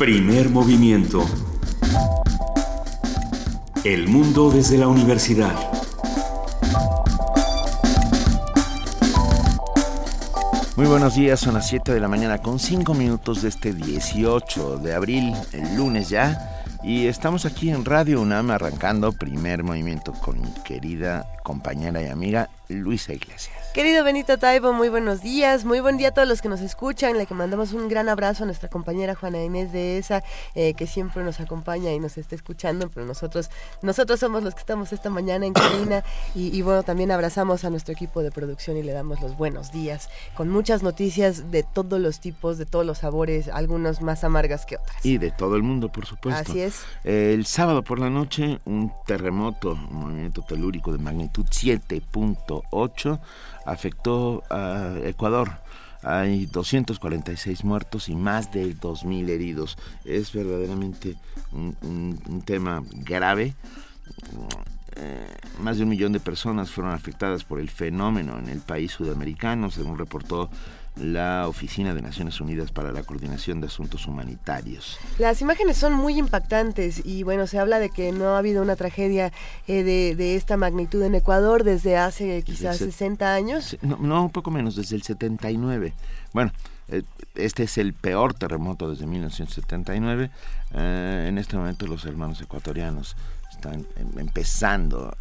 Primer movimiento. El mundo desde la universidad. Muy buenos días, son las 7 de la mañana con 5 minutos de este 18 de abril, el lunes ya. Y estamos aquí en Radio UNAM arrancando primer movimiento con mi querida compañera y amiga Luisa Iglesias. Querido Benito Taibo, muy buenos días, muy buen día a todos los que nos escuchan, le que mandamos un gran abrazo a nuestra compañera Juana Inés de ESA, eh, que siempre nos acompaña y nos está escuchando, pero nosotros, nosotros somos los que estamos esta mañana en cabina y, y, bueno, también abrazamos a nuestro equipo de producción y le damos los buenos días, con muchas noticias de todos los tipos, de todos los sabores, algunos más amargas que otras. Y de todo el mundo, por supuesto. Así es. El sábado por la noche, un terremoto, un movimiento telúrico de magnitud 7.8 afectó a Ecuador. Hay 246 muertos y más de 2.000 heridos. Es verdaderamente un, un, un tema grave. Eh, más de un millón de personas fueron afectadas por el fenómeno en el país sudamericano, según reportó la Oficina de Naciones Unidas para la Coordinación de Asuntos Humanitarios. Las imágenes son muy impactantes y bueno, se habla de que no ha habido una tragedia eh, de, de, esta magnitud en Ecuador desde hace quizás desde 60 años. No, no, un poco menos, desde el 79. Bueno, eh, este es el peor terremoto desde 1979. Eh, en este momento los hermanos ecuatorianos están em, empezando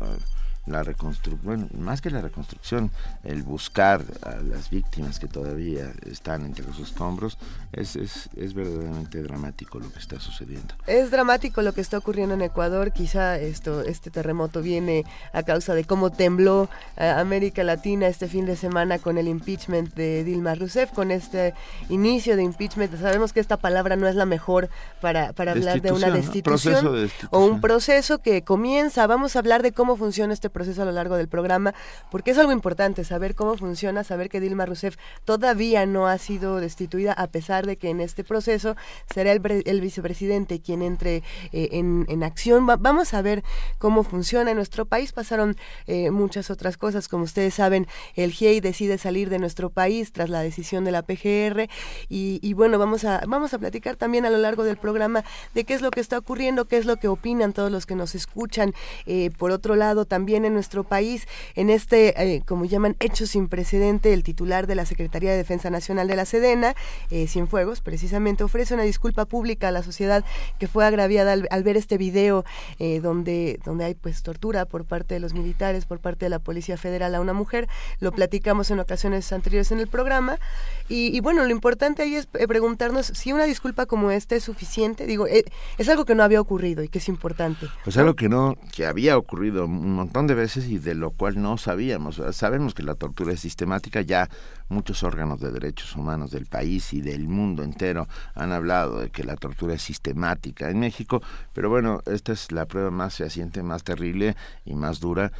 la reconstrucción, bueno, más que la reconstrucción, el buscar a las víctimas que todavía están entre los escombros, es, es, es, verdaderamente dramático lo que está sucediendo. Es dramático lo que está ocurriendo en Ecuador, quizá esto, este terremoto viene a causa de cómo tembló eh, América Latina este fin de semana con el impeachment de Dilma Rousseff, con este inicio de impeachment. Sabemos que esta palabra no es la mejor para, para hablar de una destitución, ¿no? de destitución, o un proceso que comienza. Vamos a hablar de cómo funciona este proceso a lo largo del programa, porque es algo importante saber cómo funciona, saber que Dilma Rousseff todavía no ha sido destituida, a pesar de que en este proceso será el, el vicepresidente quien entre eh, en, en, acción. Va, vamos a ver cómo funciona. En nuestro país pasaron eh, muchas otras cosas. Como ustedes saben, el GIEI decide salir de nuestro país tras la decisión de la PGR y, y bueno, vamos a, vamos a platicar también a lo largo del programa de qué es lo que está ocurriendo, qué es lo que opinan todos los que nos escuchan. Eh, por otro lado, también en nuestro país, en este, eh, como llaman, hecho sin precedente, el titular de la Secretaría de Defensa Nacional de la Sedena, eh, Cienfuegos, precisamente ofrece una disculpa pública a la sociedad que fue agraviada al, ver este video eh, donde, donde hay pues tortura por parte de los militares, por parte de la Policía Federal a una mujer. Lo platicamos en ocasiones anteriores en el programa. Y, y bueno, lo importante ahí es eh, preguntarnos si una disculpa como esta es suficiente. Digo, es algo que no había ocurrido y que es importante. Pues algo que no, que había ocurrido un montón de veces y de lo cual no sabíamos. Sabemos que la tortura es sistemática, ya muchos órganos de derechos humanos del país y del mundo entero han hablado de que la tortura es sistemática en México, pero bueno, esta es la prueba más fehaciente, más terrible y más dura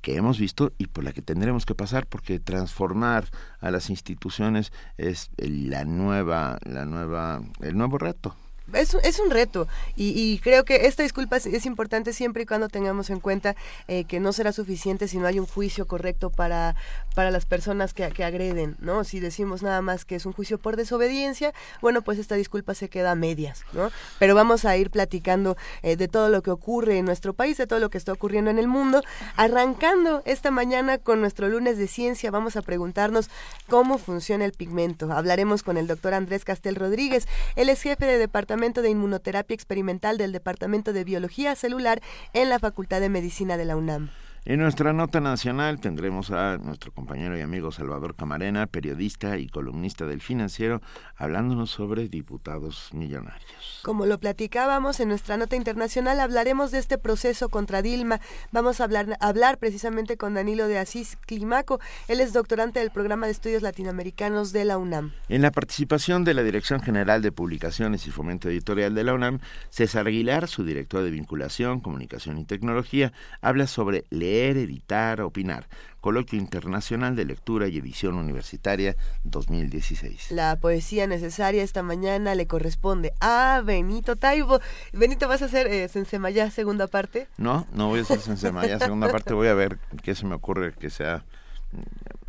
que hemos visto y por la que tendremos que pasar porque transformar a las instituciones es la nueva la nueva el nuevo reto es, es un reto y, creo que esta disculpa es, es, importante siempre y cuando tengamos en cuenta eh, que no será suficiente si no hay un juicio correcto para, para las personas que, que, agreden, ¿no? Si decimos nada más que es un juicio por desobediencia, bueno, pues esta disculpa se queda a medias, ¿no? Pero vamos a ir platicando eh, de todo lo que ocurre en nuestro país, de todo lo que está ocurriendo en el mundo, arrancando esta mañana con nuestro lunes de ciencia, vamos a preguntarnos cómo funciona el pigmento. Hablaremos con el doctor Andrés Castel Rodríguez, él es jefe de departamento de Inmunoterapia Experimental del Departamento de Biología Celular en la Facultad de Medicina de la UNAM. En nuestra nota nacional tendremos a nuestro compañero y amigo Salvador Camarena, periodista y columnista del financiero, hablándonos sobre diputados millonarios. Como lo platicábamos en nuestra nota internacional, hablaremos de este proceso contra Dilma. Vamos a hablar, precisamente con Danilo de Asís Climaco. Él es doctorante del programa de estudios latinoamericanos de la UNAM. En la participación de la Dirección General de Publicaciones y Fomento Editorial de la UNAM, César Aguilar, su director de vinculación, comunicación y tecnología, habla sobre leer leer, editar, opinar. Coloquio Internacional de Lectura y Edición Universitaria 2016. La poesía necesaria esta mañana le corresponde a Benito Taibo. Benito, ¿vas a hacer eh, Sensemayá segunda parte? No, no voy a hacer Sensemayá segunda parte. Voy a ver qué se me ocurre que sea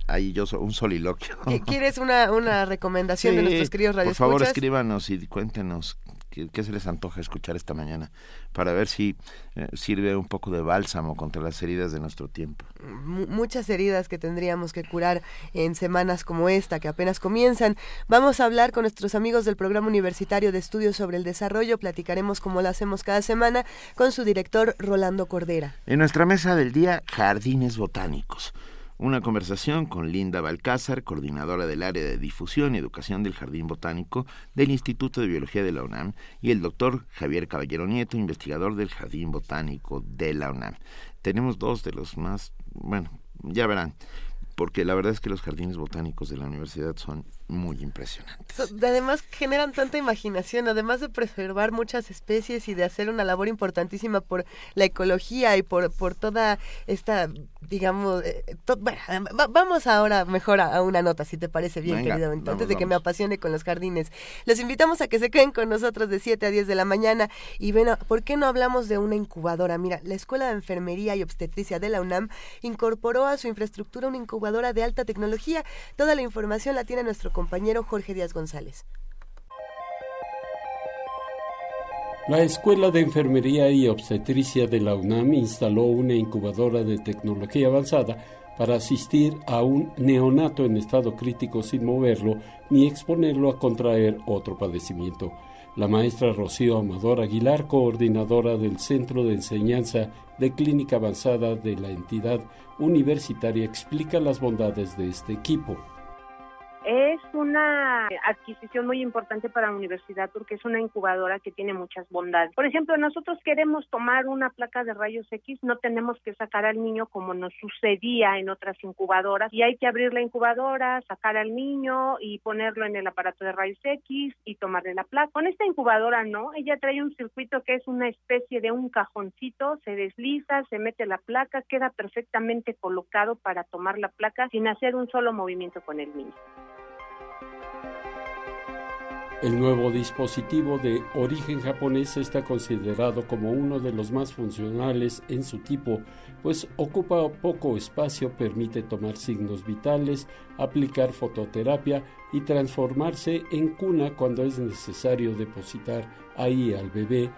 ahí yo un soliloquio. ¿Quieres una, una recomendación sí, de nuestros queridos Por favor, escríbanos y cuéntenos ¿Qué, se les antoja escuchar esta mañana? Para ver si eh, sirve un poco de bálsamo contra las heridas de nuestro tiempo. muchas heridas que tendríamos que curar en semanas como esta, que apenas comienzan. Vamos a hablar con nuestros amigos del Programa Universitario de Estudios sobre el Desarrollo. Platicaremos como lo hacemos cada semana con su director Rolando Cordera. En nuestra mesa del día, jardines botánicos. Una conversación con Linda Balcázar, coordinadora del área de difusión y educación del Jardín Botánico del Instituto de Biología de la UNAM, y el doctor Javier Caballero Nieto, investigador del Jardín Botánico de la UNAM. Tenemos dos de los más, bueno, ya verán, porque la verdad es que los jardines botánicos de la universidad son muy impresionantes. Además generan tanta imaginación, además de preservar muchas especies y de hacer una labor importantísima por la ecología y por, por toda esta, digamos, eh, bueno, vamos ahora mejor a, una nota, si te parece bien, querido, antes de que me apasione con los jardines. Los invitamos a que se queden con nosotros de 7 a 10 de la mañana y bueno, ¿por qué no hablamos de una incubadora? Mira, la Escuela de Enfermería y Obstetricia de la UNAM incorporó a su infraestructura una incubadora de alta tecnología. Toda la información la tiene nuestro compañero Jorge Díaz González. La Escuela de Enfermería y Obstetricia de la UNAM instaló una incubadora de tecnología avanzada para asistir a un neonato en estado crítico sin moverlo ni exponerlo a contraer otro padecimiento. La maestra Rocío Amador Aguilar, coordinadora del Centro de Enseñanza de Clínica Avanzada de la entidad universitaria, explica las bondades de este equipo. Es una adquisición muy importante para la universidad porque es una incubadora que tiene muchas bondades. Por ejemplo, nosotros queremos tomar una placa de rayos X, no tenemos que sacar al niño como nos sucedía en otras incubadoras y hay que abrir la incubadora, sacar al niño y ponerlo en el aparato de rayos X y tomarle la placa. Con esta incubadora no, ella trae un circuito que es una especie de un cajoncito, se desliza, se mete la placa, queda perfectamente colocado para tomar la placa sin hacer un solo movimiento con el niño. El nuevo dispositivo de origen japonés está considerado como uno de los más funcionales en su tipo, pues ocupa poco espacio, permite tomar signos vitales, aplicar fototerapia y transformarse en cuna cuando es necesario depositar ahí al bebé.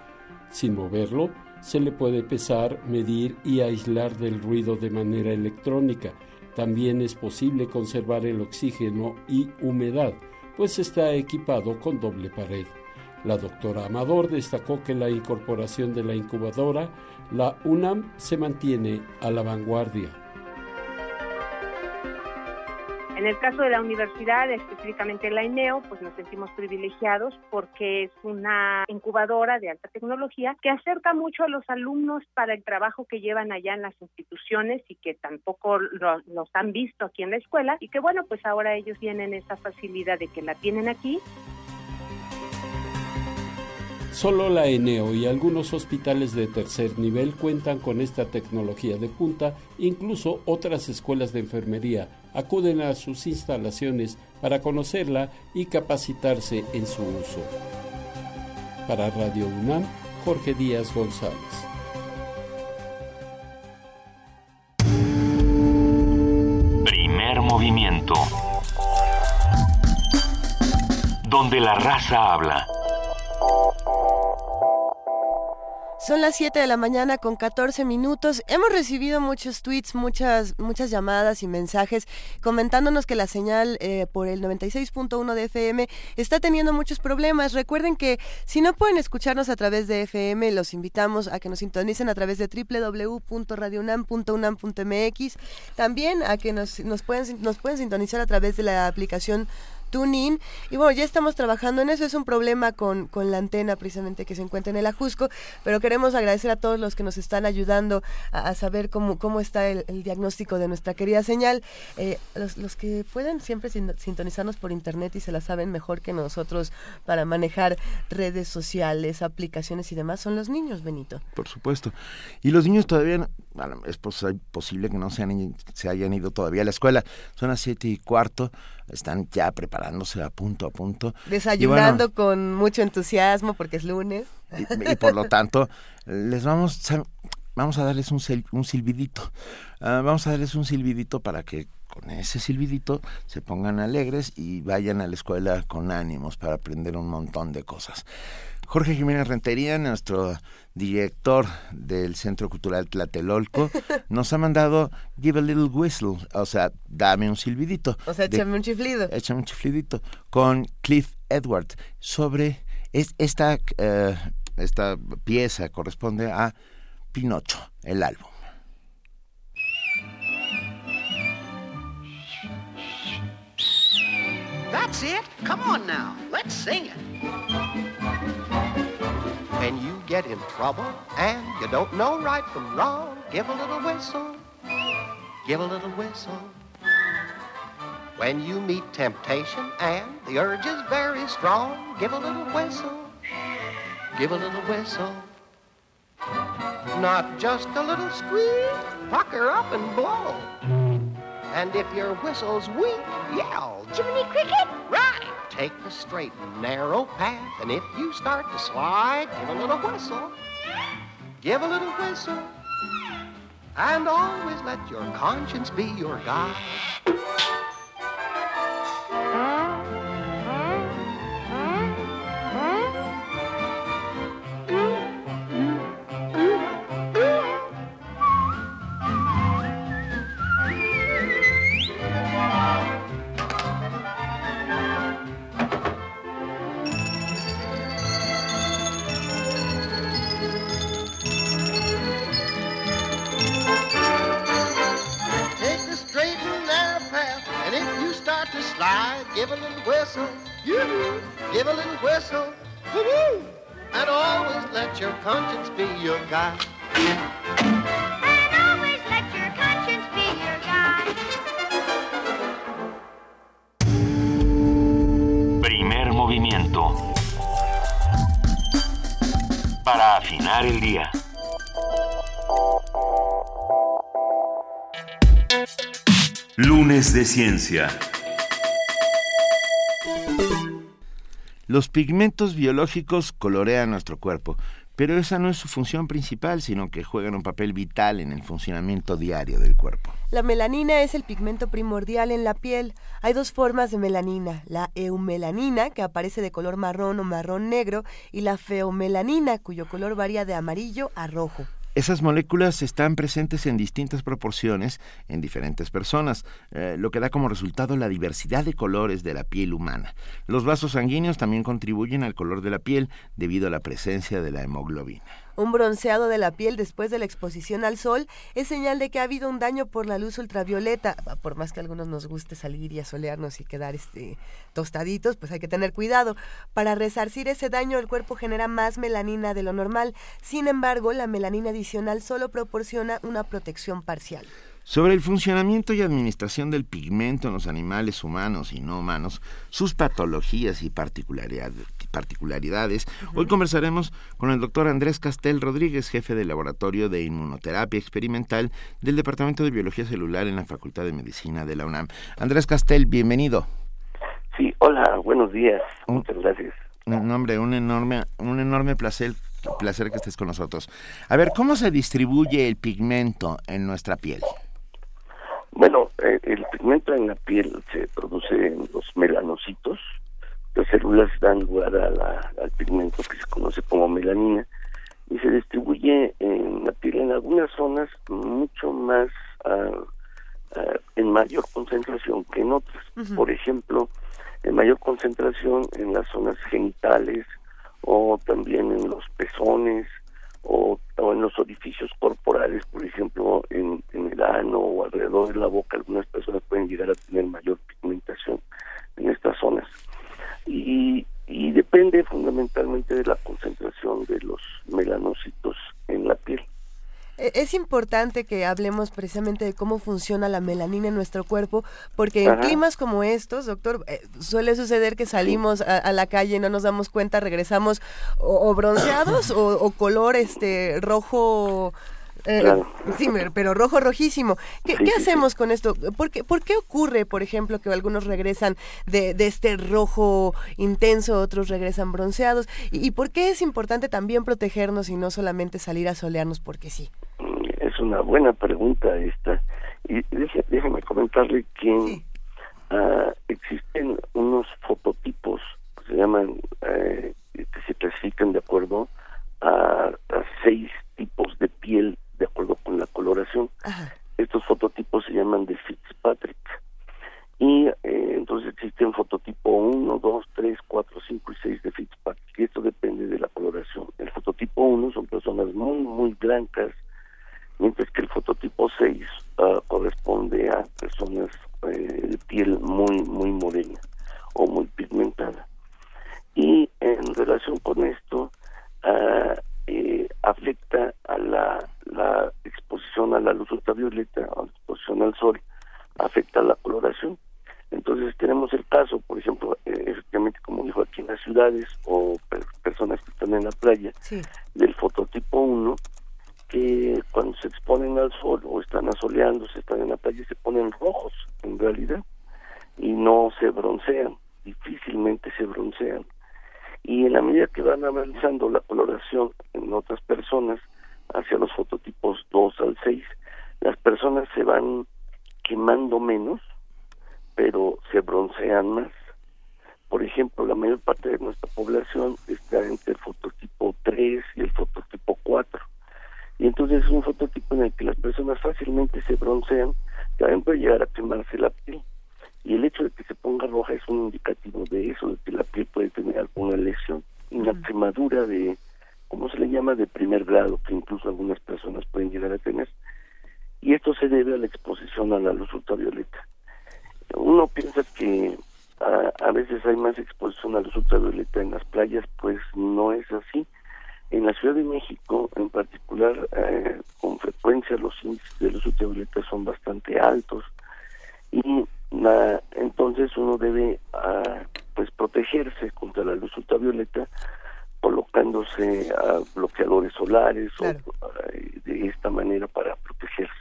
Sin moverlo, se le puede pesar, medir y aislar del ruido de manera electrónica. También es posible conservar el oxígeno y humedad pues está equipado con doble pared. La doctora Amador destacó que la incorporación de la incubadora, la UNAM, se mantiene a la vanguardia. En el caso de la universidad, específicamente la INEO, pues nos sentimos privilegiados porque es una incubadora de alta tecnología que acerca mucho a los alumnos para el trabajo que llevan allá en las instituciones y que tampoco los han visto aquí en la escuela y que bueno, pues ahora ellos tienen esa facilidad de que la tienen aquí Solo la ENEO y algunos hospitales de tercer nivel cuentan con esta tecnología de punta, incluso otras escuelas de enfermería acuden a sus instalaciones para conocerla y capacitarse en su uso. Para Radio UNAM, Jorge Díaz González. Primer movimiento. Donde la raza habla. Son las 7 de la mañana con 14 minutos. Hemos recibido muchos tweets, muchas, muchas llamadas y mensajes comentándonos que la señal eh, por el 96.1 de FM está teniendo muchos problemas. Recuerden que si no pueden escucharnos a través de FM, los invitamos a que nos sintonicen a través de www.radiounam.unam.mx. También a que nos, nos, pueden, nos pueden sintonizar a través de la aplicación tuning. Y bueno, ya estamos trabajando en eso. Es un problema con, con la antena precisamente que se encuentra en el Ajusco, pero queremos agradecer a todos los que nos están ayudando a, saber cómo, cómo está el, diagnóstico de nuestra querida señal. Eh, los, los, que pueden siempre sintonizarnos por internet y se la saben mejor que nosotros para manejar redes sociales, aplicaciones y demás son los niños, Benito. Por supuesto. Y los niños todavía, es posible que no se, se hayan ido todavía a la escuela. Son las siete y cuarto están ya preparándose a punto a punto. Desayunando con mucho entusiasmo porque es lunes. Y, por lo tanto, les vamos, vamos a darles un, un silbidito. Ah, vamos a darles un silbidito para que con ese silbidito se pongan alegres y vayan a la escuela con ánimos para aprender un montón de cosas. Jorge Jiménez Rentería, nuestro director del Centro Cultural Tlatelolco, nos ha mandado Give a Little Whistle, o sea, dame un silbidito. O sea, échame un chiflido. Échame un chiflidito, con Cliff Edwards, sobre esta, eh, esta pieza corresponde a Pinocho, el álbum. That's it. Come on now. Let's sing it. When you get in trouble and you don't know right from wrong, give a little whistle. Give a little whistle. When you meet temptation and the urge is very strong, give a little whistle. Give a little whistle. Not just a little squeak, pucker up and blow. And if your whistle's weak, yell, Jiminy Cricket! Right! Take the straight and narrow path, and if you start to slide, give a little whistle. Give a little whistle. And always let your conscience be your guide. Little whistle, give a little whistle, woo and always let your conscience be your guide. And always let your conscience be your guide. Primer movimiento. Para afinar el día. Lunes de Ciencia. Los pigmentos biológicos colorean nuestro cuerpo, pero esa no es su función principal, sino que juegan un papel vital en el funcionamiento diario del cuerpo. La melanina es el pigmento primordial en la piel. Hay dos formas de melanina, la eumelanina, que aparece de color marrón o marrón negro, y la feomelanina, cuyo color varía de amarillo a rojo. Esas moléculas están presentes en distintas proporciones en diferentes personas, eh, lo que da como resultado la diversidad de colores de la piel humana. Los vasos sanguíneos también contribuyen al color de la piel debido a la presencia de la hemoglobina. Un bronceado de la piel después de la exposición al sol es señal de que ha habido un daño por la luz ultravioleta. Por más que a algunos nos guste salir y asolearnos y quedar este, tostaditos, pues hay que tener cuidado. Para resarcir ese daño, el cuerpo genera más melanina de lo normal. Sin embargo, la melanina adicional solo proporciona una protección parcial. Sobre el funcionamiento y administración del pigmento en los animales humanos y no humanos, sus patologías y particularidades, hoy conversaremos con el doctor Andrés Castel Rodríguez, jefe del Laboratorio de Inmunoterapia Experimental del Departamento de Biología Celular en la Facultad de Medicina de la UNAM. Andrés Castel, bienvenido. Sí, hola, buenos días. Muchas gracias. Un, hombre, un enorme, un enorme placer, placer que estés con nosotros. A ver, ¿cómo se distribuye el pigmento en nuestra piel? Bueno, eh, el pigmento en la piel se produce en los melanocitos. Las células dan lugar al pigmento que se conoce como melanina y se distribuye en la piel en algunas zonas mucho más ah, en mayor concentración que en otras. Por ejemplo, en mayor concentración en las zonas genitales o también en los pezones, o, en los orificios corporales, por ejemplo, en, el ano o alrededor de la boca, algunas personas pueden llegar a tener mayor pigmentación en estas zonas. Y, y depende fundamentalmente de la concentración de los melanocitos en la piel. E, es importante que hablemos precisamente de cómo funciona la melanina en nuestro cuerpo, porque en climas como estos, doctor, eh, suele suceder que salimos a, la calle y no nos damos cuenta, regresamos o, bronceados o, color este rojo. Eh, sí, pero rojo rojísimo. ¿Qué, hacemos con esto? ¿Por qué, ¿Por qué ocurre, por ejemplo, que algunos regresan de, este rojo intenso, otros regresan bronceados? ¿Y, ¿Y por qué es importante también protegernos y no solamente salir a solearnos porque sí? es una buena pregunta esta. Y déjeme comentarle que ah, existen unos fototipos, se llaman eh, que se clasifican de acuerdo a, a seis tipos de piel de acuerdo con la coloración. Ajá. Estos fototipos se llaman de Fitzpatrick. Y eh, entonces existen fototipo 1, 2, 3, 4, 5 y 6 de Fitzpatrick. Y esto depende de la coloración. El fototipo 1 son personas muy, muy blancas, mientras que el fototipo 6 ah, corresponde a personas eh, de piel muy, muy morena o muy pigmentada. Y en relación con esto, ah, eh, afecta a la, la exposición a la luz ultravioleta, a la exposición al sol, afecta a la coloración. Entonces tenemos el caso, por ejemplo, eh, efectivamente, como dijo aquí en las ciudades o per- personas que están en la playa, Sí. del fototipo 1, que cuando se exponen al sol o están asoleándose, están en la playa, se ponen rojos en realidad y no se broncean, difícilmente se broncean. Y en la medida que van avanzando la coloración en otras personas, hacia los fototipos 2 al 6, las personas se van quemando menos, pero se broncean más. Por ejemplo, la mayor parte de nuestra población está entre el fototipo 3 y el fototipo 4. Y entonces es un fototipo en el que las personas fácilmente se broncean, también puede llegar a quemarse la piel. Y el hecho de que se ponga roja es un indicativo de eso, de que la piel puede tener alguna lesión, una quemadura de, ¿cómo se le llama?, de primer grado, que incluso algunas personas pueden llegar a tener. Y esto se debe a la exposición a la luz ultravioleta. Uno piensa que a, a veces hay más exposición a luz ultravioleta en las playas, pues no es así. En la Ciudad de México, en particular, eh, con frecuencia los índices de luz ultravioleta son bastante altos y la- entonces uno debe ah, pues protegerse contra la luz ultravioleta colocándose ah, bloqueadores solares Claro. o ah, de esta manera para protegerse.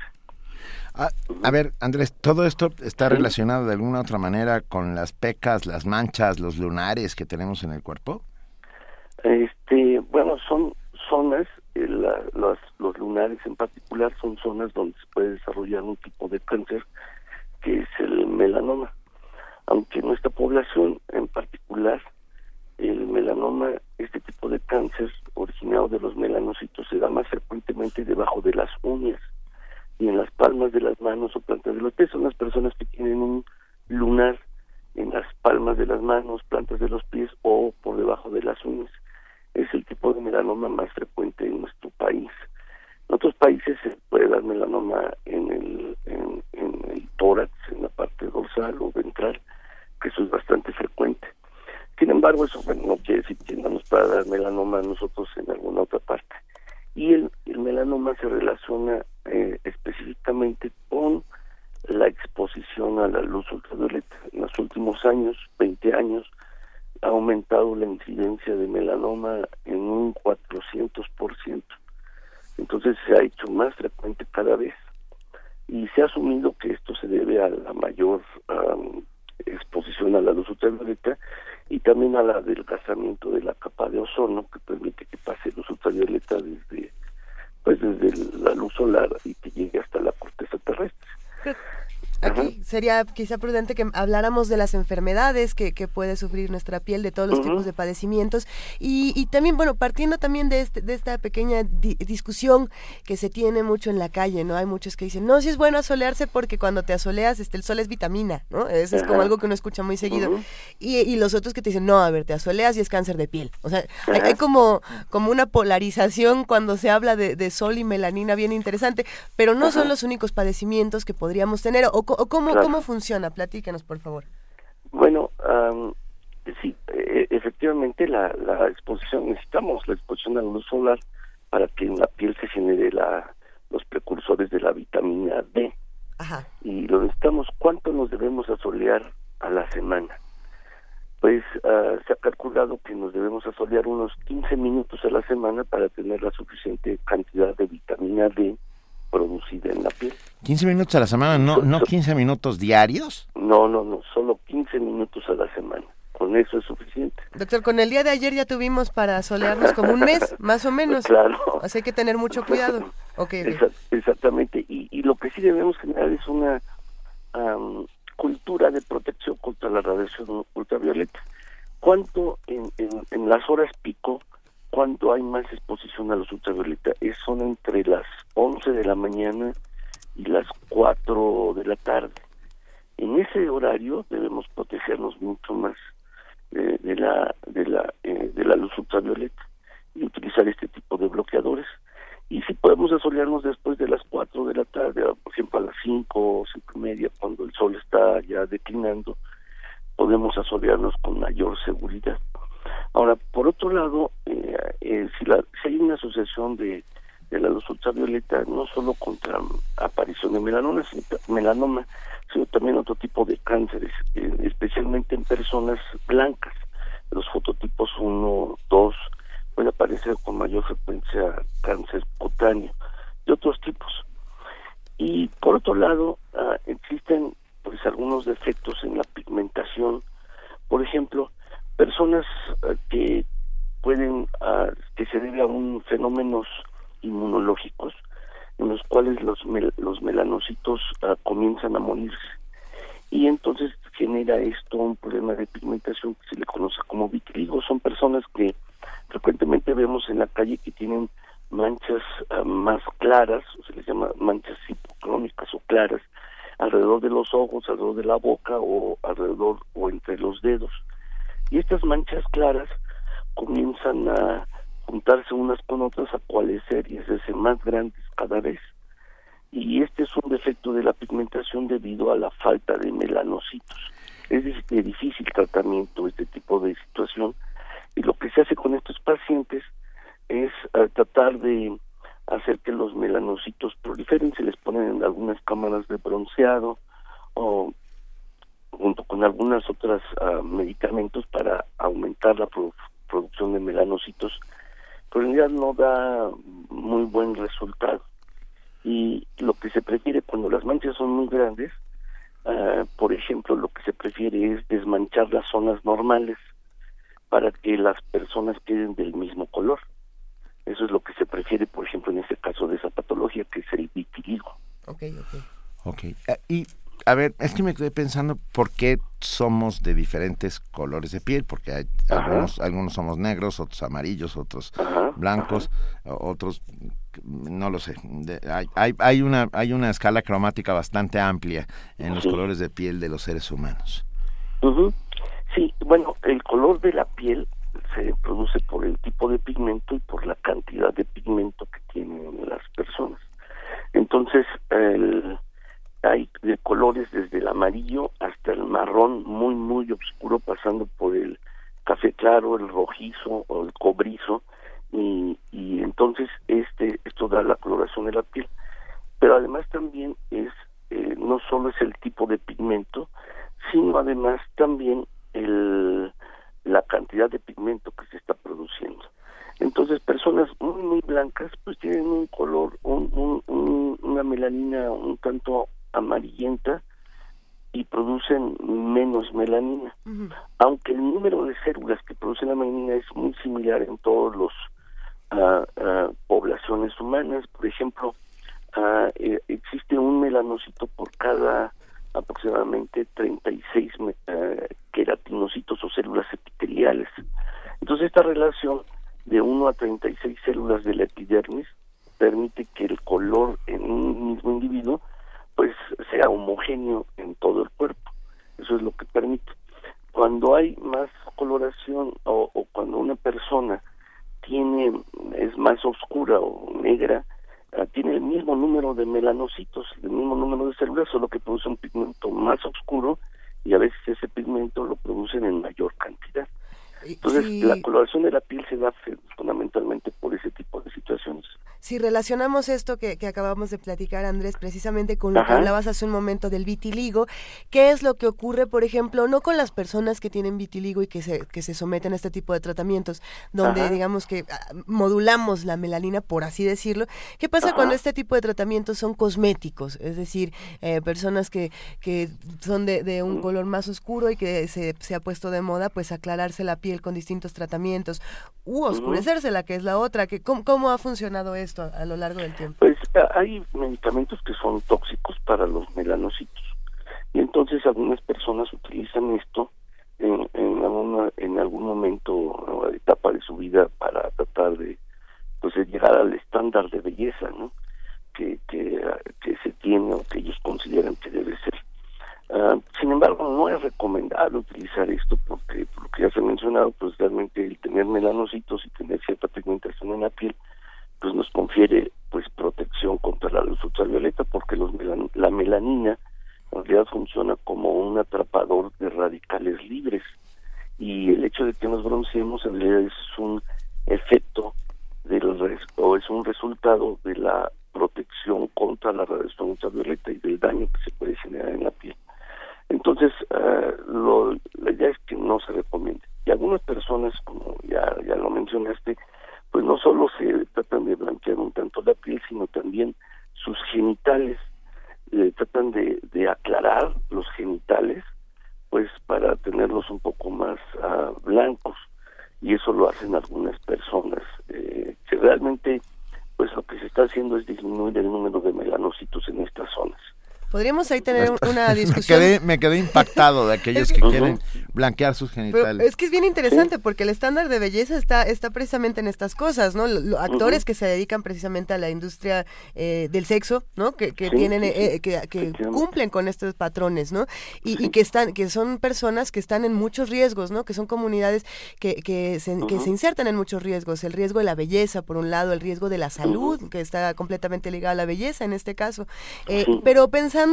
Ah, a ver, Andrés, ¿todo esto está relacionado de alguna otra manera con las pecas, las manchas, los lunares que tenemos en el cuerpo? Este, bueno, son zonas, eh, la- los, los lunares en particular son zonas donde se puede desarrollar un tipo de cáncer que es el melanoma. Aunque en nuestra población en particular, el melanoma, este tipo de cáncer originado de los melanocitos se da más frecuentemente debajo de las uñas y en las palmas de las manos o plantas de los pies. Son las personas que tienen un lunar en las palmas de las manos, plantas de los pies o por debajo de las uñas. Es el tipo de melanoma más frecuente en nuestro país. En otros países se puede dar melanoma en el, en, el tórax, en la parte dorsal o ventral, que eso es bastante frecuente. Sin embargo, eso no quiere decir que no nos pueda dar melanoma nosotros en alguna otra parte. Y el, el melanoma se relaciona eh, específicamente con la exposición a la luz ultravioleta. En los últimos años, 20 años, ha aumentado la incidencia de melanoma en un 400%. Entonces se ha hecho más frecuente cada vez y se ha asumido que esto se debe a la mayor exposición a la luz ultravioleta y también al adelgazamiento de la capa de ozono que permite que pase luz ultravioleta desde pues desde la luz solar y que llegue hasta la corteza terrestre. Aquí sería quizá prudente que habláramos de las enfermedades que, que puede sufrir nuestra piel, de todos los tipos de padecimientos y, y también, bueno, partiendo también de, este, de esta pequeña di- discusión que se tiene mucho en la calle, ¿no? Hay muchos que dicen, no, si es bueno asolearse porque cuando te asoleas, este, el sol es vitamina, ¿no? Eso es como algo que uno escucha muy seguido. Y, y los otros que te dicen, no, a ver, te asoleas y es cáncer de piel. O sea, hay, hay como, como una polarización cuando se habla de, de sol y melanina bien interesante, pero no son los únicos padecimientos que podríamos tener. ¿O, o cómo, Claro. cómo funciona? Platícanos, por favor. Bueno, am, sí, e- efectivamente la, la exposición, necesitamos la exposición a la luz solar para que en la piel se genere la, los precursores de la vitamina D. Ajá. Y lo necesitamos, ¿cuánto nos debemos asolear a la semana? Pues ah, se ha calculado que nos debemos asolear unos 15 minutos a la semana para tener la suficiente cantidad de vitamina D producida en la piel. 15 minutos a la semana, no, no 15 minutos diarios. No, no, no, solo 15 minutos a la semana. Con eso es suficiente. Doctor, con el día de ayer ya tuvimos para solearnos como un mes, más o menos. Claro. Así hay que tener mucho cuidado. Ok, ok. Exa- exactamente. Y, y lo que sí debemos generar es una cultura de protección contra la radiación ultravioleta. ¿Cuánto en, en, en las horas pico, cuánto hay más exposición a los ultravioleta? Es, son entre las 11 de la mañana y las 4 de la tarde. En ese horario debemos protegernos mucho más de, de la de la eh, de la luz ultravioleta y utilizar este tipo de bloqueadores y si podemos asolearnos después de las 4 de la tarde, por ejemplo a las 5 o cinco y media, cuando el sol está ya declinando, podemos asolearnos con mayor seguridad. Ahora, por otro lado, eh, eh, si, la, si hay una asociación de, de la luz ultravioleta, no solo contra aparición de melanoma, sino, melanoma, sino también otro tipo de cánceres, eh, especialmente en personas blancas, los fototipos 1, 2, puede aparecer con mayor frecuencia cáncer cutáneo de otros tipos. Y por otro lado, ah, existen pues algunos defectos en la pigmentación. Por ejemplo, personas ah, que pueden, ah, que se debe a un fenómenos inmunológicos, en los cuales los, los melanocitos ah, comienzan a morirse. Y entonces genera esto un problema de pigmentación que se le conoce como vitiligo. Son personas que frecuentemente vemos en la calle que tienen manchas ah, más claras, o se les llama manchas hipocrónicas o claras, alrededor de los ojos, alrededor de la boca o alrededor o entre los dedos. Y estas manchas claras comienzan a juntarse unas con otras, a coalescer y hacerse más grandes cada vez. Y este es un defecto de la pigmentación debido a la falta de melanocitos. Es de difícil tratamiento este tipo de situación y lo que se hace con estos pacientes es eh, tratar de hacer que los melanocitos proliferen, se les ponen en algunas cámaras de bronceado o junto con algunas otras ah, medicamentos para aumentar la produ- producción de melanocitos, pero en realidad no da muy buen resultado. Y lo que se prefiere cuando las manchas son muy grandes, ah, por ejemplo, lo que se prefiere es desmanchar las zonas normales para que las personas queden del mismo color. Eso es lo que se prefiere, por ejemplo, en este caso de esa patología, que es el vitiligo. Ok, ok. Ok. Eh, y, a ver, es que me quedé pensando por qué somos de diferentes colores de piel, porque hay algunos, algunos somos negros, otros amarillos, otros Ajá, blancos, otros no lo sé. De- hay, una hay una escala cromática bastante amplia en los Sí. colores de piel de los seres humanos. Sí, bueno, el color de la piel se produce por el tipo de pigmento y por la cantidad de pigmento que tienen las personas. Entonces, el- hay de colores desde el amarillo hasta el marrón muy, muy oscuro, pasando por el café claro, el rojizo o el cobrizo, y, y entonces este esto da la coloración de la piel. Pero además también es, eh, no solo es el tipo de pigmento, sino además también el, la cantidad de pigmento que se está produciendo. Entonces, personas muy, muy blancas, pues tienen un color, un, un- un- una melanina un tanto amarillenta y producen menos melanina. Aunque el número de células que producen la melanina es muy similar en todos los ah, ah, poblaciones humanas, por ejemplo, ah, eh, existe un melanocito por cada aproximadamente 36 me- eh, queratinocitos o células epiteliales. Entonces esta relación de 1 a 36 células de la epidermis permite que el color en un mismo individuo pues sea homogéneo en todo el cuerpo. Eso es lo que permite. Cuando hay más coloración o, cuando una persona tiene es más oscura o negra, ah, tiene el mismo número de melanocitos, el mismo número de células, solo que produce un pigmento más oscuro y a veces ese pigmento lo producen en mayor cantidad. Entonces, Sí. la coloración de la piel se da fundamentalmente por ese tipo de situaciones. Si relacionamos esto que, que acabamos de platicar, Andrés, precisamente con lo que hablabas hace un momento del vitiligo, ¿qué es lo que ocurre, por ejemplo, no con las personas que tienen vitiligo y que se, que se someten a este tipo de tratamientos, donde Ajá. digamos que ah, modulamos la melanina, por así decirlo? ¿Qué pasa Ajá. cuando este tipo de tratamientos son cosméticos? Es decir, eh, personas que, que son de, de un color más oscuro y que se, se ha puesto de moda, pues aclararse la piel con distintos tratamientos, u oscurecerse, la que es la otra. Que, ¿cómo, ¿cómo, ha funcionado esto a, lo largo del tiempo? Pues hay medicamentos que son tóxicos para los melanocitos. Y entonces algunas personas utilizan esto en, en, alguna, en algún momento, o etapa de su vida, para tratar de, pues, llegar al estándar de belleza, ¿no? Que, que, se tiene o que ellos consideran que debe ser. Ah, sin embargo, no es recomendable utilizar esto porque, por lo que ya se ha mencionado, pues realmente el tener melanocitos y tener cierta pigmentación en la piel, pues nos confiere pues protección contra la luz ultravioleta porque los melan- la melanina en realidad funciona como un atrapador de radicales libres y el hecho de que nos bronceemos en realidad es un efecto del res- o es un resultado de la protección contra la radiación ultravioleta y del daño que se puede generar en la piel. Entonces, ah, lo, la idea es que no se recomiende. Y algunas personas, como ya, ya lo mencionaste, pues no solo se tratan de blanquear un tanto la piel, sino también sus genitales. Tratan de, de aclarar los genitales, pues para tenerlos un poco más ah, blancos. Y eso lo hacen algunas personas, eh, que realmente, pues lo que se está haciendo es disminuir el número de melanocitos en estas zonas. Podríamos ahí tener un- una me, discusión. quedé, me quedé impactado de aquellos que quieren blanquear sus Pero genitales. es que es bien interesante porque el estándar de belleza está, está precisamente en estas cosas, ¿no? Lo- lo- actores que se dedican precisamente a la industria eh, del sexo, ¿no? Que, que Sí, tienen, sí, sí. eh, que, cumplen con estos patrones, ¿no? Y, y que están, que son personas que están en muchos riesgos, ¿no? Que son comunidades que, que, se, que se insertan en muchos riesgos. El riesgo de la belleza, por un lado, el riesgo de la salud, que está completamente ligado a la belleza en este caso. Eh. Pero pensando,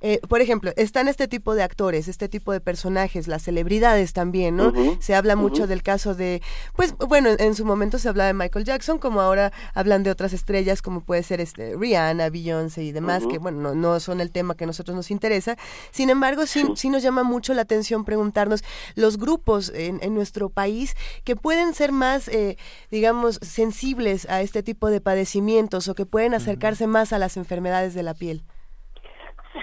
eh, por ejemplo, están este tipo de actores, este tipo de personajes, las celebridades también, ¿no? Se habla mucho del caso de, pues bueno, en, su momento se hablaba de Michael Jackson, como ahora hablan de otras estrellas como puede ser este, Rihanna, Beyoncé y demás, que bueno, no, no son el tema que a nosotros nos interesa. Sin embargo, sí, sí nos llama mucho la atención preguntarnos los grupos en, en nuestro país que pueden ser más, eh, digamos, sensibles a este tipo de padecimientos o que pueden acercarse más a las enfermedades de la piel.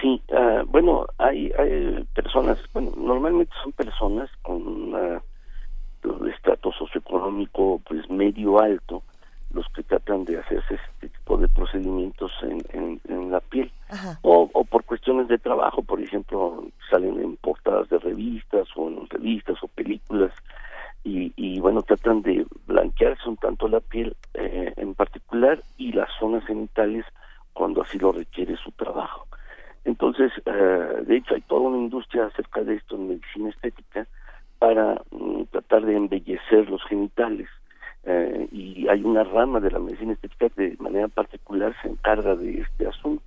Sí, ah, bueno, hay, hay personas, bueno, normalmente son personas con un estrato socioeconómico pues medio alto los que tratan de hacerse este tipo de procedimientos en, en, en la piel. O por cuestiones de trabajo, por ejemplo, salen en portadas de revistas o en revistas o películas y, y bueno, tratan de blanquearse un tanto la piel eh, en particular y las zonas genitales cuando así lo requiere su trabajo. Entonces, eh, de hecho, hay toda una industria acerca de esto en medicina estética para mm, tratar de embellecer los genitales. Eh, y hay una rama de la medicina estética que de manera particular se encarga de este asunto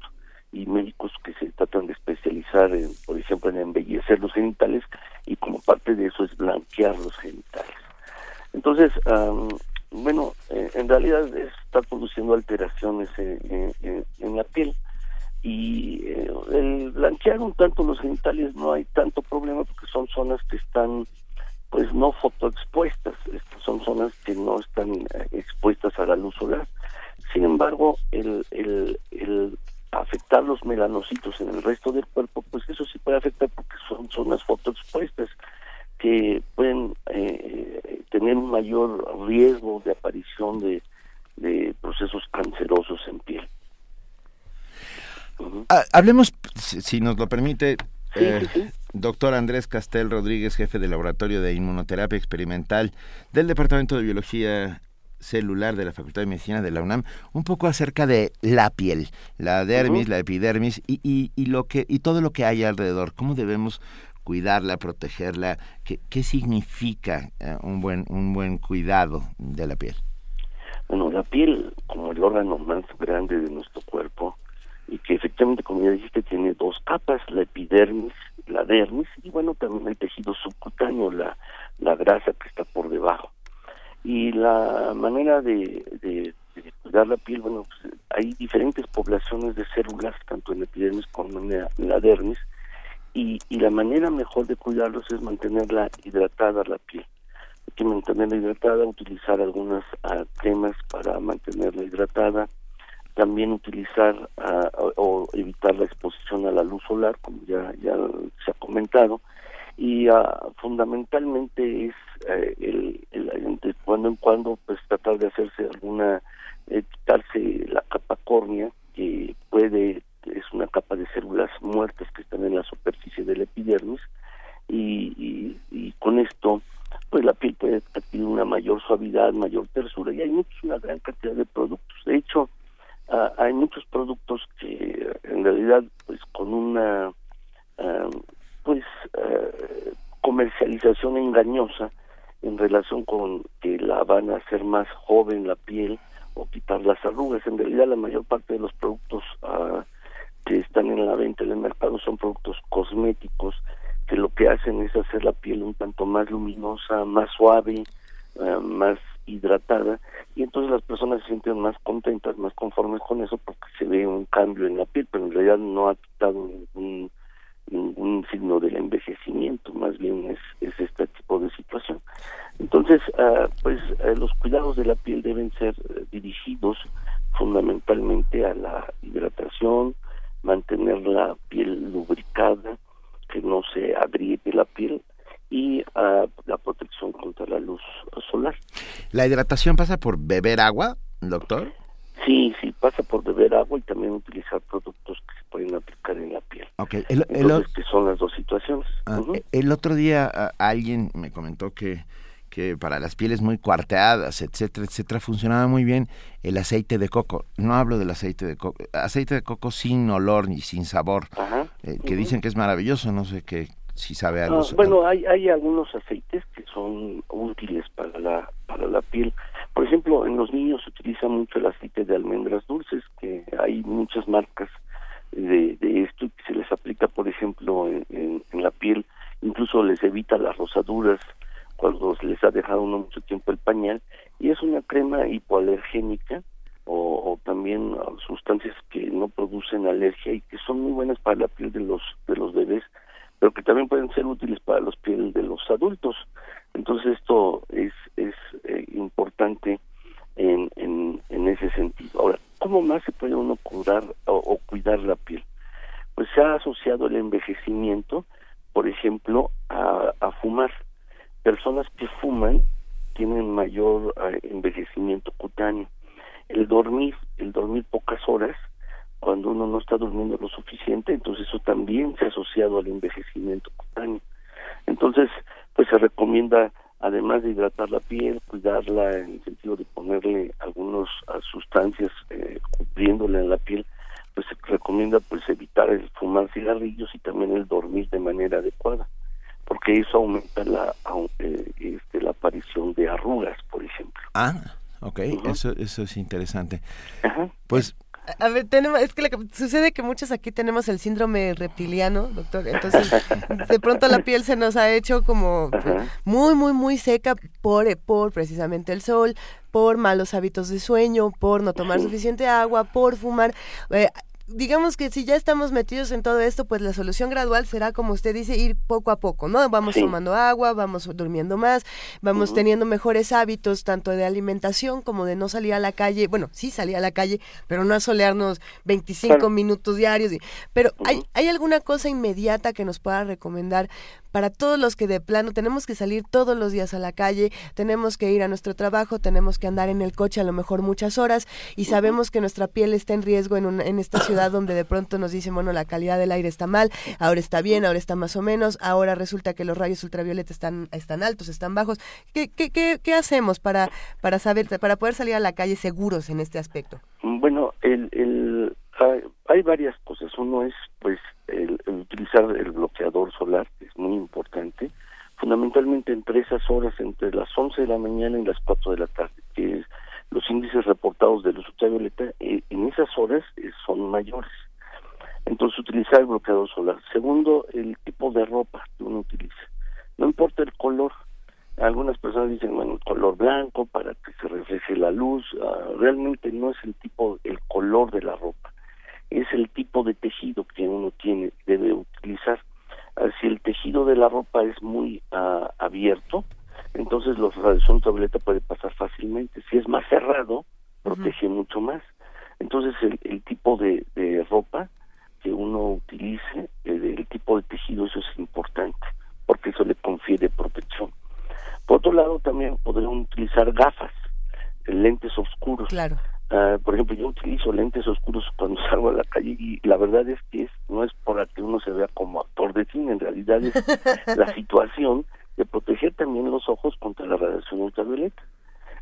y médicos que se tratan de especializar, en, por ejemplo, en embellecer los genitales y como parte de eso es blanquear los genitales. Entonces, am, bueno, eh, en realidad es- está produciendo alteraciones en, en- en- en la piel y eh, el blanquear un tanto los genitales no hay tanto problema porque son zonas que están pues no fotoexpuestas, Estas son zonas que no están eh, expuestas a la luz solar. Sin embargo, el, el, el afectar los melanocitos en el resto del cuerpo, pues eso sí puede afectar porque son zonas fotoexpuestas que pueden eh, tener un mayor riesgo de aparición de, de procesos cancerosos en piel. Ujú. Ah, hablemos, si, si nos lo permite, Sí, eh, sí, sí. doctor Andrés Castel Rodríguez, jefe del Laboratorio de Inmunoterapia Experimental del Departamento de Biología Celular de la Facultad de Medicina de la UNAM, un poco acerca de la piel, la dermis, la epidermis y, y, y lo que y todo lo que hay alrededor. ¿Cómo debemos cuidarla, protegerla? ¿Qué, qué significa eh, un buen un buen cuidado de la piel? Bueno, la piel, como el órgano más grande de nuestro y que efectivamente, como ya dijiste, tiene dos capas, la epidermis, la dermis, y bueno, también el tejido subcutáneo, la, la grasa que está por debajo. Y la manera de, de, cuidar la piel, bueno, pues, hay diferentes poblaciones de células, tanto en la epidermis como en la, en la dermis, y, y la manera mejor de cuidarlos es mantenerla hidratada la piel hay que mantenerla hidratada, utilizar algunas ah, cremas para mantenerla hidratada, también utilizar ah, o, evitar la exposición a la luz solar, como ya, ya se ha comentado, y ah, fundamentalmente es eh, el, el- de cuando en cuando pues tratar de hacerse alguna, eh, quitarse la capa córnea, que puede, es una capa de células muertas que están en la superficie del epidermis, y con esto pues la piel puede adquirir una mayor suavidad, mayor tersura y hay muchos, una gran cantidad de productos. De hecho, ah, hay muchos productos que en realidad pues con una ah, comercialización engañosa en relación con que la van a hacer más joven la piel o quitar las arrugas. En realidad la mayor parte de los productos que están en la venta en el mercado son productos cosméticos que lo que hacen es hacer la piel un tanto más luminosa, más suave, más hidratada y entonces las personas se sienten más contentas, más conformes con eso porque se ve un cambio en la piel, pero en realidad no ha quitado ningún ningún signo del envejecimiento, más bien es, es este tipo de situación. Entonces, ah, pues eh, los cuidados de la piel deben ser eh, dirigidos fundamentalmente a la hidratación, mantener la piel lubricada, que no se agriete la piel y a la protección contra la luz solar. ¿La hidratación pasa por beber agua, doctor? Sí, sí, pasa por beber agua y también utilizar productos que se pueden aplicar en la piel. Okay. Entonces, que son las dos situaciones. Ah, el otro día alguien me comentó que que para las pieles muy cuarteadas, etcétera, etcétera, funcionaba muy bien el aceite de coco. No hablo del aceite de coco, aceite de coco sin olor ni sin sabor, eh, que dicen que es maravilloso, no sé qué si sabe algo. Ah, bueno, hay, hay algunos aceites que son útiles para la para la piel. Por ejemplo, en los niños se utiliza mucho el aceite de almendras dulces, que hay muchas marcas de, de esto y que se les aplica, por ejemplo, en, en la piel, incluso les evita las rosaduras cuando se les ha dejado uno mucho tiempo el pañal y es una crema hipoalergénica o, también ah, sustancias que no producen alergia y que son muy buenas para la piel de los de los bebés pero que también pueden ser útiles para los piel de los adultos. Entonces esto es es eh, importante en, en, en ese sentido. Ahora cómo más se puede uno curar o cuidar la piel pues se ha asociado el envejecimiento por ejemplo a, a fumar. Personas que fuman tienen mayor eh, envejecimiento cutáneo. El dormir, el dormir pocas horas, cuando uno no está durmiendo lo suficiente, entonces eso también se ha asociado al envejecimiento cutáneo. Entonces, pues se recomienda, además de hidratar la piel, cuidarla en el sentido de ponerle algunas ah, sustancias eh, cubriéndola en la piel, pues se recomienda pues evitar el fumar cigarrillos y también el dormir de manera adecuada porque eso aumenta la eh, este, la aparición de arrugas, por ejemplo. Ah, ok, eso, eso es interesante. Pues a ver, tenemos, es que sucede que muchos aquí tenemos el síndrome reptiliano, doctor. Entonces, de pronto la piel se nos ha hecho como muy, muy, muy seca por, por precisamente el sol, por malos hábitos de sueño, por no tomar suficiente agua, por fumar. Eh, digamos que si ya estamos metidos en todo esto, pues la solución gradual será, como usted dice, ir poco a poco, ¿no? Vamos tomando agua, vamos durmiendo más, vamos teniendo mejores hábitos, tanto de alimentación como de no salir a la calle. Bueno, sí salir a la calle, pero no asolearnos 25 minutos diarios. Pero ¿hay, ¿hay alguna cosa inmediata que nos pueda recomendar para todos los que de plano tenemos que salir todos los días a la calle, tenemos que ir a nuestro trabajo, tenemos que andar en el coche a lo mejor muchas horas y sabemos que nuestra piel está en riesgo en, en esta ciudad donde de pronto nos dicen, bueno, la calidad del aire está mal, ahora está bien, ahora está más o menos, ahora resulta que los rayos ultravioleta están, están altos, están bajos. ¿Qué, qué, qué, qué hacemos para, para saber, para poder salir a la calle seguros en este aspecto? Bueno, el, el, hay varias cosas. Uno es, pues, el, utilizar el bloqueador solar, que es muy importante, fundamentalmente entre esas horas, entre las 11 de la mañana y las 4 de la tarde, que los índices reportados de luz ultravioleta eh, en esas horas eh, son mayores. Entonces, utilizar el bloqueador solar. Segundo, el tipo de ropa que uno utiliza. No importa el color. Algunas personas dicen, bueno, color blanco para que se refleje la luz. Ah, realmente no es el tipo, el color de la ropa es el tipo de tejido que uno tiene debe utilizar. Ah, si el tejido de la ropa es muy ah, abierto, entonces los radiación ultravioleta puede pasar fácilmente. Si es más cerrado, protege mucho más. Entonces el, el tipo de, de, ropa que uno utilice, el, el, tipo de tejido, eso es importante, porque eso le confiere protección. Por otro lado, también podrían utilizar gafas, lentes oscuros. Claro. Uh, por ejemplo, yo utilizo lentes oscuros cuando salgo a la calle y la verdad es que es, no es para que uno se vea como actor de cine, en realidad es la situación de proteger también los ojos contra la radiación ultravioleta.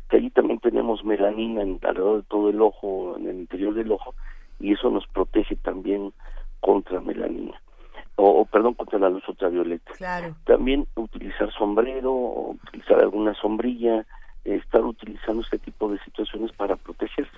Que allí también tenemos melanina en, alrededor de todo el ojo, en el interior del ojo, y eso nos protege también contra melanina. o, o, perdón, contra la luz ultravioleta. Claro. También utilizar sombrero, o utilizar alguna sombrilla, estar utilizando este tipo de situaciones para protegerse.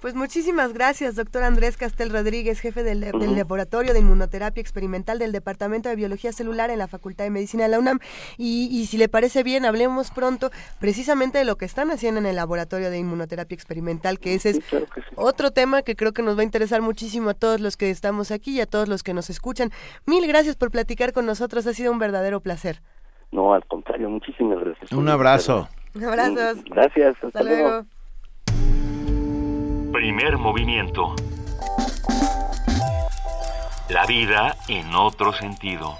Pues muchísimas gracias, doctor Andrés Castel Rodríguez, jefe del. Laboratorio de Inmunoterapia Experimental del Departamento de Biología Celular en la Facultad de Medicina de la UNAM. Y, y si le parece bien, hablemos pronto precisamente de lo que están haciendo en el Laboratorio de Inmunoterapia Experimental, que ese es Sí, claro que sí. otro tema que creo que nos va a interesar muchísimo a todos los que estamos aquí y a todos los que nos escuchan. Mil gracias por platicar con nosotros, ha sido un verdadero placer. No, al contrario, muchísimas gracias. Un abrazo. Abrazos. Gracias. Hasta, luego. Primer movimiento. La vida en otro sentido.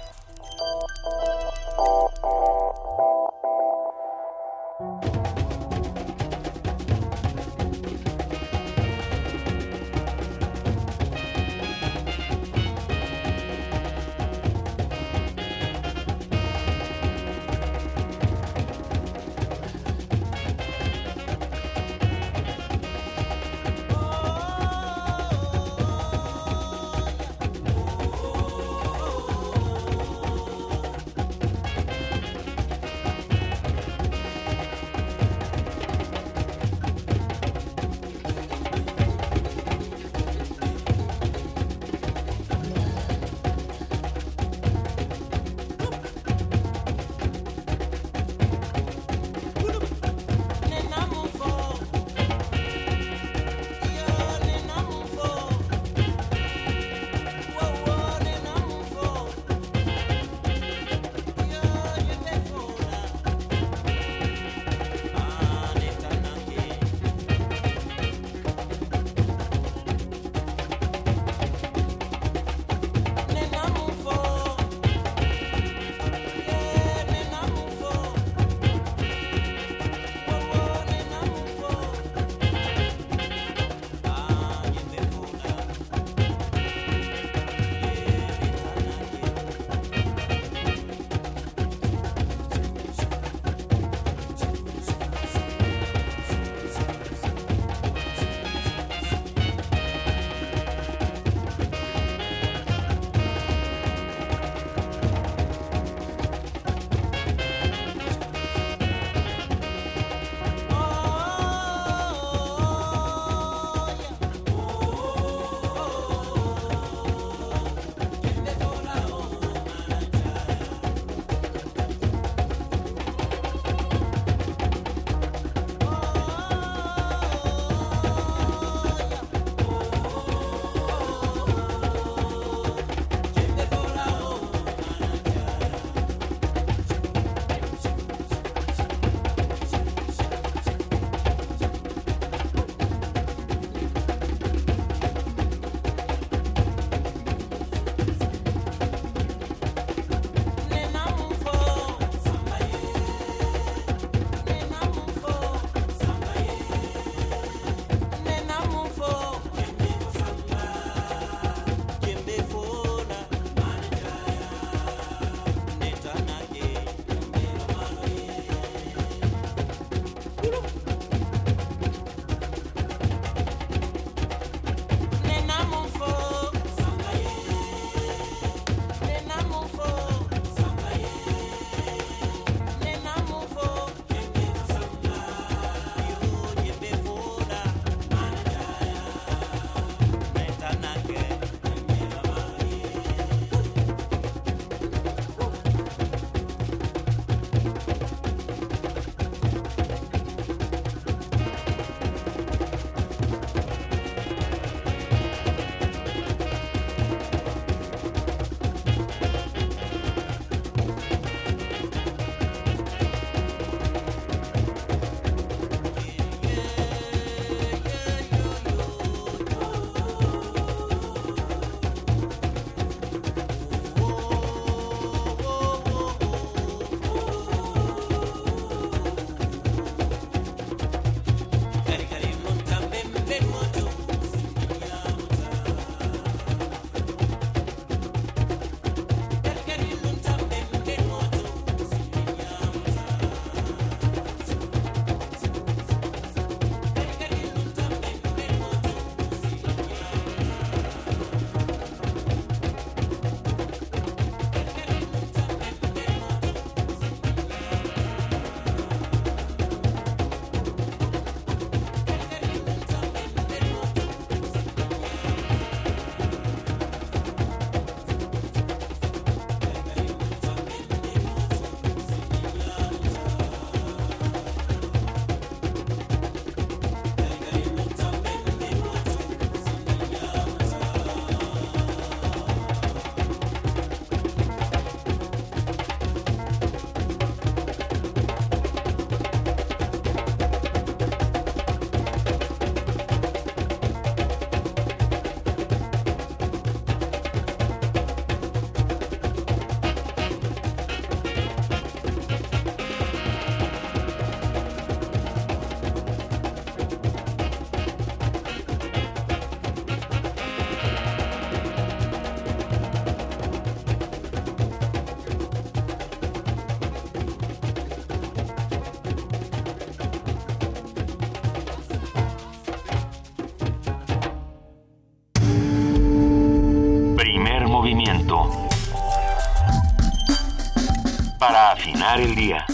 Para afinar el día.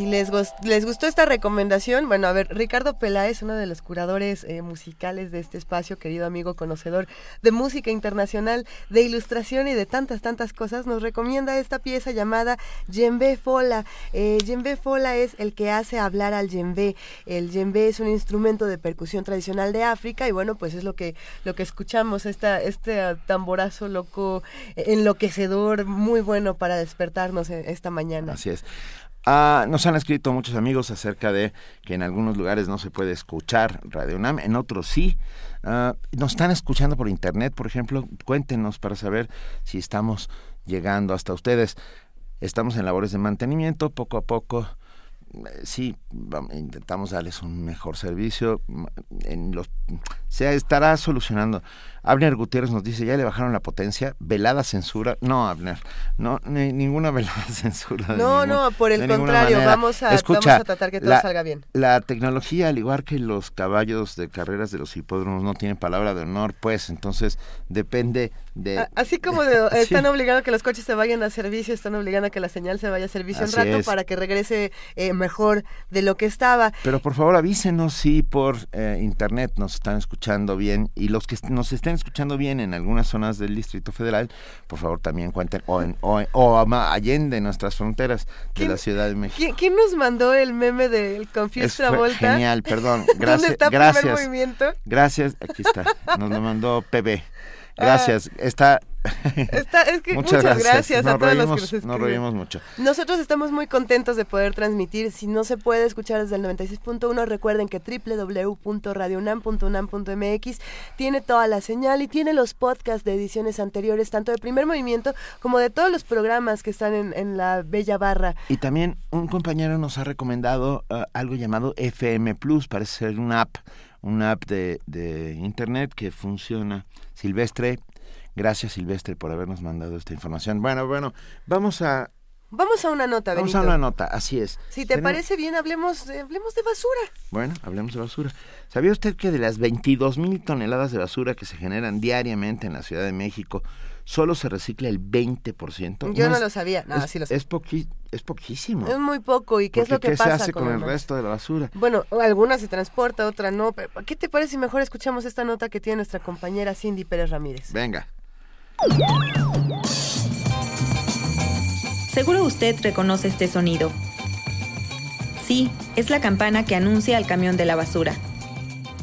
Si les, les gustó esta recomendación, bueno, a ver, Ricardo Peláez, uno de los curadores eh, musicales de este espacio, querido amigo conocedor de música internacional, de ilustración y de tantas, tantas cosas, nos recomienda esta pieza llamada Djembe Fola. Eh, Djembe Fola es el que hace hablar al djembe. El djembe es un instrumento de percusión tradicional de África y bueno, pues es lo que, lo que escuchamos, esta, este tamborazo loco, eh, enloquecedor, muy bueno para despertarnos eh, esta mañana. Así es. Ah, nos han escrito muchos amigos acerca de que en algunos lugares no se puede escuchar Radio UNAM, en otros sí. Ah, nos están escuchando por internet, por ejemplo. Cuéntenos para saber si estamos llegando hasta ustedes. Estamos en labores de mantenimiento, poco a poco. eh, Sí, intentamos darles un mejor servicio. En los, se estará solucionando. Abner Gutiérrez nos dice, ya le bajaron la potencia, velada censura. No, Abner, no, ni- ninguna velada censura. de No, ningún- no, por el contrario, vamos a, Escucha, vamos a tratar que todo la- salga bien. La tecnología, al igual que los caballos de carreras de los hipódromos, no tiene palabra de honor, pues, entonces depende de... Así como de- Sí. están obligando a que los coches se vayan a servicio, están obligando a que la señal se vaya a servicio Así un rato es. para que regrese eh, mejor de lo que estaba. Pero por favor avísenos si por eh, internet nos están escuchando bien y los que nos estén escuchando bien en algunas zonas del Distrito Federal, por favor también cuenten, o, en, o, o allende nuestras fronteras de ¿Quién- la Ciudad de México. ¿Quién, quién nos mandó el meme del Confused Travolta? genial, perdón. ¿Dónde Gracias, está primer gracias. movimiento? Gracias, aquí está. Nos lo mandó PB. Gracias. Está Está- es que muchas, gracias, a Nos todos los que nos nos escriben. reímos mucho. Nosotros estamos muy contentos de poder transmitir. Si no se puede escuchar desde el 96.1, recuerden que www.radiounam.unam.mx tiene toda la señal y tiene los podcasts de ediciones anteriores, tanto de primer movimiento como de todos los programas que están en, en la bella barra. Y también un compañero nos ha recomendado eh, algo llamado FM Plus, parece ser una app, una app de, de internet que funciona. Silvestre, gracias Silvestre por habernos mandado esta información. Bueno, bueno, vamos a Vamos a una nota, vamos Benito. a una nota, así es. Si te Tenemos- parece bien, hablemos, hablemos de basura. Bueno, hablemos de basura. ¿Sabía usted que de las 22 mil toneladas de basura que se generan diariamente en la Ciudad de México, solo se recicla el 20%? Yo no es- lo sabía. No, es, sí lo sé. es, poqui- es poquísimo. Es muy poco. ¿Y qué es lo que ¿qué pasa se hace con, el resto de la basura? Bueno, alguna se transporta, otra no. Pero ¿qué te parece si mejor escuchamos esta nota que tiene nuestra compañera Cindy Pérez Ramírez? Venga. Seguro usted reconoce este sonido. Sí, es la campana que anuncia al camión de la basura.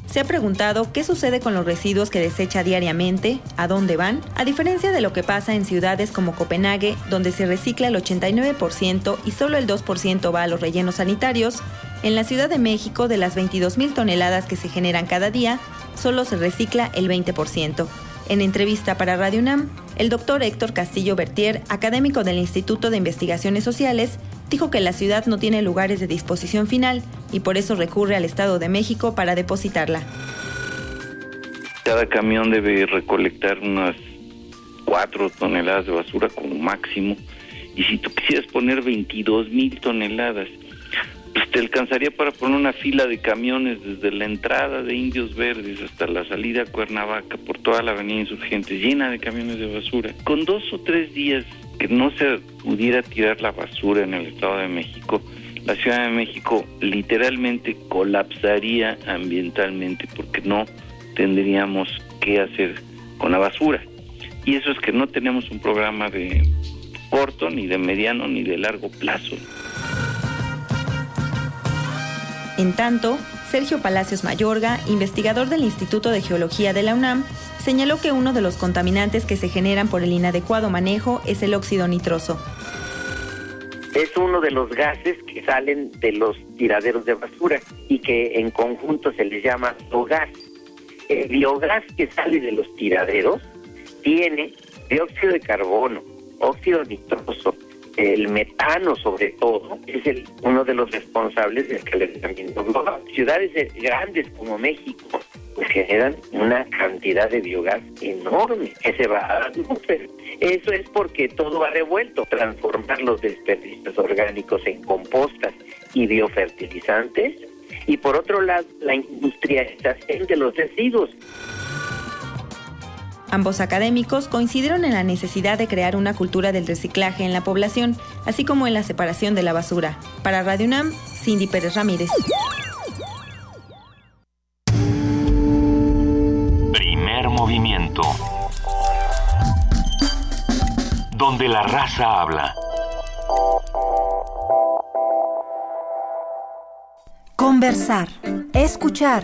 ¿Se ha preguntado qué sucede con los residuos que desecha diariamente? ¿A dónde van? A diferencia de lo que pasa en ciudades como Copenhague, donde se recicla el 89% y solo el 2% va a los rellenos sanitarios, en la Ciudad de México, de las 22.000 toneladas que se generan cada día, solo se recicla el 20%. En entrevista para Radio UNAM, el doctor Héctor Castillo Bertier, académico del Instituto de Investigaciones Sociales, dijo que la ciudad no tiene lugares de disposición final y por eso recurre al Estado de México para depositarla. Cada camión debe recolectar unas 4 toneladas de basura como máximo. Y si tú quisieras poner 22 mil toneladas, pues te alcanzaría para poner una fila de camiones desde la entrada de Indios Verdes hasta la salida a Cuernavaca por toda la avenida Insurgentes llena de camiones de basura. Con dos o tres días que no se pudiera tirar la basura en el Estado de México, la Ciudad de México literalmente colapsaría ambientalmente porque no tendríamos qué hacer con la basura. Y eso es que no tenemos un programa de corto, ni de mediano, ni de largo plazo. En tanto, Sergio Palacios Mayorga, investigador del Instituto de Geología de la UNAM, señaló que uno de los contaminantes que se generan por el inadecuado manejo es el óxido nitroso. es uno de los gases que salen de los tiraderos de basura y que en conjunto se les llama biogás. El biogás que sale de los tiraderos tiene dióxido de carbono, óxido nitroso, el metano sobre todo, es el, uno de los responsables del calentamiento global. Ciudades grandes como México pues generan una cantidad de biogás enorme que se va a la atmósfera. Eso es porque todo va revuelto. Transformar los desperdicios orgánicos en compostas y biofertilizantes. Y por otro lado, la industrialización de los residuos. Ambos académicos coincidieron en la necesidad de crear una cultura del reciclaje en la población, así como en la separación de la basura. Para Radio UNAM, Cindy Pérez Ramírez. Primer movimiento. Donde la raza habla. Conversar, escuchar,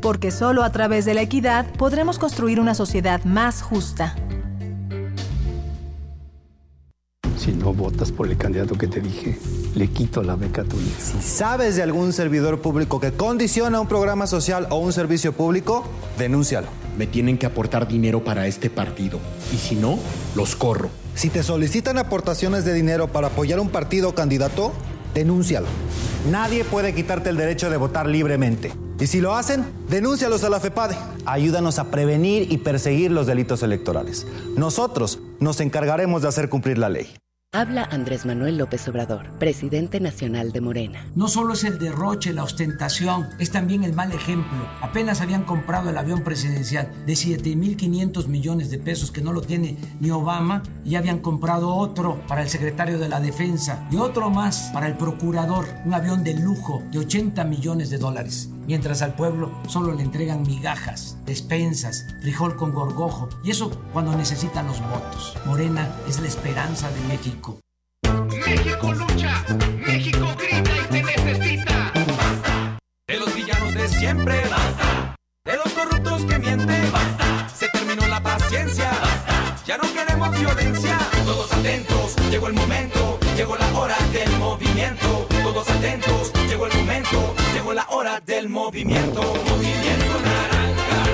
Porque solo a través de la equidad podremos construir una sociedad más justa. Si no votas por el candidato que te dije, le quito la beca a tu hija. Si sabes de algún servidor público que condiciona un programa social o un servicio público, denúncialo. Me tienen que aportar dinero para este partido. Y si no, los corro. Si te solicitan aportaciones de dinero para apoyar un partido o candidato, denúncialo. Nadie puede quitarte el derecho de votar libremente. Y si lo hacen, denúncialos a la FEPADE. Ayúdanos a prevenir y perseguir los delitos electorales. Nosotros nos encargaremos de hacer cumplir la ley. Habla Andrés Manuel López Obrador, presidente nacional de Morena. No solo es el derroche, la ostentación, es también el mal ejemplo. Apenas habían comprado el avión presidencial de 7.500 millones de pesos que no lo tiene ni Obama y habían comprado otro para el secretario de la Defensa y otro más para el procurador, un avión de lujo de 80 millones de dólares. Mientras al pueblo solo le entregan migajas, despensas, frijol con gorgojo y eso cuando necesitan los votos. Morena es la esperanza de México. México lucha, México grita y te necesita. Basta de los villanos de siempre. Basta de los corruptos que mienten. Basta se terminó la paciencia. Basta ya no queremos violencia. Todos atentos, llegó el momento, llegó la hora del movimiento. Todos atentos, del movimiento. Movimiento naranja.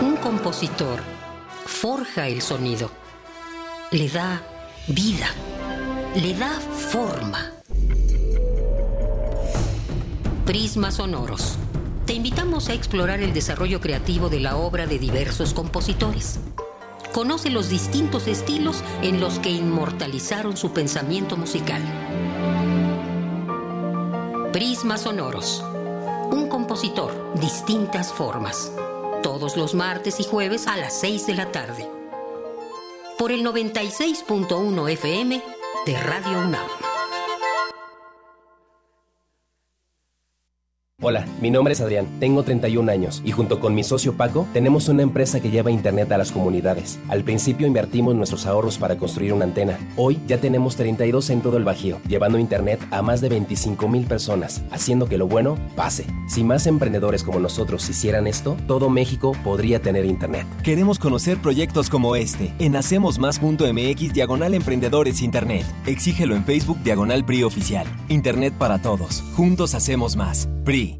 Un compositor forja el sonido, le da vida, le da forma. Prismas sonoros. Te invitamos a explorar el desarrollo creativo de la obra de diversos compositores. Conoce los distintos estilos en los que inmortalizaron su pensamiento musical. Prismas sonoros. Un compositor, distintas formas. Todos los martes y jueves a las 6 de la tarde. Por el 96.1 FM de Radio UNAM. Hola, mi nombre es Adrián, tengo 31 años y junto con mi socio Paco tenemos una empresa que lleva internet a las comunidades. Al principio invertimos nuestros ahorros para construir una antena. Hoy ya tenemos 32 en todo el Bajío, llevando internet a más de 25 mil personas, haciendo que lo bueno pase. Si más emprendedores como nosotros hicieran esto, todo México podría tener internet. Queremos conocer proyectos como este en hacemosmás.mx diagonal emprendedores internet. Exígelo en Facebook diagonal PRI oficial. Internet para todos. Juntos hacemos más. PRI.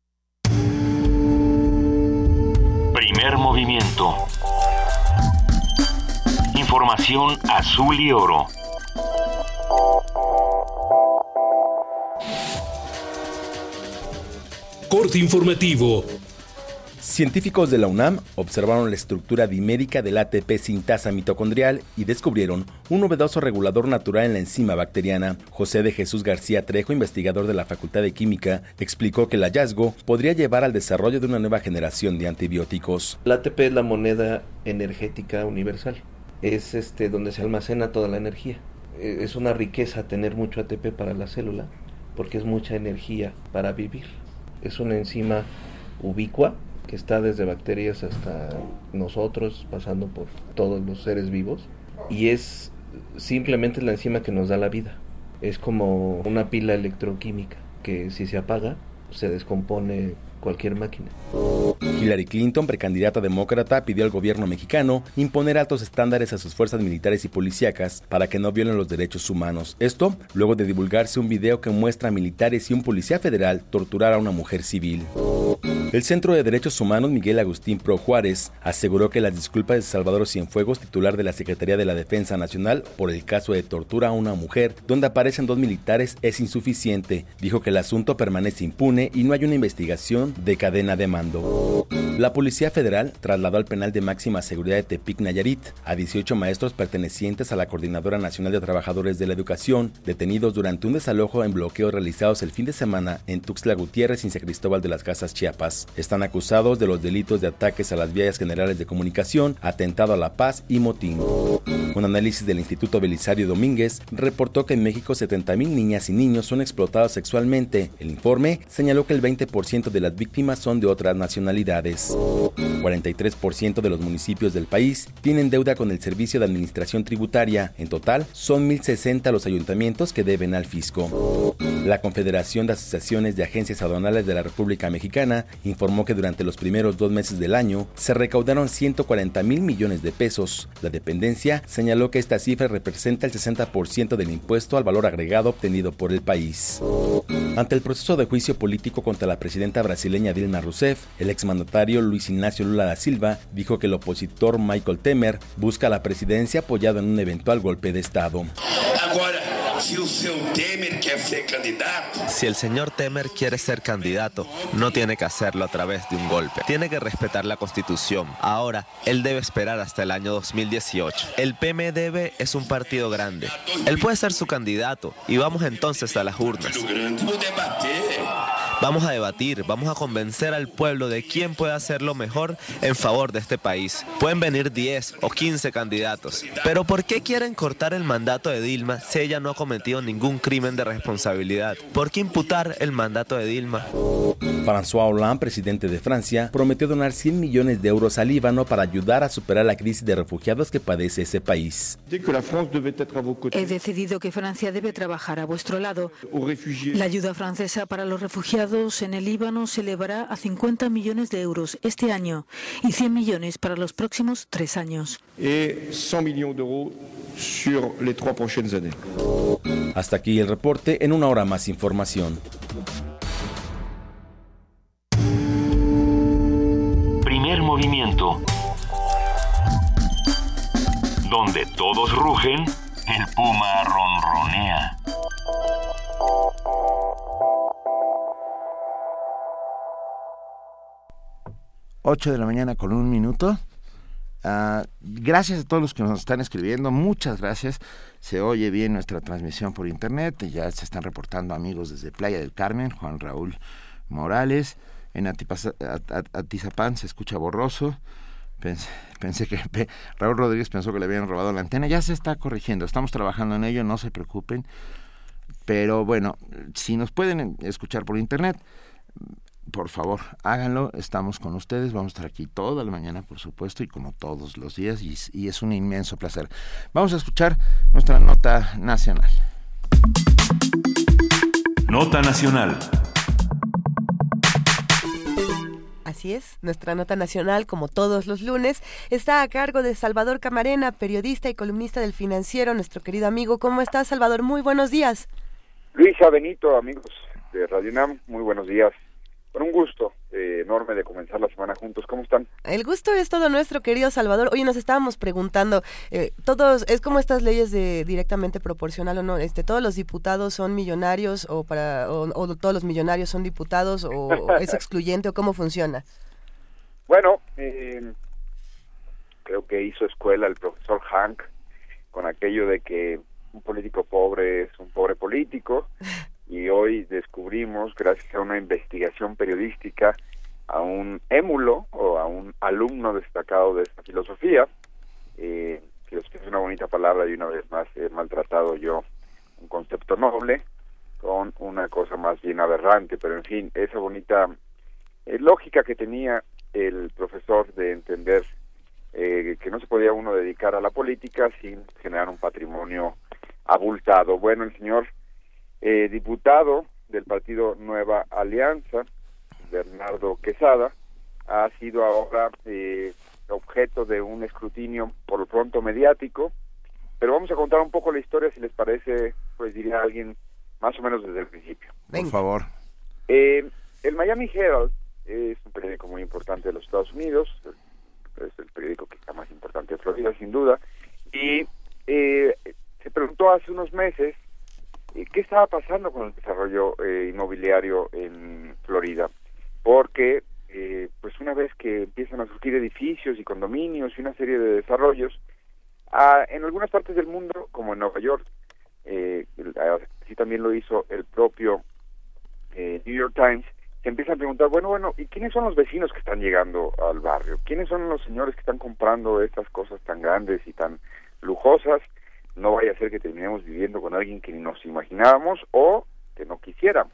Primer movimiento. Información azul y oro. Corte informativo. Científicos de la UNAM observaron la estructura dimérica del ATP sintasa mitocondrial y descubrieron un novedoso regulador natural en la enzima bacteriana. José de Jesús García Trejo, investigador de la Facultad de Química, explicó que el hallazgo podría llevar al desarrollo de una nueva generación de antibióticos. El ATP es la moneda energética universal. Es este donde se almacena toda la energía. E, es una riqueza tener mucho ATP para la célula porque es mucha energía para vivir. Es una enzima ubicua que está desde bacterias hasta nosotros, pasando por todos los seres vivos. Y es simplemente la enzima que nos da la vida. Es como una pila electroquímica que si se apaga, se descompone cualquier máquina. Hillary Clinton, precandidata demócrata, pidió al gobierno mexicano imponer altos estándares a sus fuerzas militares y policíacas para que no violen los derechos humanos. Esto luego de divulgarse un video que muestra a militares y un policía federal torturar a una mujer civil. El Centro de Derechos Humanos Miguel Agustín Pro Juárez aseguró que las disculpas de Salvador Cienfuegos, titular de la Secretaría de la Defensa Nacional, por el caso de tortura a una mujer donde aparecen dos militares es insuficiente. Dijo que el asunto permanece impune y no hay una investigación de cadena de mando. La Policía Federal trasladó al penal de máxima seguridad de Tepic Nayarit a 18 maestros pertenecientes a la Coordinadora Nacional de Trabajadores de la Educación, detenidos durante un desalojo en bloqueos realizados el fin de semana en Tuxtla Gutiérrez y San Cristóbal de las Casas, Chiapas. Están acusados de los delitos de ataques a las vías generales de comunicación, atentado a la paz y motín. Un análisis del Instituto Belisario Domínguez reportó que en México 70.000 niñas y niños son explotados sexualmente. El informe señaló que el 20% de las víctimas son de otras nacionalidades. 43% de los municipios del país tienen deuda con el Servicio de Administración Tributaria. En total, son 1.060 los ayuntamientos que deben al fisco. La Confederación de Asociaciones de Agencias Aduanales de la República Mexicana informó que durante los primeros dos meses del año se recaudaron 140 mil millones de pesos. La dependencia señaló que esta cifra representa el 60% del impuesto al valor agregado obtenido por el país. Ante el proceso de juicio político contra la presidenta brasileña Dilma Rousseff, el exmandatario Luis Ignacio Lula da Silva dijo que el opositor Michael Temer busca la presidencia apoyado en un eventual golpe de Estado. Si el señor Temer quiere ser candidato, no tiene que hacerlo a través de un golpe. Tiene que respetar la constitución. Ahora, él debe esperar hasta el año 2018. El PMDB es un partido grande. Él puede ser su candidato y vamos entonces a las urnas. Vamos a debatir, vamos a convencer al pueblo de quién puede hacerlo mejor en favor de este país. Pueden venir 10 o 15 candidatos, pero ¿por qué quieren cortar el mandato de Dilma si ella no ha cometido ningún crimen de responsabilidad? ¿Por qué imputar el mandato de Dilma? François Hollande, presidente de Francia, prometió donar 100 millones de euros al Líbano para ayudar a superar la crisis de refugiados que padece ese país. He decidido que Francia debe trabajar a vuestro lado. La ayuda francesa para los refugiados en el Líbano se elevará a 50 millones de euros este año y 100 millones para los próximos tres años. Hasta aquí el reporte. En una hora más información. Primer movimiento. Donde todos rugen, el puma ronronea. 8 de la mañana con un minuto. Uh, gracias a todos los que nos están escribiendo, muchas gracias. Se oye bien nuestra transmisión por internet, ya se están reportando amigos desde Playa del Carmen, Juan Raúl Morales. En Atizapán se escucha borroso. Pensé que Raúl Rodríguez pensó que le habían robado la antena. Ya se está corrigiendo, estamos trabajando en ello, no se preocupen. Pero bueno, si nos pueden escuchar por internet, por favor, háganlo. Estamos con ustedes. Vamos a estar aquí toda la mañana, por supuesto, y como todos los días. Y, es un inmenso placer. Vamos a escuchar nuestra nota nacional. Nota nacional. Así es, nuestra nota nacional, como todos los lunes, está a cargo de Salvador Camarena, periodista y columnista del financiero, nuestro querido amigo. ¿Cómo estás, Salvador? Muy buenos días. Luisa Benito, amigos de Radio Nam, muy buenos días. Con un gusto eh, enorme de comenzar la semana juntos. ¿Cómo están? El gusto es todo nuestro, querido Salvador. Hoy nos estábamos preguntando, eh, todos, es como estas leyes de directamente proporcional o no, este, todos los diputados son millonarios o para, o, todos los millonarios son diputados o, es excluyente o cómo funciona. Bueno, eh, creo que hizo escuela el profesor Hank con aquello de que un político pobre es un pobre político y hoy descubrimos, gracias a una investigación periodística, a un émulo o a un alumno destacado de esta filosofía, eh, es una bonita palabra y una vez más he maltratado yo un concepto noble con una cosa más bien aberrante, pero en fin, esa bonita eh, lógica que tenía el profesor de entender eh, que no se podía uno dedicar a la política sin generar un patrimonio abultado. Bueno, el señor eh, diputado del partido Nueva Alianza, Bernardo Quesada, ha sido ahora eh, objeto de un escrutinio por lo pronto mediático, pero vamos a contar un poco la historia, si les parece, pues diría alguien más o menos desde el principio. Por favor. Eh, el Miami Herald es un periódico muy importante de los Estados Unidos, es el periódico que está más importante de Florida, sin duda, y se preguntó hace unos meses ¿Qué estaba pasando con el desarrollo eh, inmobiliario en Florida? Porque, eh, pues una vez que empiezan a surgir edificios y condominios y una serie de desarrollos, ah, en algunas partes del mundo, como en Nueva York, eh, así también lo hizo el propio New York Times, se empiezan a preguntar, bueno, bueno, ¿y quiénes son los vecinos que están llegando al barrio? ¿Quiénes son los señores que están comprando estas cosas tan grandes y tan lujosas? No vaya a ser que terminemos viviendo con alguien que ni nos imaginábamos o que no quisiéramos.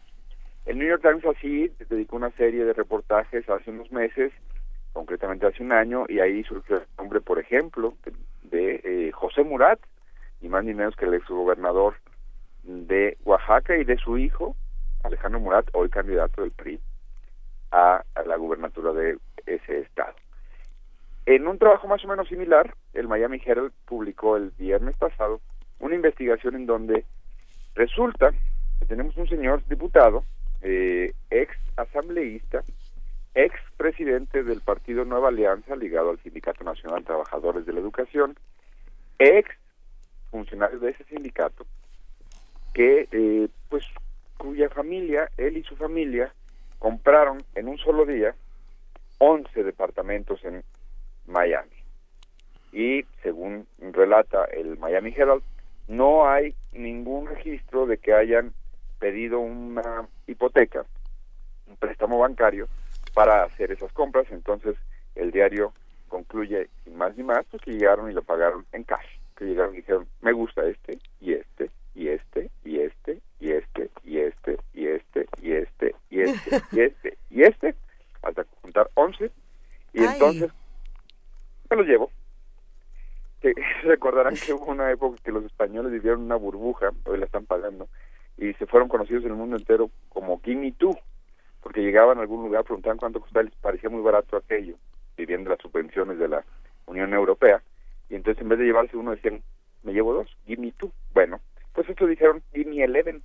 El New York Times así dedicó una serie de reportajes hace unos meses, concretamente hace un año, y ahí surgió el nombre, por ejemplo, de, eh, José Murat, ni más ni menos que el exgobernador de Oaxaca y de su hijo, Alejandro Murat, hoy candidato del PRI a la gubernatura de ese estado. En un trabajo más o menos similar, el Miami Herald publicó el viernes pasado una investigación en donde resulta que tenemos un señor diputado, eh, ex asambleísta, ex presidente del partido Nueva Alianza, ligado al Sindicato Nacional de Trabajadores de la Educación, ex funcionario de ese sindicato, que eh, pues cuya familia, él y su familia, compraron en un solo día 11 departamentos en Miami. Y según relata el Miami Herald, no hay ningún registro de que hayan pedido una hipoteca, un préstamo bancario para hacer esas compras. Entonces el diario concluye sin más ni más pues que llegaron y lo pagaron en cash. Que llegaron y dijeron, me gusta este y este y este y este y este y este y este y este y este y este y este hasta contar 11 y entonces me los llevo. Que, recordarán que hubo una época que los españoles vivieron una burbuja, hoy la están pagando, y se fueron conocidos en el mundo entero como Gimme Tú, porque llegaban a algún lugar, preguntaban cuánto costaba, les parecía muy barato aquello, viviendo las subvenciones de la Unión Europea, y entonces en vez de llevarse uno decían, me llevo dos, Gimme Tú. Bueno, pues estos dijeron, Gimme Eleven.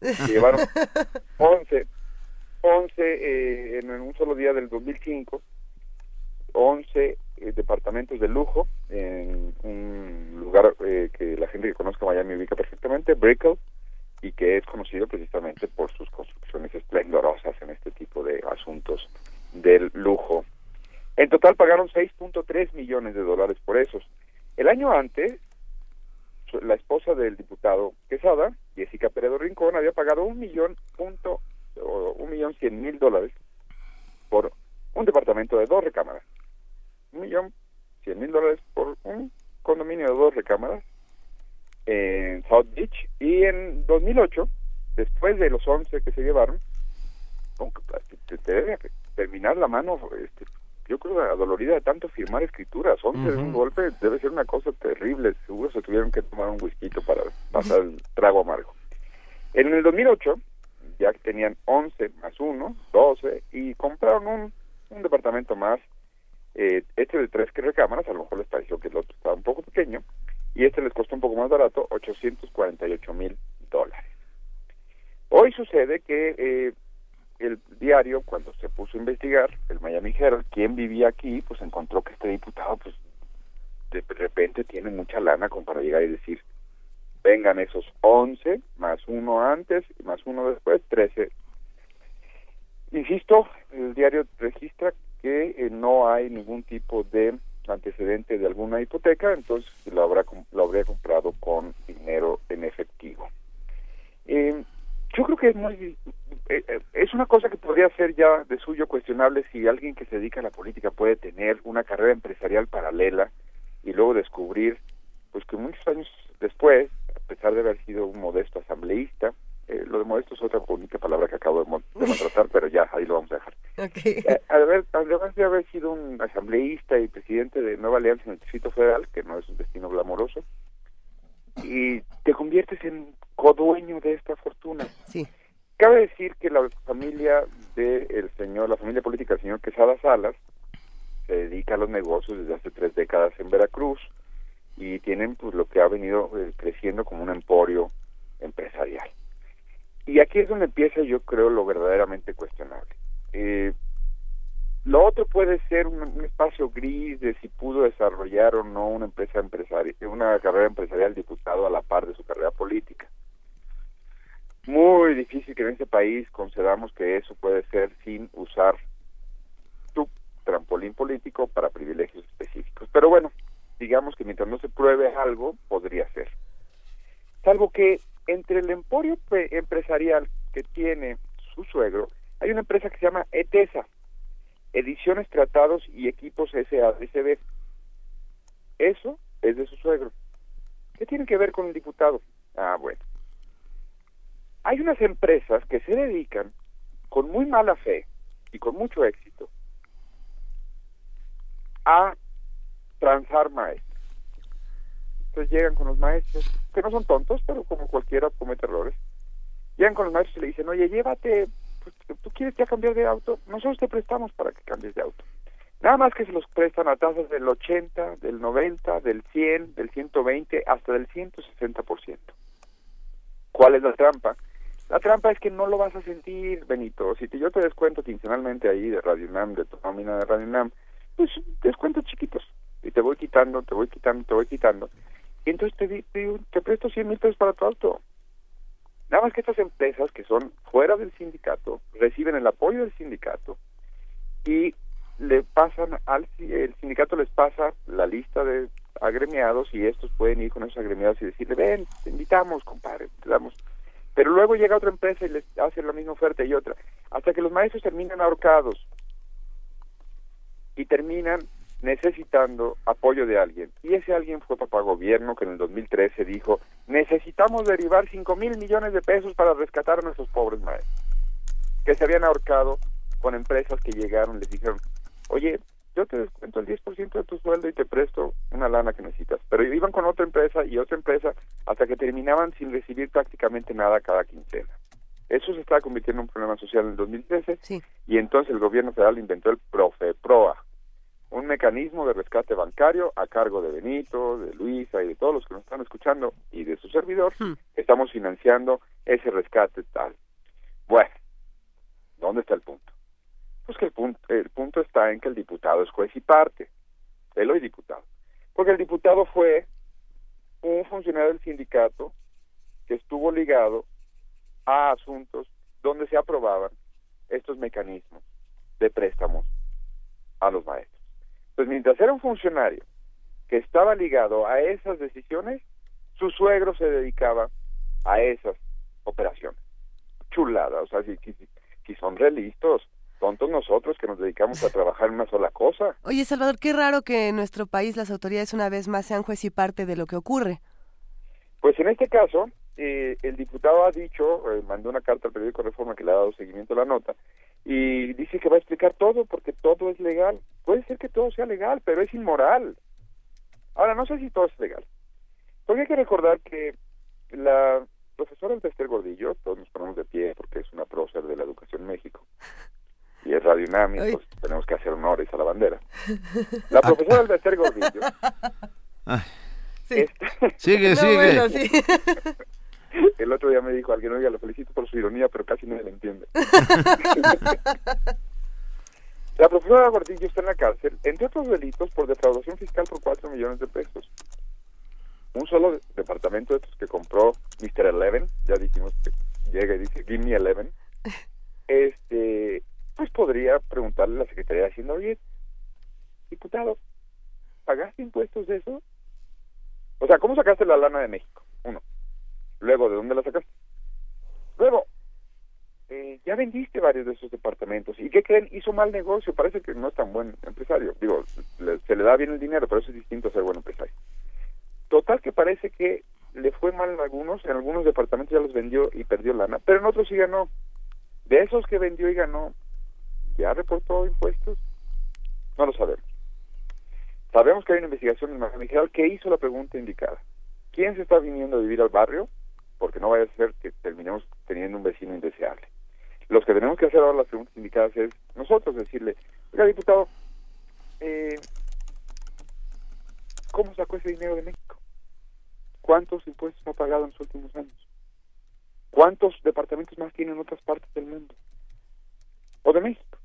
Se llevaron 11, 11 eh, en un solo día del 2005, 11 eh, departamentos de lujo en un lugar eh, que la gente que conozca Miami ubica perfectamente, Brickell, y que es conocido precisamente por sus construcciones esplendorosas en este tipo de asuntos del lujo. En total pagaron 6.3 millones de dólares por esos. El año antes, la esposa del diputado Quesada, Jessica Peredo Rincón, había pagado un millón punto, o un millón cien mil dólares por un departamento de dos recámaras un millón cien mil dólares por un condominio de dos recámaras en South Beach. Y en 2008 después de los 11 que se llevaron te, te debe terminar la mano este, yo creo adolorida de tanto firmar escrituras. 11 de un golpe debe ser una cosa terrible. Seguro se tuvieron que tomar un whisky para pasar el trago amargo. En el 2008 ya tenían 11 más 1 12 y compraron un un departamento más, eh, este de tres recámaras, a lo mejor les pareció que el otro estaba un poco pequeño, y este les costó un poco más barato, 848 mil dólares. Hoy sucede que eh, el diario, cuando se puso a investigar, el Miami Herald, quién vivía aquí, pues encontró que este diputado, pues de repente tiene mucha lana como para llegar y decir, vengan esos 11, más uno antes, y más uno después, 13. Insisto, el diario registra que eh, no hay ningún tipo de antecedente de alguna hipoteca, entonces lo, habrá, lo habría comprado con dinero en efectivo. Eh, yo creo que es muy eh, eh, es una cosa que podría ser ya de suyo cuestionable si alguien que se dedica a la política puede tener una carrera empresarial paralela y luego descubrir pues que muchos años después a pesar de haber sido un modesto asambleísta eh, lo de modesto es otra bonita palabra que acabo de, contratar pero ya ahí lo vamos a dejar okay. además de haber sido un asambleísta y presidente de Nueva Alianza en el Distrito Federal que no es un destino glamoroso y te conviertes en codueño de esta fortuna. Sí. Cabe decir que la familia del señor, la familia política del señor Quesada Salas, se dedica a los negocios desde hace tres décadas en Veracruz y tienen pues lo que ha venido eh, creciendo como un emporio empresarial. Y aquí es donde empieza yo creo lo verdaderamente cuestionable. Eh, lo otro puede ser un, espacio gris de si pudo desarrollar o no una empresa empresaria, una carrera empresarial diputado a la par de su carrera política. Muy difícil que en este país concedamos que eso puede ser sin usar tu trampolín político para privilegios específicos. Pero bueno, digamos que mientras no se pruebe algo, podría ser. Salvo que entre el emporio empresarial que tiene su suegro, hay una empresa que se llama ETESA, Ediciones, Tratados y Equipos SADCB. Eso es de su suegro. ¿Qué tiene que ver con el diputado? Ah, bueno. Hay unas empresas que se dedican con muy mala fe y con mucho éxito a transar maestros. Entonces llegan con los maestros, que no son tontos, pero como cualquiera comete errores. Llegan con los maestros y le dicen, oye, llévate pues, tú quieres ya cambiar de auto, nosotros te prestamos para que cambies de auto. Nada más que se los prestan a tasas del 80, del 90, del 100, del 120, hasta del 160%. ¿Cuál es la trampa? La trampa es que no lo vas a sentir, Benito. Si te, yo te descuento quincenalmente ahí de Radio Nam, de tu nómina de Radio Nam, pues descuentos chiquitos. Y te voy quitando, te voy quitando, te voy quitando. Y entonces te, te, te presto 100 mil pesos para tu auto. Nada más que estas empresas que son fuera del sindicato reciben el apoyo del sindicato y le pasan al el sindicato les pasa la lista de agremiados y estos pueden ir con esos agremiados y decirle ven te invitamos compadre te damos pero luego llega otra empresa y les hace la misma oferta y otra hasta que los maestros terminan ahorcados y terminan necesitando apoyo de alguien. Y ese alguien fue papá gobierno que en el 2013 dijo, necesitamos derivar 5 mil millones de pesos para rescatar a nuestros pobres maestros, que se habían ahorcado con empresas que llegaron, les dijeron, oye, yo te descuento el 10% de tu sueldo y te presto una lana que necesitas. Pero iban con otra empresa y otra empresa hasta que terminaban sin recibir prácticamente nada cada quincena. Eso se estaba convirtiendo en un problema social en el 2013 y entonces el gobierno federal inventó el PROFEPROA, un mecanismo de rescate bancario a cargo de Benito, de Luisa y de todos los que nos están escuchando y de su servidor, hmm. estamos financiando ese rescate tal. Bueno, ¿dónde está el punto? Pues que el punto, el punto está en que el diputado es juez y parte, él hoy diputado, porque el diputado fue un funcionario del sindicato que estuvo ligado a asuntos donde se aprobaban estos mecanismos de préstamos a los maestros. Pues mientras era un funcionario que estaba ligado a esas decisiones, su suegro se dedicaba a esas operaciones. Chulada, o sea, si, si, son realistas, tontos nosotros que nos dedicamos a trabajar en una sola cosa. Oye, Salvador, qué raro que en nuestro país las autoridades una vez más sean juez y parte de lo que ocurre. Pues en este caso, eh, el diputado ha dicho, eh, mandó una carta al periódico Reforma que le ha dado seguimiento a la nota, y dice que va a explicar todo porque todo es legal. Puede ser que todo sea legal, pero es inmoral. Ahora, no sé si todo es legal. Porque hay que recordar que la profesora Elbester Gordillo, todos nos ponemos de pie porque es una prócer de la educación en México, y es Radio UNAM, pues tenemos que hacer honores a la bandera. La profesora Alberter Gordillo. Sí. Sigue, sigue. El otro día me dijo alguien, oiga, lo felicito por su ironía, pero casi nadie le entiende. la profesora Gordillo está en la cárcel, entre otros delitos, por defraudación fiscal por 4 millones de pesos. Un solo departamento de estos que compró Mr. Eleven, ya dijimos que llega y dice, give me Eleven, este, pues podría preguntarle a la Secretaría de Hacienda, oye, diputado, ¿pagaste impuestos de eso? O sea, ¿cómo sacaste la lana de México? Uno. Luego, ¿de dónde la sacaste? Luego, eh, ya vendiste varios de esos departamentos. ¿Y qué creen? Hizo mal negocio. Parece que no es tan buen empresario. Digo, se le da bien el dinero, pero eso es distinto a ser buen empresario. Total que parece que le fue mal en algunos, en algunos departamentos ya los vendió y perdió lana, pero en otros sí ganó. De esos que vendió y ganó, ¿ya reportó impuestos? No lo sabemos. Sabemos que hay una investigación en Miami que hizo la pregunta indicada. ¿Quién se está viniendo a vivir al barrio? Porque no vaya a ser que terminemos teniendo un vecino indeseable. Los que tenemos que hacer ahora las preguntas indicadas es nosotros decirle, oiga diputado, eh, ¿cómo sacó ese dinero de México? ¿Cuántos impuestos ha pagado en los últimos años? ¿Cuántos departamentos más tiene en otras partes del mundo? ¿O de México?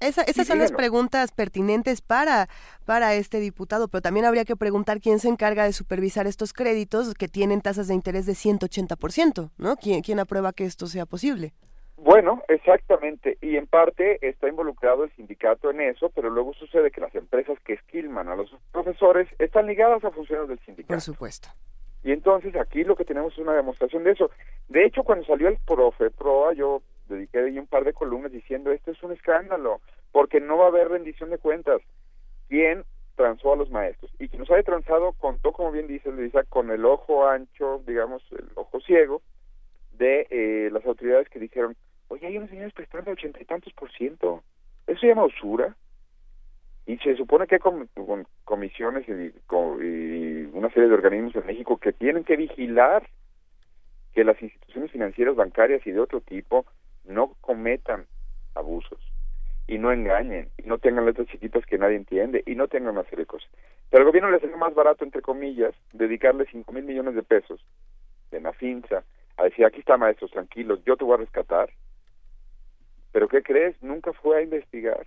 Esas son las preguntas pertinentes para, para este diputado, pero también habría que preguntar quién se encarga de supervisar estos créditos que tienen tasas de interés de 180%, ¿no? ¿Quién, quién aprueba que esto sea posible? Bueno, exactamente, y en parte está involucrado el sindicato en eso, pero luego sucede que las empresas que esquilman a los profesores están ligadas a funciones del sindicato. Por supuesto. Y entonces aquí lo que tenemos es una demostración de eso. De hecho, cuando salió el profe, proa, yo dediqué ahí un par de columnas diciendo esto es un escándalo, porque no va a haber rendición de cuentas. ¿Quién transó a los maestros? Y quien nos haya transado contó, como bien dice Luisa, con el ojo ancho, digamos, el ojo ciego, de eh, las autoridades que dijeron, oye, hay unos señores prestando ochenta y tantos por ciento. Eso se llama usura. Y se supone que hay con, comisiones y una serie de organismos en México que tienen que vigilar que las instituciones financieras, bancarias y de otro tipo no cometan abusos y no engañen y no tengan letras chiquitas que nadie entiende y no tengan una serie de cosas. Pero al gobierno le salió más barato, entre comillas, dedicarle cinco mil millones de pesos de Nafinsa a decir, aquí está maestros, tranquilos, yo te voy a rescatar. Pero ¿qué crees? Nunca fue a investigar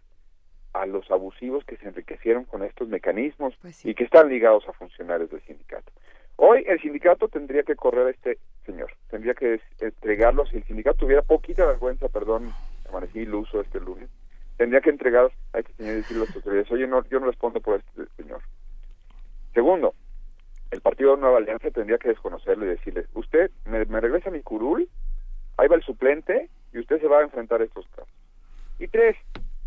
a los abusivos que se enriquecieron con estos mecanismos pues y que están ligados a funcionarios del sindicato. Hoy el sindicato tendría que correr a este señor, tendría que entregarlo, si el sindicato tuviera poquita vergüenza, perdón, amanecí iluso este lunes, tendría que entregar a este señor y decirle a las autoridades, oye, no, yo no respondo por este señor. Segundo, el Partido de Nueva Alianza tendría que desconocerlo y decirle, usted me, me regresa mi curul, ahí va el suplente y usted se va a enfrentar a estos casos. Y tres,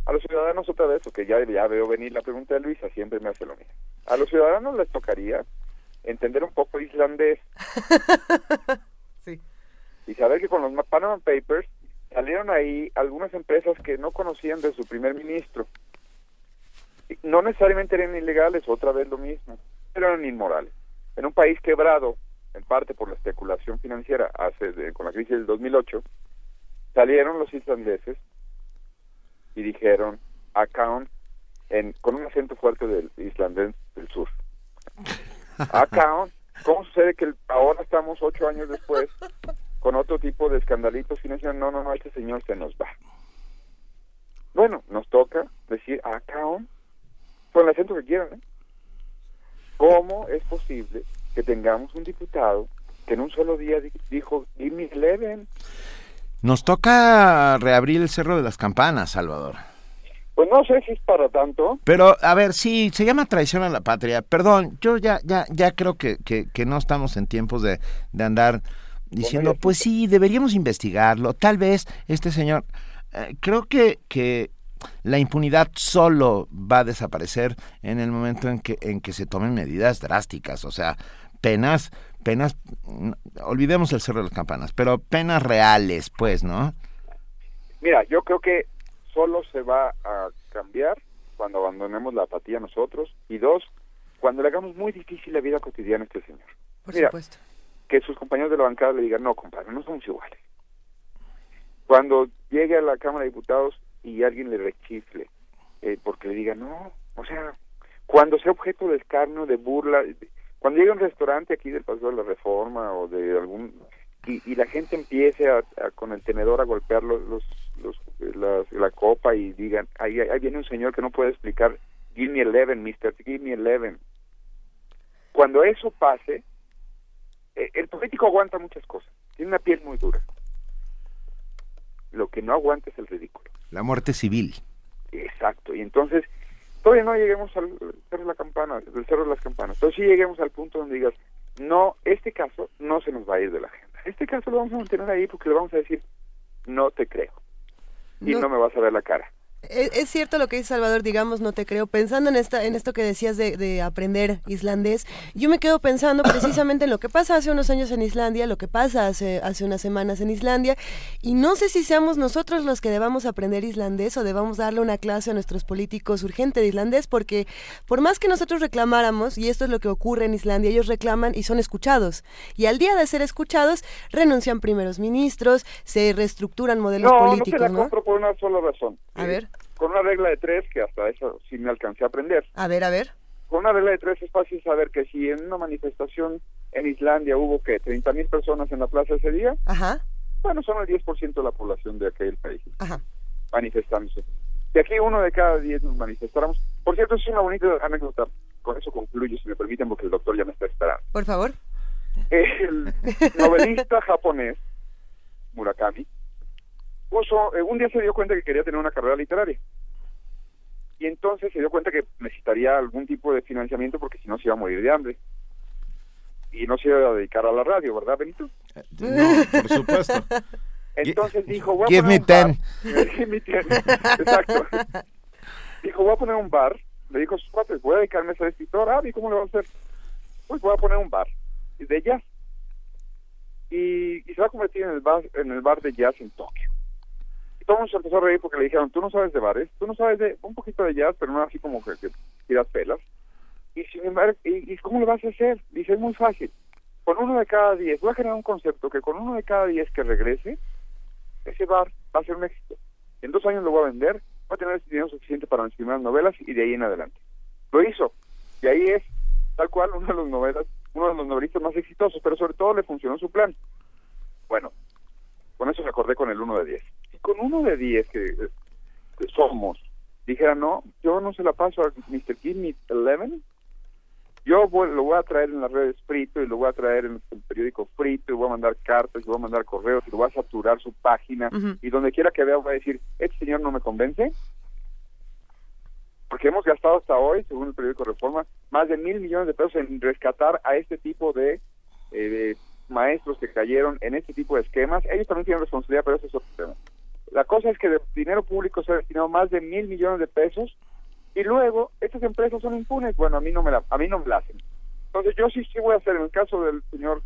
a los ciudadanos otra vez, porque ya, ya veo venir la pregunta de Luisa, siempre me hace lo mismo. A los ciudadanos les tocaría entender un poco islandés. sí. Y saber que con los Panama Papers salieron ahí algunas empresas que no conocían de su primer ministro. No necesariamente eran ilegales, otra vez lo mismo, pero eran inmorales. En un país quebrado, en parte por la especulación financiera, hace con la crisis del 2008, salieron los islandeses y dijeron account en, con un acento fuerte del islandés del sur. Account, ¿cómo sucede que ahora estamos ocho años después con otro tipo de escandalitos financieros? No, no, no, este señor se nos va. Bueno, nos toca decir account con el acento que quieran. ¿eh? ¿Cómo es posible que tengamos un diputado que en un solo día dijo, give me eleven? Nos toca reabrir el Cerro de las Campanas, Salvador. Pues no sé si es para tanto. Pero, a ver, sí, se llama traición a la patria. Perdón, yo ya, ya, ya creo que, que, no estamos en tiempos de, de andar diciendo, pues sí, deberíamos investigarlo. Tal vez este señor, eh, creo que, que la impunidad solo va a desaparecer en el momento en que, en que se tomen medidas drásticas, o sea, penas penas, olvidemos el Cerro de las Campanas, pero penas reales, pues, ¿no? Mira, yo creo que solo se va a cambiar cuando abandonemos la apatía nosotros y dos, cuando le hagamos muy difícil la vida cotidiana a este señor. Por supuesto. Que sus compañeros de la bancada le digan, no, compadre, no somos iguales. Cuando llegue a la Cámara de Diputados y alguien le rechifle eh, porque le diga, no, o sea, cuando sea objeto de escarnio, de burla, cuando llegue a un restaurante aquí del Paseo de la Reforma o de algún y, la gente empiece a, con el tenedor a golpear los, los, la copa y digan, ahí, ahí viene un señor que no puede explicar, give me eleven, mister, give me eleven. Cuando eso pase, eh, el político aguanta muchas cosas, tiene una piel muy dura. Lo que no aguanta es el ridículo. La muerte civil. Exacto, y entonces todavía no lleguemos al cerro de la campana, del cerro de las campanas, pero sí lleguemos al punto donde digas, no, este caso no se nos va a ir de la agenda. Este caso lo vamos a mantener ahí porque le vamos a decir, no te creo. Y no me vas a ver la cara. Es, cierto lo que dice Salvador, digamos, no te creo. Pensando en esta, en esto que decías de, aprender islandés, yo me quedo pensando precisamente en lo que pasa hace unos años en Islandia, lo que pasa hace, hace unas semanas en Islandia, y no sé si seamos nosotros los que debamos aprender islandés o debamos darle una clase a nuestros políticos urgente de islandés, porque por más que nosotros reclamáramos, y esto es lo que ocurre en Islandia, ellos reclaman y son escuchados, y al día de ser escuchados, renuncian primeros ministros, se reestructuran modelos políticos. No, no te la por una sola razón. A ver con una regla de tres, que hasta eso sí me alcancé a aprender. A ver, a ver. Con una regla de tres es fácil saber que si en una manifestación en Islandia hubo que 30 mil personas en la plaza ese día, Ajá. bueno, son el 10% de la población de aquel país Ajá. manifestándose. Si aquí uno de cada diez nos manifestáramos, por cierto, es una bonita anécdota, con eso concluyo, si me permiten, porque el doctor ya me está esperando. Por favor. El novelista japonés, Murakami, puso, eh, un día se dio cuenta que quería tener una carrera literaria. Y entonces se dio cuenta que necesitaría algún tipo de financiamiento porque si no se iba a morir de hambre. Y no se iba a dedicar a la radio, ¿verdad, Benito? No, por supuesto. Entonces dijo, voy a Give poner me ten. Give me ten. Exacto. Dijo, voy a poner un bar. Le dijo a sus cuates, voy a dedicarme a ser escritor. Ah, ¿y cómo le va a hacer? Pues voy a poner un bar de jazz. Y, y se va a convertir en el bar, en el bar de jazz en Tokio todo el mundo se empezó a reír porque le dijeron, tú no sabes de bares, tú no sabes de un poquito de jazz, pero no así como que, tiras pelas. Y sin embargo, ¿y, cómo lo vas a hacer? Dice, es muy fácil. Con uno de cada diez, voy a generar un concepto que con uno de cada diez que regrese, ese bar va a ser un éxito. En dos años lo voy a vender, voy a tener dinero suficiente para mis primeras novelas y de ahí en adelante. Lo hizo. Y ahí es, tal cual, uno de los novelas, uno de los novelistas más exitosos, pero sobre todo le funcionó su plan. Bueno, con eso me acordé con el uno de diez con uno de diez que, somos dijera, no, yo no se la paso a Mr. Give Eleven, yo lo voy a traer en las redes frito y lo voy a traer en el periódico frito y voy a mandar cartas y voy a mandar correos y lo voy a saturar su página y donde quiera que vea voy a decir, este señor no me convence. Porque hemos gastado hasta hoy, según el periódico Reforma, más de mil millones de pesos en rescatar a este tipo de, eh, de maestros que cayeron en este tipo de esquemas. Ellos también tienen responsabilidad, pero eso es otro tema. La cosa es que de dinero público se ha destinado más de mil millones de pesos y luego estas empresas son impunes. Bueno, a mí no me la, a mí no me la hacen. Entonces yo sí sí voy a hacer en el caso del señor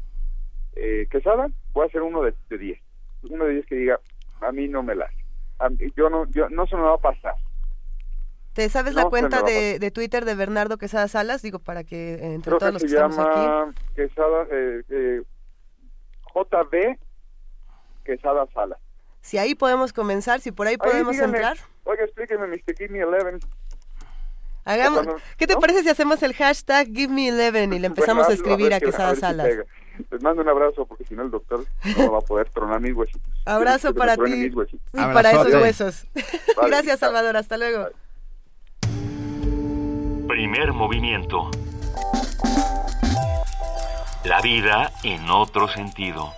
eh, Quesada voy a hacer uno de, diez, uno de diez que diga a mí no me la hacen. yo no yo no se me va a pasar. ¿Te sabes la cuenta de, de, Twitter de Bernardo Quesada Salas? Digo, para que entre todos los que, estamos aquí. Quesada, eh, eh, JB Quesada Salas. Si ahí podemos comenzar, si por ahí podemos entrar. Oiga, explíqueme, Mr. Give Me Eleven. Hagamos, ¿Qué te parece si hacemos el hashtag Give Me Eleven y le empezamos a escribir a, Quesada Salas? Les mando un abrazo porque si no el doctor no va a poder tronar mis huesitos. Abrazo para ti y para esos huesos. Gracias, Salvador. Hasta luego. Primer movimiento. La vida en otro sentido.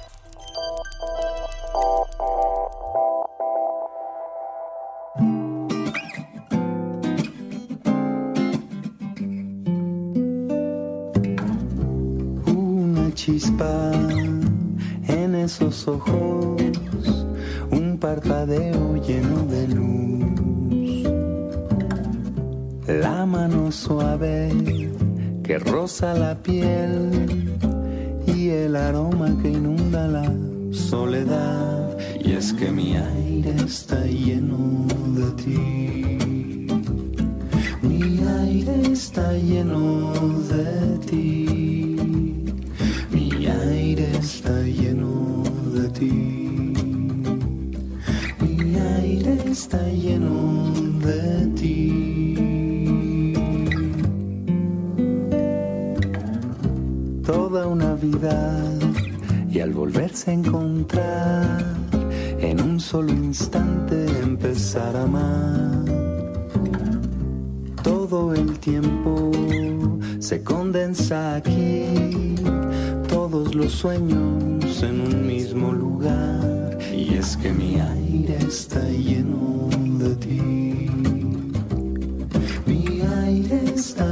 Chispa en esos ojos, un parpadeo lleno de luz. La mano suave que roza la piel y el aroma que inunda la soledad. Y es que mi aire está lleno de ti. Mi aire está lleno de ti está lleno de ti. Mi aire está lleno de ti. Toda una vida y al volverse a encontrar en un solo instante empezar a amar. Todo el tiempo se condensa aquí, todos los sueños en un mismo lugar. Y es que mi aire está lleno de ti. Mi aire está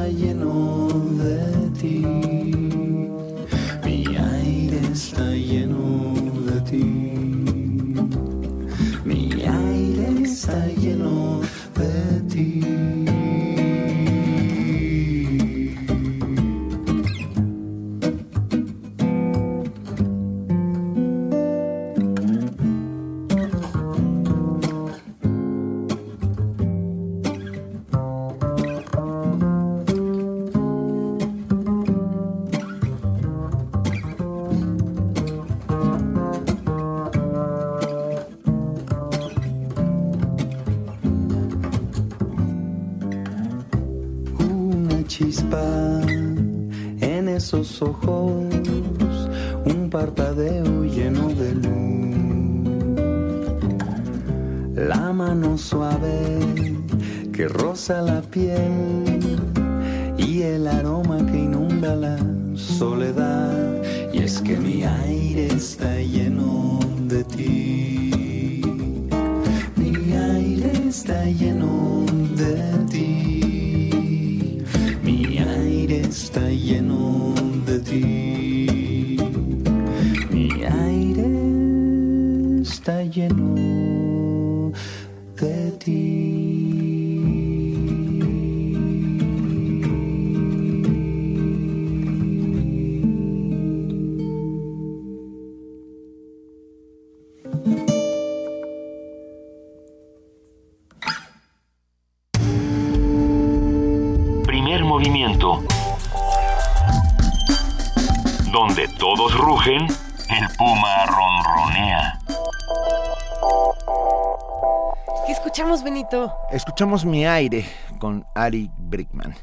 Escuchamos Mi Aire con Ari Brickman.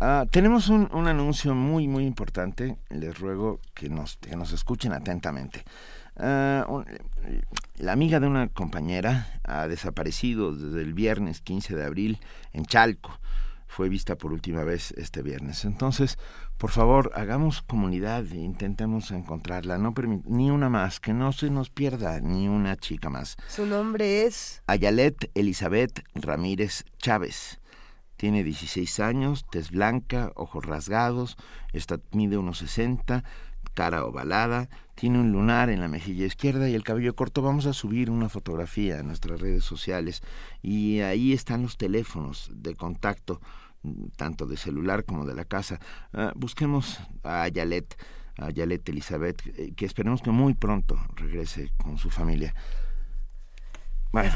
Ah, tenemos un, un anuncio muy, muy importante. Les ruego que nos, que nos escuchen atentamente. Ah, la amiga de una compañera ha desaparecido desde el viernes 15 de abril en Chalco. Fue vista por última vez este viernes. Entonces, por favor, hagamos comunidad e intentemos encontrarla. No ni una más, que no se nos pierda ni una chica más. Su nombre es... Ayalet Elizabeth Ramírez Chávez. Tiene 16 años, tez blanca, ojos rasgados, esta mide unos 60, cara ovalada, tiene un lunar en la mejilla izquierda y el cabello corto. Vamos a subir una fotografía a nuestras redes sociales y ahí están los teléfonos de contacto, tanto de celular como de la casa. Ah, busquemos a Ayalet, a Ayalet Elizabeth, eh, que esperemos que muy pronto regrese con su familia. Bueno.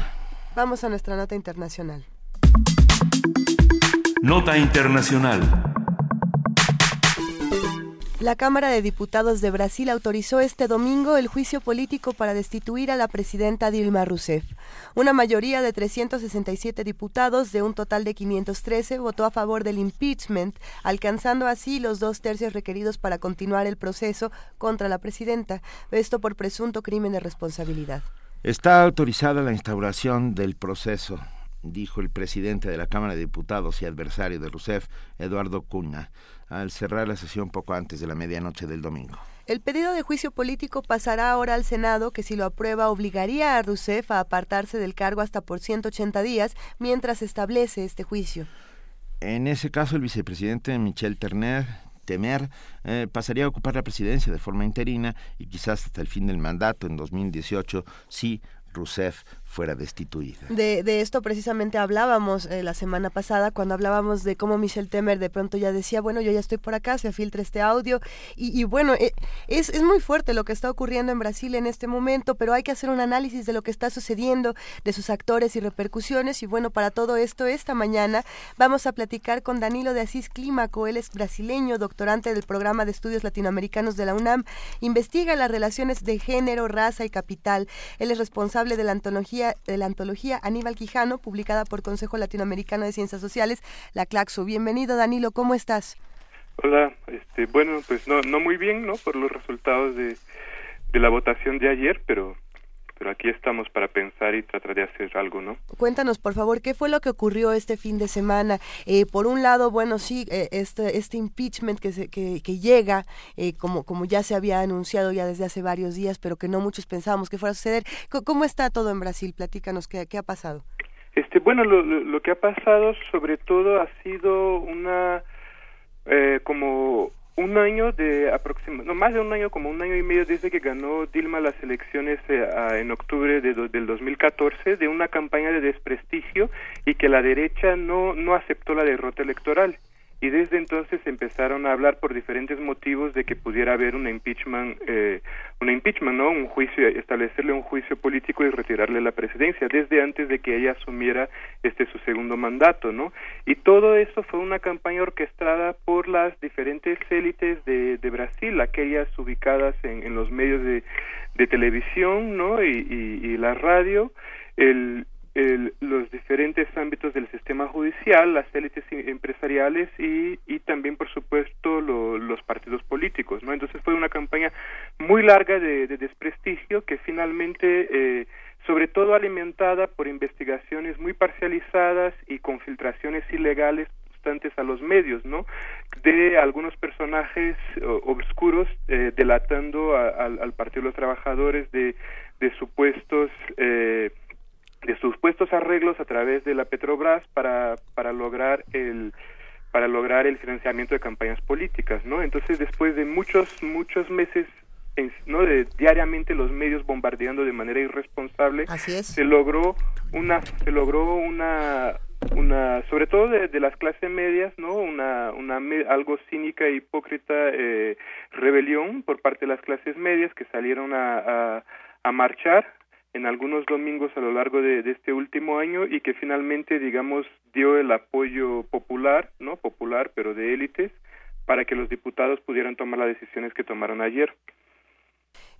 Vamos a nuestra nota internacional. Nota internacional. La Cámara de Diputados de Brasil autorizó este domingo el juicio político para destituir a la presidenta Dilma Rousseff. Una mayoría de 367 diputados de un total de 513 votó a favor del impeachment, alcanzando así los dos tercios requeridos para continuar el proceso contra la presidenta, esto por presunto crimen de responsabilidad. Está autorizada la instauración del proceso, dijo el presidente de la Cámara de Diputados y adversario de Rousseff, Eduardo Cunha, al cerrar la sesión poco antes de la medianoche del domingo. El pedido de juicio político pasará ahora al Senado, que si lo aprueba obligaría a Rousseff a apartarse del cargo hasta por 180 días mientras establece este juicio. En ese caso, el vicepresidente Michel Terner, Temer eh, pasaría a ocupar la presidencia de forma interina y quizás hasta el fin del mandato en 2018 si Rousseff fuera destituida. De, de esto precisamente hablábamos eh, la semana pasada cuando hablábamos de cómo Michel Temer de pronto ya decía, bueno, yo ya estoy por acá, se filtra este audio y, y bueno, eh, es, es muy fuerte lo que está ocurriendo en Brasil en este momento, pero hay que hacer un análisis de lo que está sucediendo, de sus actores y repercusiones. Y bueno, para todo esto esta mañana vamos a platicar con Danilo de Asís Clímaco, él es brasileño, doctorante del programa de estudios latinoamericanos de la UNAM, investiga las relaciones de género, raza y capital, él es responsable de la antología, de la antología Aníbal Quijano, publicada por Consejo Latinoamericano de Ciencias Sociales, la CLACSO. Bienvenido, Danilo, ¿cómo estás? Hola, este, bueno, pues no, no muy bien, ¿no? Por los resultados de, de la votación de ayer, pero pero aquí estamos para pensar y tratar de hacer algo, ¿no? Cuéntanos, por favor, ¿qué fue lo que ocurrió este fin de semana? Eh, por un lado, bueno, sí, eh, este, este impeachment que, se, que, que llega, eh, como, como ya se había anunciado ya desde hace varios días, pero que no muchos pensábamos que fuera a suceder. ¿Cómo está todo en Brasil? Platícanos, ¿qué, qué ha pasado? Este, bueno, lo, lo, que ha pasado sobre todo ha sido una eh, como un año de aproximadamente, no más de un año, como un año y medio desde que ganó Dilma las elecciones eh, en octubre de del 2014, de una campaña de desprestigio y que la derecha no, no aceptó la derrota electoral y desde entonces empezaron a hablar por diferentes motivos de que pudiera haber un impeachment, eh, un impeachment, ¿no? Un juicio, establecerle un juicio político y retirarle la presidencia desde antes de que ella asumiera este su segundo mandato, ¿no? Y todo eso fue una campaña orquestada por las diferentes élites de, de Brasil, aquellas ubicadas en, en los medios de, de televisión, ¿no? Y, y, y la radio, el el, los diferentes ámbitos del sistema judicial, las élites empresariales y, y también, por supuesto, los partidos políticos, ¿no? Entonces fue una campaña muy larga de, de desprestigio que finalmente, eh, sobre todo alimentada por investigaciones muy parcializadas y con filtraciones ilegales constantes a los medios, ¿no? De algunos personajes obscuros eh, delatando al Partido de los Trabajadores de, de supuestos eh, de supuestos arreglos a través de la Petrobras para, para lograr el para lograr el financiamiento de campañas políticas, ¿no? Entonces, después de muchos muchos meses ¿no? de diariamente los medios bombardeando de manera irresponsable, se logró una se logró una una sobre todo de, las clases medias no una una algo cínica e hipócrita eh, rebelión por parte de las clases medias que salieron a, a, a marchar en algunos domingos a lo largo de, este último año y que finalmente, digamos, dio el apoyo popular, ¿no? Popular, pero de élites, para que los diputados pudieran tomar las decisiones que tomaron ayer.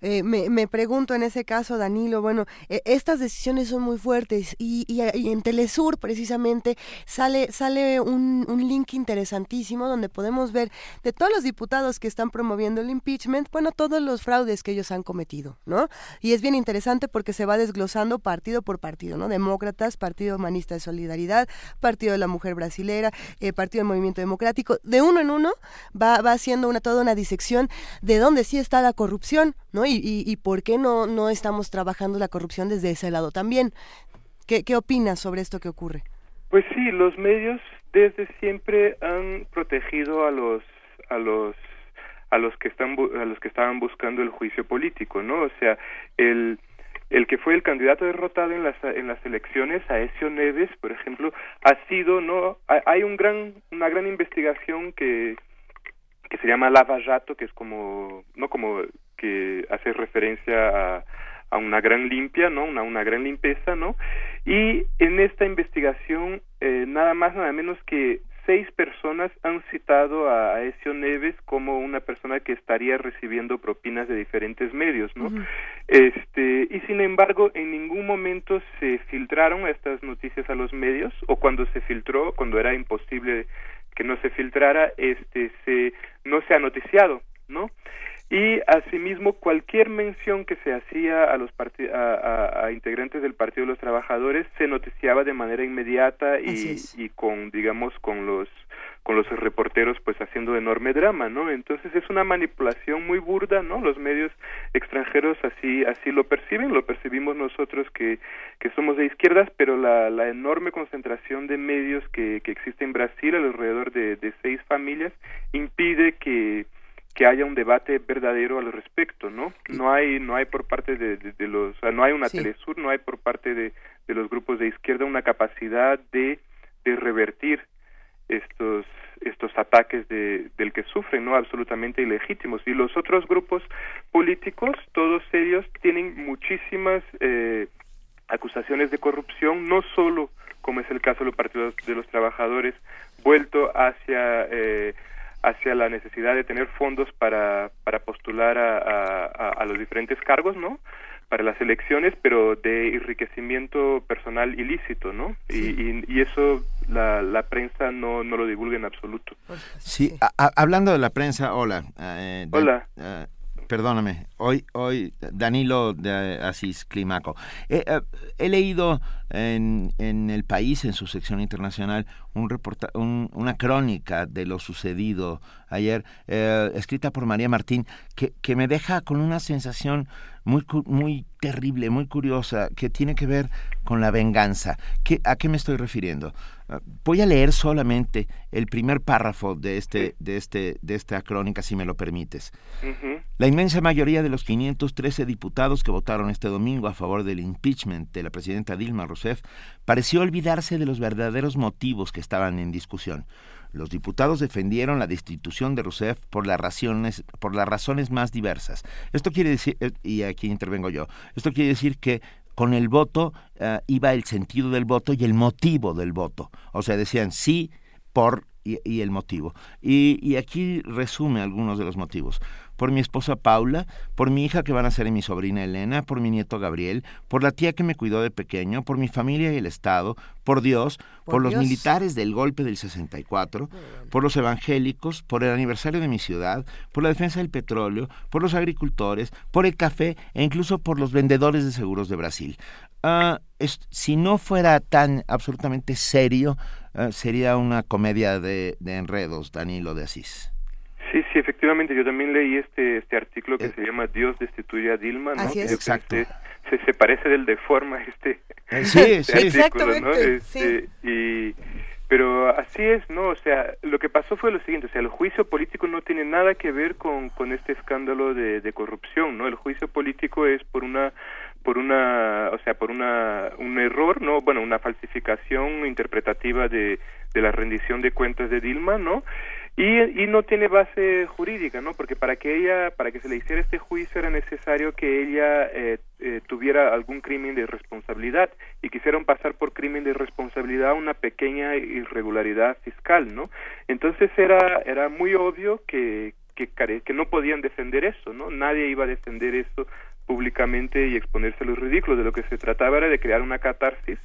Eh, me, me, pregunto en ese caso, Danilo, bueno, e, estas decisiones son muy fuertes y, y, en Telesur precisamente sale, sale un, un, link interesantísimo donde podemos ver de todos los diputados que están promoviendo el impeachment, bueno, todos los fraudes que ellos han cometido, ¿no? Y es bien interesante porque se va desglosando partido por partido, ¿no? Demócratas, Partido Humanista de Solidaridad, Partido de la Mujer Brasilera, eh, Partido del Movimiento Democrático, de uno en uno va, va haciendo una, toda una disección de dónde sí está la corrupción, ¿no? Y, por qué no, no estamos trabajando la corrupción desde ese lado también. ¿Qué, ¿Qué opinas sobre esto que ocurre? Pues sí, los medios desde siempre han protegido a los a los a los que están a los que estaban buscando el juicio político, ¿no? O sea, el el que fue el candidato derrotado en las en las elecciones Aesio Neves, por ejemplo, ha sido no hay un gran una gran investigación que que se llama Lava Jato, que es como no como que hace referencia a, a una gran limpia, ¿no? Una, una gran limpieza, ¿no? Y en esta investigación, eh, nada más, nada menos que seis personas han citado a Ezio Neves como una persona que estaría recibiendo propinas de diferentes medios, ¿no? Este, y sin embargo, en ningún momento se filtraron estas noticias a los medios, o cuando se filtró, cuando era imposible que no se filtrara, este, se, no se ha noticiado, ¿no? Y asimismo cualquier mención que se hacía a los a, a, integrantes del Partido de los Trabajadores se noticiaba de manera inmediata y, y con digamos con los con los reporteros pues haciendo enorme drama, ¿no? Entonces es una manipulación muy burda, ¿no? Los medios extranjeros así así lo perciben, lo percibimos nosotros que, que somos de izquierdas, pero la, la enorme concentración de medios que, que existe en Brasil, alrededor de, de seis familias, impide que que haya un debate verdadero al respecto, ¿no? No hay, no hay por parte de, los, o sea, no hay una Telesur, no hay por parte de, de, los grupos de izquierda una capacidad de, de revertir estos estos ataques de, del que sufren, ¿no? Absolutamente ilegítimos. Y los otros grupos políticos, todos ellos, tienen muchísimas eh, acusaciones de corrupción, no solo, como es el caso de los partidos de los trabajadores, vuelto hacia eh, hacia la necesidad de tener fondos para, para postular a, a, a, los diferentes cargos, ¿no? para las elecciones, pero de enriquecimiento personal ilícito, ¿no? Y, y, eso la, la prensa no, no lo divulga en absoluto. Sí, hablando de la prensa, hola. Eh, hola. Eh, perdóname, hoy, hoy Danilo de Asís Climaco. Eh, he leído en, en, El País, en su sección internacional, un reporta una crónica de lo sucedido ayer, escrita por María Martín, que, que me deja con una sensación muy, muy terrible, muy curiosa, que tiene que ver con la venganza. ¿Qué, ¿A qué me estoy refiriendo? Voy a leer solamente el primer párrafo de, este, de, este, de esta crónica, si me lo permites. La inmensa mayoría de los 513 diputados que votaron este domingo a favor del impeachment de la presidenta Dilma Rousseff pareció olvidarse de los verdaderos motivos que estaban en discusión. Los diputados defendieron la destitución de Rousseff por las razones, por las razones más diversas. Esto quiere decir, eh, y aquí intervengo yo, esto quiere decir que con el voto eh, iba el sentido del voto y el motivo del voto. O sea, decían sí por y, el motivo. y, aquí resume algunos de los motivos por mi esposa Paula, por mi hija que van a ser mi sobrina Elena, por mi nieto Gabriel, por la tía que me cuidó de pequeño, por mi familia y el Estado, por Dios, por, los militares del golpe del 64, por los evangélicos, por el aniversario de mi ciudad, por la defensa del petróleo, por los agricultores, por el café e incluso por los vendedores de seguros de Brasil. Ah, si no fuera tan absolutamente serio, ah, sería una comedia de, de enredos, Danilo de Asís. Sí, sí, efectivamente, yo también leí este este artículo que eh. se llama Dios destituye a Dilma, ¿no? Así es. Exacto. se, se, parece del de forma este, eh, sí, este sí. artículo, ¿no? Este, y pero así es, ¿no? O sea, lo que pasó fue lo siguiente, o sea, el juicio político no tiene nada que ver con, con este escándalo de, de corrupción, ¿no? El juicio político es por una por una, o sea, por una un error, ¿no? Bueno, una falsificación interpretativa de, de la rendición de cuentas de Dilma, ¿no? Y, y no tiene base jurídica, ¿no? Porque para que ella, para que se le hiciera este juicio era necesario que ella eh, eh, tuviera algún crimen de responsabilidad y quisieron pasar por crimen de responsabilidad una pequeña irregularidad fiscal, ¿no? Entonces era era muy obvio que que, que no podían defender eso, ¿no? Nadie iba a defender eso públicamente y exponerse a los ridículos. De lo que se trataba era de crear una catarsis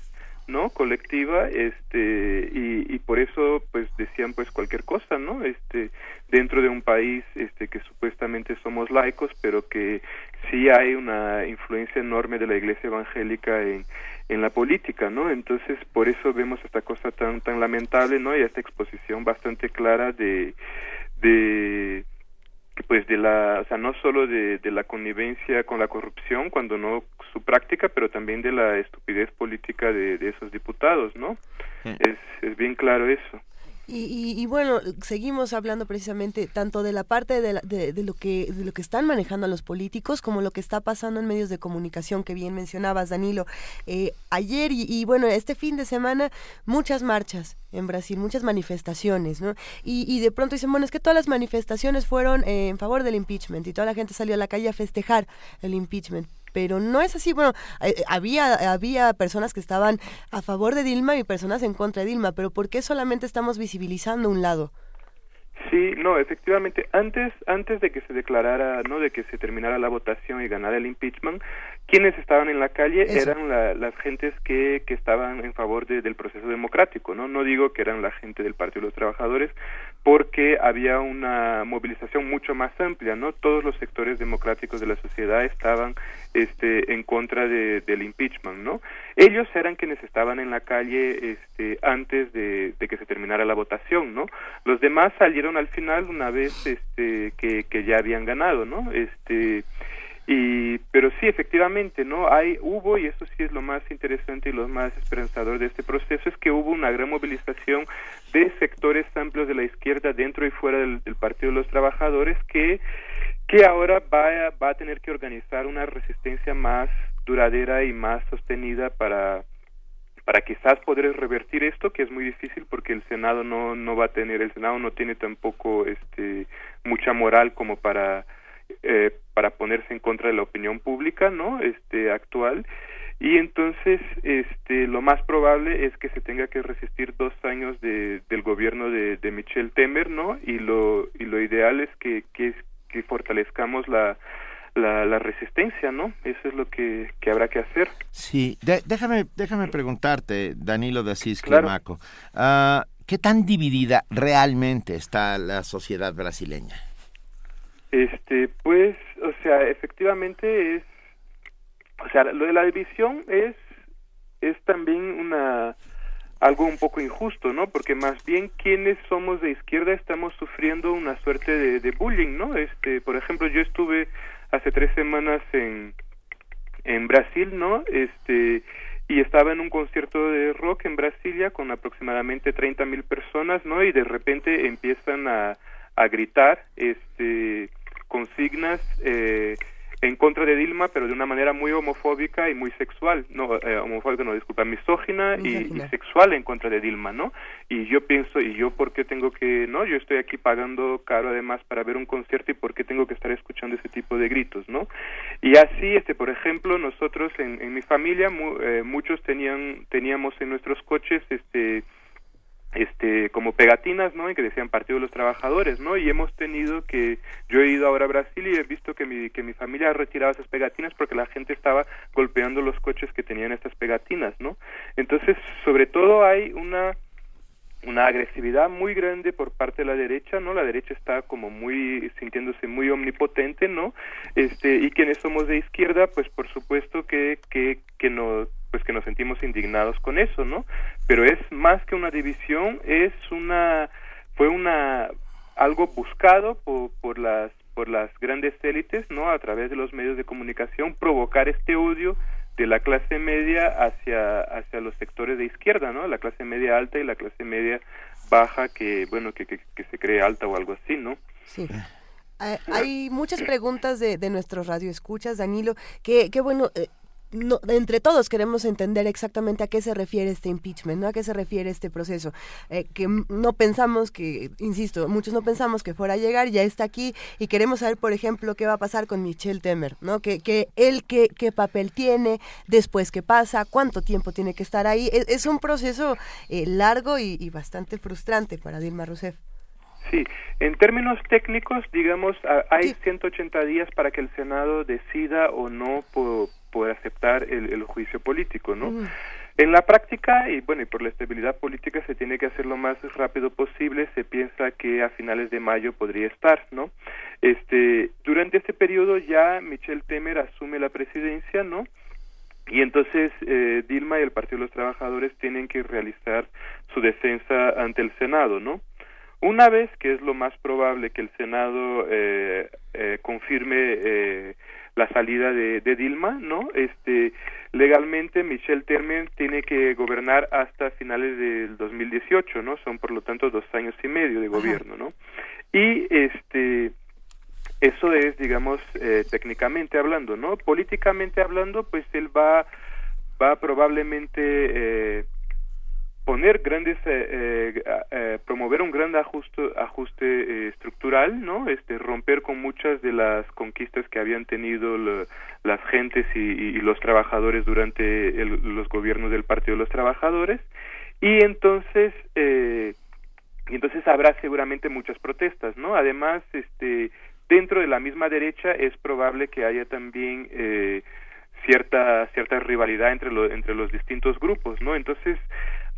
no colectiva este y, y por eso pues decían pues cualquier cosa no este dentro de un país este que supuestamente somos laicos pero que sí hay una influencia enorme de la iglesia evangélica en en la política no entonces por eso vemos esta cosa tan tan lamentable no y esta exposición bastante clara de de pues de la, o sea, no solo de, de la connivencia con la corrupción, cuando no su práctica, pero también de la estupidez política de, de esos diputados, ¿no? Es, es bien claro eso. Y, y, bueno, seguimos hablando precisamente tanto de la parte de, de, lo que, de lo que están manejando a los políticos como lo que está pasando en medios de comunicación que bien mencionabas, Danilo. Eh, ayer y, y, bueno, este fin de semana, muchas marchas en Brasil, muchas manifestaciones, ¿no? Y, y de pronto dicen, bueno, es que todas las manifestaciones fueron eh, en favor del impeachment y toda la gente salió a la calle a festejar el impeachment pero no es así. Bueno, eh, había, había personas que estaban a favor de Dilma y personas en contra de Dilma, pero ¿por qué solamente estamos visibilizando un lado? Sí, no, efectivamente, antes antes de que se declarara, no, de que se terminara la votación y ganara el impeachment, quienes estaban en la calle eran las gentes que, que estaban en favor del proceso democrático, ¿no? No digo que eran la gente del Partido de los Trabajadores, porque había una movilización mucho más amplia, ¿no? Todos los sectores democráticos de la sociedad estaban este, en contra de, del impeachment, ¿no? Ellos eran quienes estaban en la calle este, antes de, que se terminara la votación, ¿no? Los demás salieron al final una vez este, que ya habían ganado, ¿no? Este, y pero sí efectivamente no hay hubo y eso sí es lo más interesante y lo más esperanzador de este proceso es que hubo una gran movilización de sectores amplios de la izquierda dentro y fuera del, partido de los trabajadores que que ahora va a, va a tener que organizar una resistencia más duradera y más sostenida para para quizás poder revertir esto que es muy difícil porque el senado no no va a tener el senado no tiene tampoco este mucha moral como para eh, para ponerse en contra de la opinión pública no este actual y entonces este lo más probable es que se tenga que resistir dos años de, del gobierno de, de Michel Temer no y lo y lo ideal es que que, que fortalezcamos la la, resistencia, ¿no? Eso es lo que, habrá que hacer. Sí, déjame, déjame preguntarte, Danilo de Asís Climaco, ah, ¿qué tan dividida realmente está la sociedad brasileña? Este, pues, o sea, efectivamente es, o sea, lo de la división es, es también una, algo un poco injusto, ¿no? Porque más bien quienes somos de izquierda estamos sufriendo una suerte de, bullying, ¿no? Este, por ejemplo, yo estuve hace tres semanas en, en Brasil, ¿no? Este, y estaba en un concierto de rock en Brasilia con aproximadamente 30 mil personas, ¿no? Y de repente empiezan a, a gritar, este, consignas, eh, en contra de Dilma, pero de una manera muy homofóbica y muy sexual, no, eh, homofóbica, no, disculpa, misógina y, sexual en contra de Dilma, ¿no? Y yo pienso, ¿y yo por qué tengo que, no? Yo estoy aquí pagando caro además para ver un concierto y por qué tengo que estar escuchando ese tipo de gritos, ¿no? Y así, este, por ejemplo, nosotros en, en mi familia, eh, muchos tenían, teníamos en nuestros coches, este, este como pegatinas no y que decían partido de los trabajadores no y hemos tenido que yo he ido ahora a Brasil y he visto que mi que mi familia ha retirado esas pegatinas porque la gente estaba golpeando los coches que tenían estas pegatinas no entonces sobre todo hay una una agresividad muy grande por parte de la derecha, ¿no? La derecha está como muy sintiéndose muy omnipotente, ¿no? Este y quienes somos de izquierda, pues por supuesto que que que nos pues que nos sentimos indignados con eso, ¿no? Pero es más que una división, es una fue una algo buscado por, por las por las grandes élites, ¿no? A través de los medios de comunicación provocar este odio de la clase media hacia hacia los sectores de izquierda, ¿no? La clase media alta y la clase media baja que bueno que, que, se cree alta o algo así, ¿no? Sí. Hay muchas preguntas de, de nuestros radioescuchas, Danilo, que, que bueno, eh, no, entre todos queremos entender exactamente a qué se refiere este impeachment, ¿no? A qué se refiere este proceso. Eh, que no pensamos que, insisto, muchos no pensamos que fuera a llegar, ya está aquí y queremos saber, por ejemplo, qué va a pasar con Michelle Temer, ¿no? Que, que él qué, qué papel tiene, después qué pasa, cuánto tiempo tiene que estar ahí. Es, un proceso eh, largo y, bastante frustrante para Dilma Rousseff. Sí, en términos técnicos, digamos, hay 180 días para que el Senado decida o no por poder aceptar el, juicio político, ¿no? En la práctica, y bueno, y por la estabilidad política se tiene que hacer lo más rápido posible, se piensa que a finales de mayo podría estar, ¿no? Este, durante este periodo ya Michelle Temer asume la presidencia, ¿no? Y entonces eh, Dilma y el Partido de los Trabajadores tienen que realizar su defensa ante el Senado, ¿no? Una vez que es lo más probable que el Senado eh, eh, confirme eh, la salida de, Dilma, ¿no? Este, legalmente Michelle Temer tiene que gobernar hasta finales del 2018, ¿no? Son por lo tanto dos años y medio de gobierno, ¿no? Y este, eso es, digamos, eh, técnicamente hablando, ¿no? Políticamente hablando, pues él va, va probablemente eh, poner grandes eh, eh, eh, promover un gran ajuste ajuste estructural no este romper con muchas de las conquistas que habían tenido las gentes y, los trabajadores durante los gobiernos del partido de los trabajadores. Y entonces y entonces habrá seguramente muchas protestas no además este dentro de la misma derecha es probable que haya también cierta cierta rivalidad entre entre los distintos grupos no entonces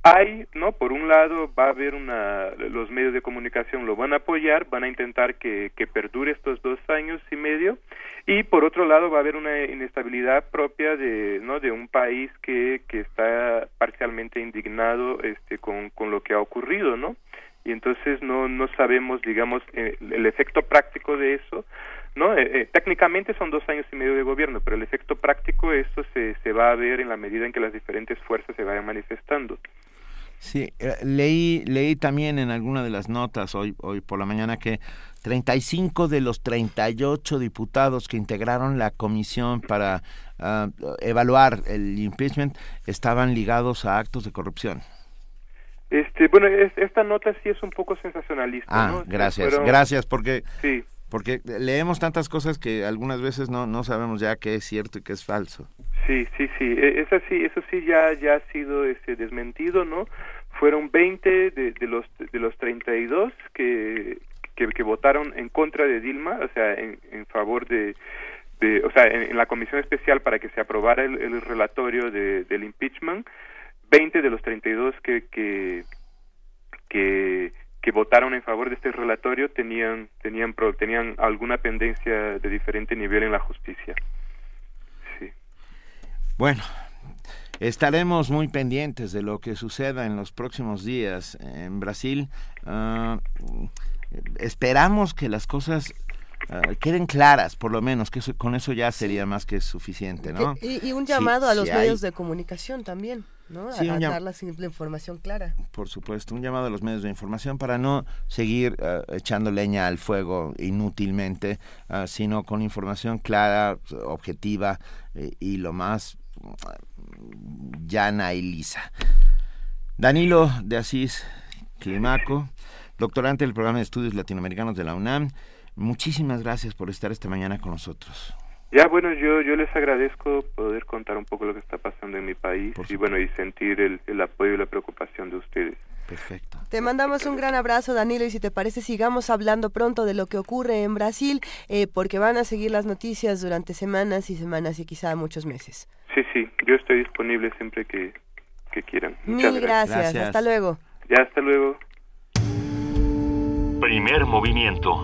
hay, ¿no? Por un lado va a haber una, los medios de comunicación lo van a apoyar, van a intentar que, que perdure estos dos años y medio, y por otro lado va a haber una inestabilidad propia de, ¿no? De un país que, que está parcialmente indignado, este, con, con lo que ha ocurrido, ¿no? Y entonces no, no sabemos, digamos, eh, el efecto práctico de eso, ¿no? Eh, eh, técnicamente son dos años y medio de gobierno, pero el efecto práctico eso se, se va a ver en la medida en que las diferentes fuerzas se vayan manifestando. Sí, eh, leí, leí también en alguna de las notas hoy, hoy por la mañana que 35 de los 38 diputados que integraron la comisión para ah, evaluar el impeachment estaban ligados a actos de corrupción. Este, bueno, esta nota sí es un poco sensacionalista. Ah, gracias, gracias, porque sí. Porque leemos tantas cosas que algunas veces no, no sabemos ya qué es cierto y qué es falso. Sí, sí, sí, e, eso sí, eso sí ya, ya ha sido este, desmentido, ¿no? Fueron 20 de, de los de los 32 que, que, que votaron en contra de Dilma, o sea, en, en favor de, o sea, en, la comisión especial para que se aprobara el, relatorio de, del impeachment, 20 de los 32 que, que, que, que votaron en favor de este relatorio tenían, tenían, tenían alguna pendencia de diferente nivel en la justicia. Sí. Bueno, Estaremos muy pendientes de lo que suceda en los próximos días en Brasil. Ah, esperamos que las cosas ah, queden claras, por lo menos, que con eso ya sería más que suficiente, ¿no? Y, un llamado a los medios de comunicación también. ¿No? a, dar la simple información clara. Por supuesto, un llamado a los medios de información para no seguir ah, echando leña al fuego inútilmente, sino con información clara, objetiva eh, y lo más llana y lisa. Danilo de Asís Climaco, doctorante del programa de estudios latinoamericanos de la UNAM, muchísimas gracias por estar esta mañana con nosotros. Ya, bueno, yo, yo les agradezco poder contar un poco lo que está pasando en mi país y bueno, y sentir el, el apoyo y la preocupación de ustedes. Perfecto. Te mandamos un gran abrazo, Danilo, y si te parece, sigamos hablando pronto de lo que ocurre en Brasil, eh, porque van a seguir las noticias durante semanas y semanas y quizá muchos meses. Sí, sí, yo estoy disponible siempre que, quieran. Mil gracias. hasta luego. Ya, hasta luego. Primer movimiento.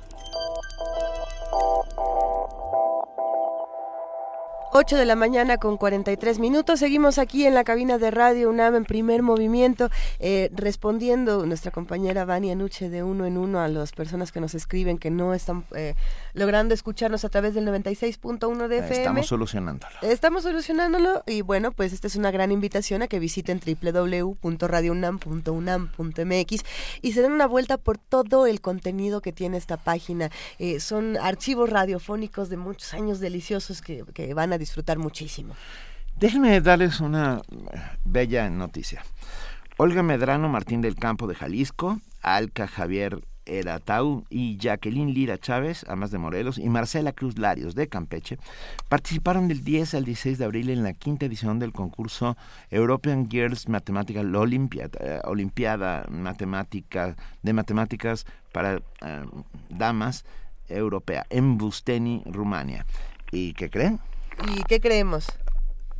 8 de la mañana con 43 minutos. Seguimos aquí en la cabina de Radio UNAM en primer movimiento, eh, respondiendo nuestra compañera Vania Nuche de uno en uno a las personas que nos escriben que no están eh, logrando escucharnos a través del 96.1 de FM. Estamos solucionándolo. Estamos solucionándolo y bueno, pues esta es una gran invitación a que visiten www.radiounam.unam.mx y se den una vuelta por todo el contenido que tiene esta página. Eh, son archivos radiofónicos de muchos años deliciosos que, que van a disfrutar muchísimo. Déjenme darles una bella noticia. Olga Medrano Martín del Campo de Jalisco, Alca Javier Eratau y Jacqueline Lira Chávez, ambas de Morelos, y Marcela Cruz Larios de Campeche, participaron del 10 al 16 de abril en la quinta edición del concurso European Girls Mathematical Olympiad, eh, Olimpiada Matemática de Matemáticas para eh, Damas Europea en Busteni, Rumania. ¿Y qué creen? ¿Y qué creemos?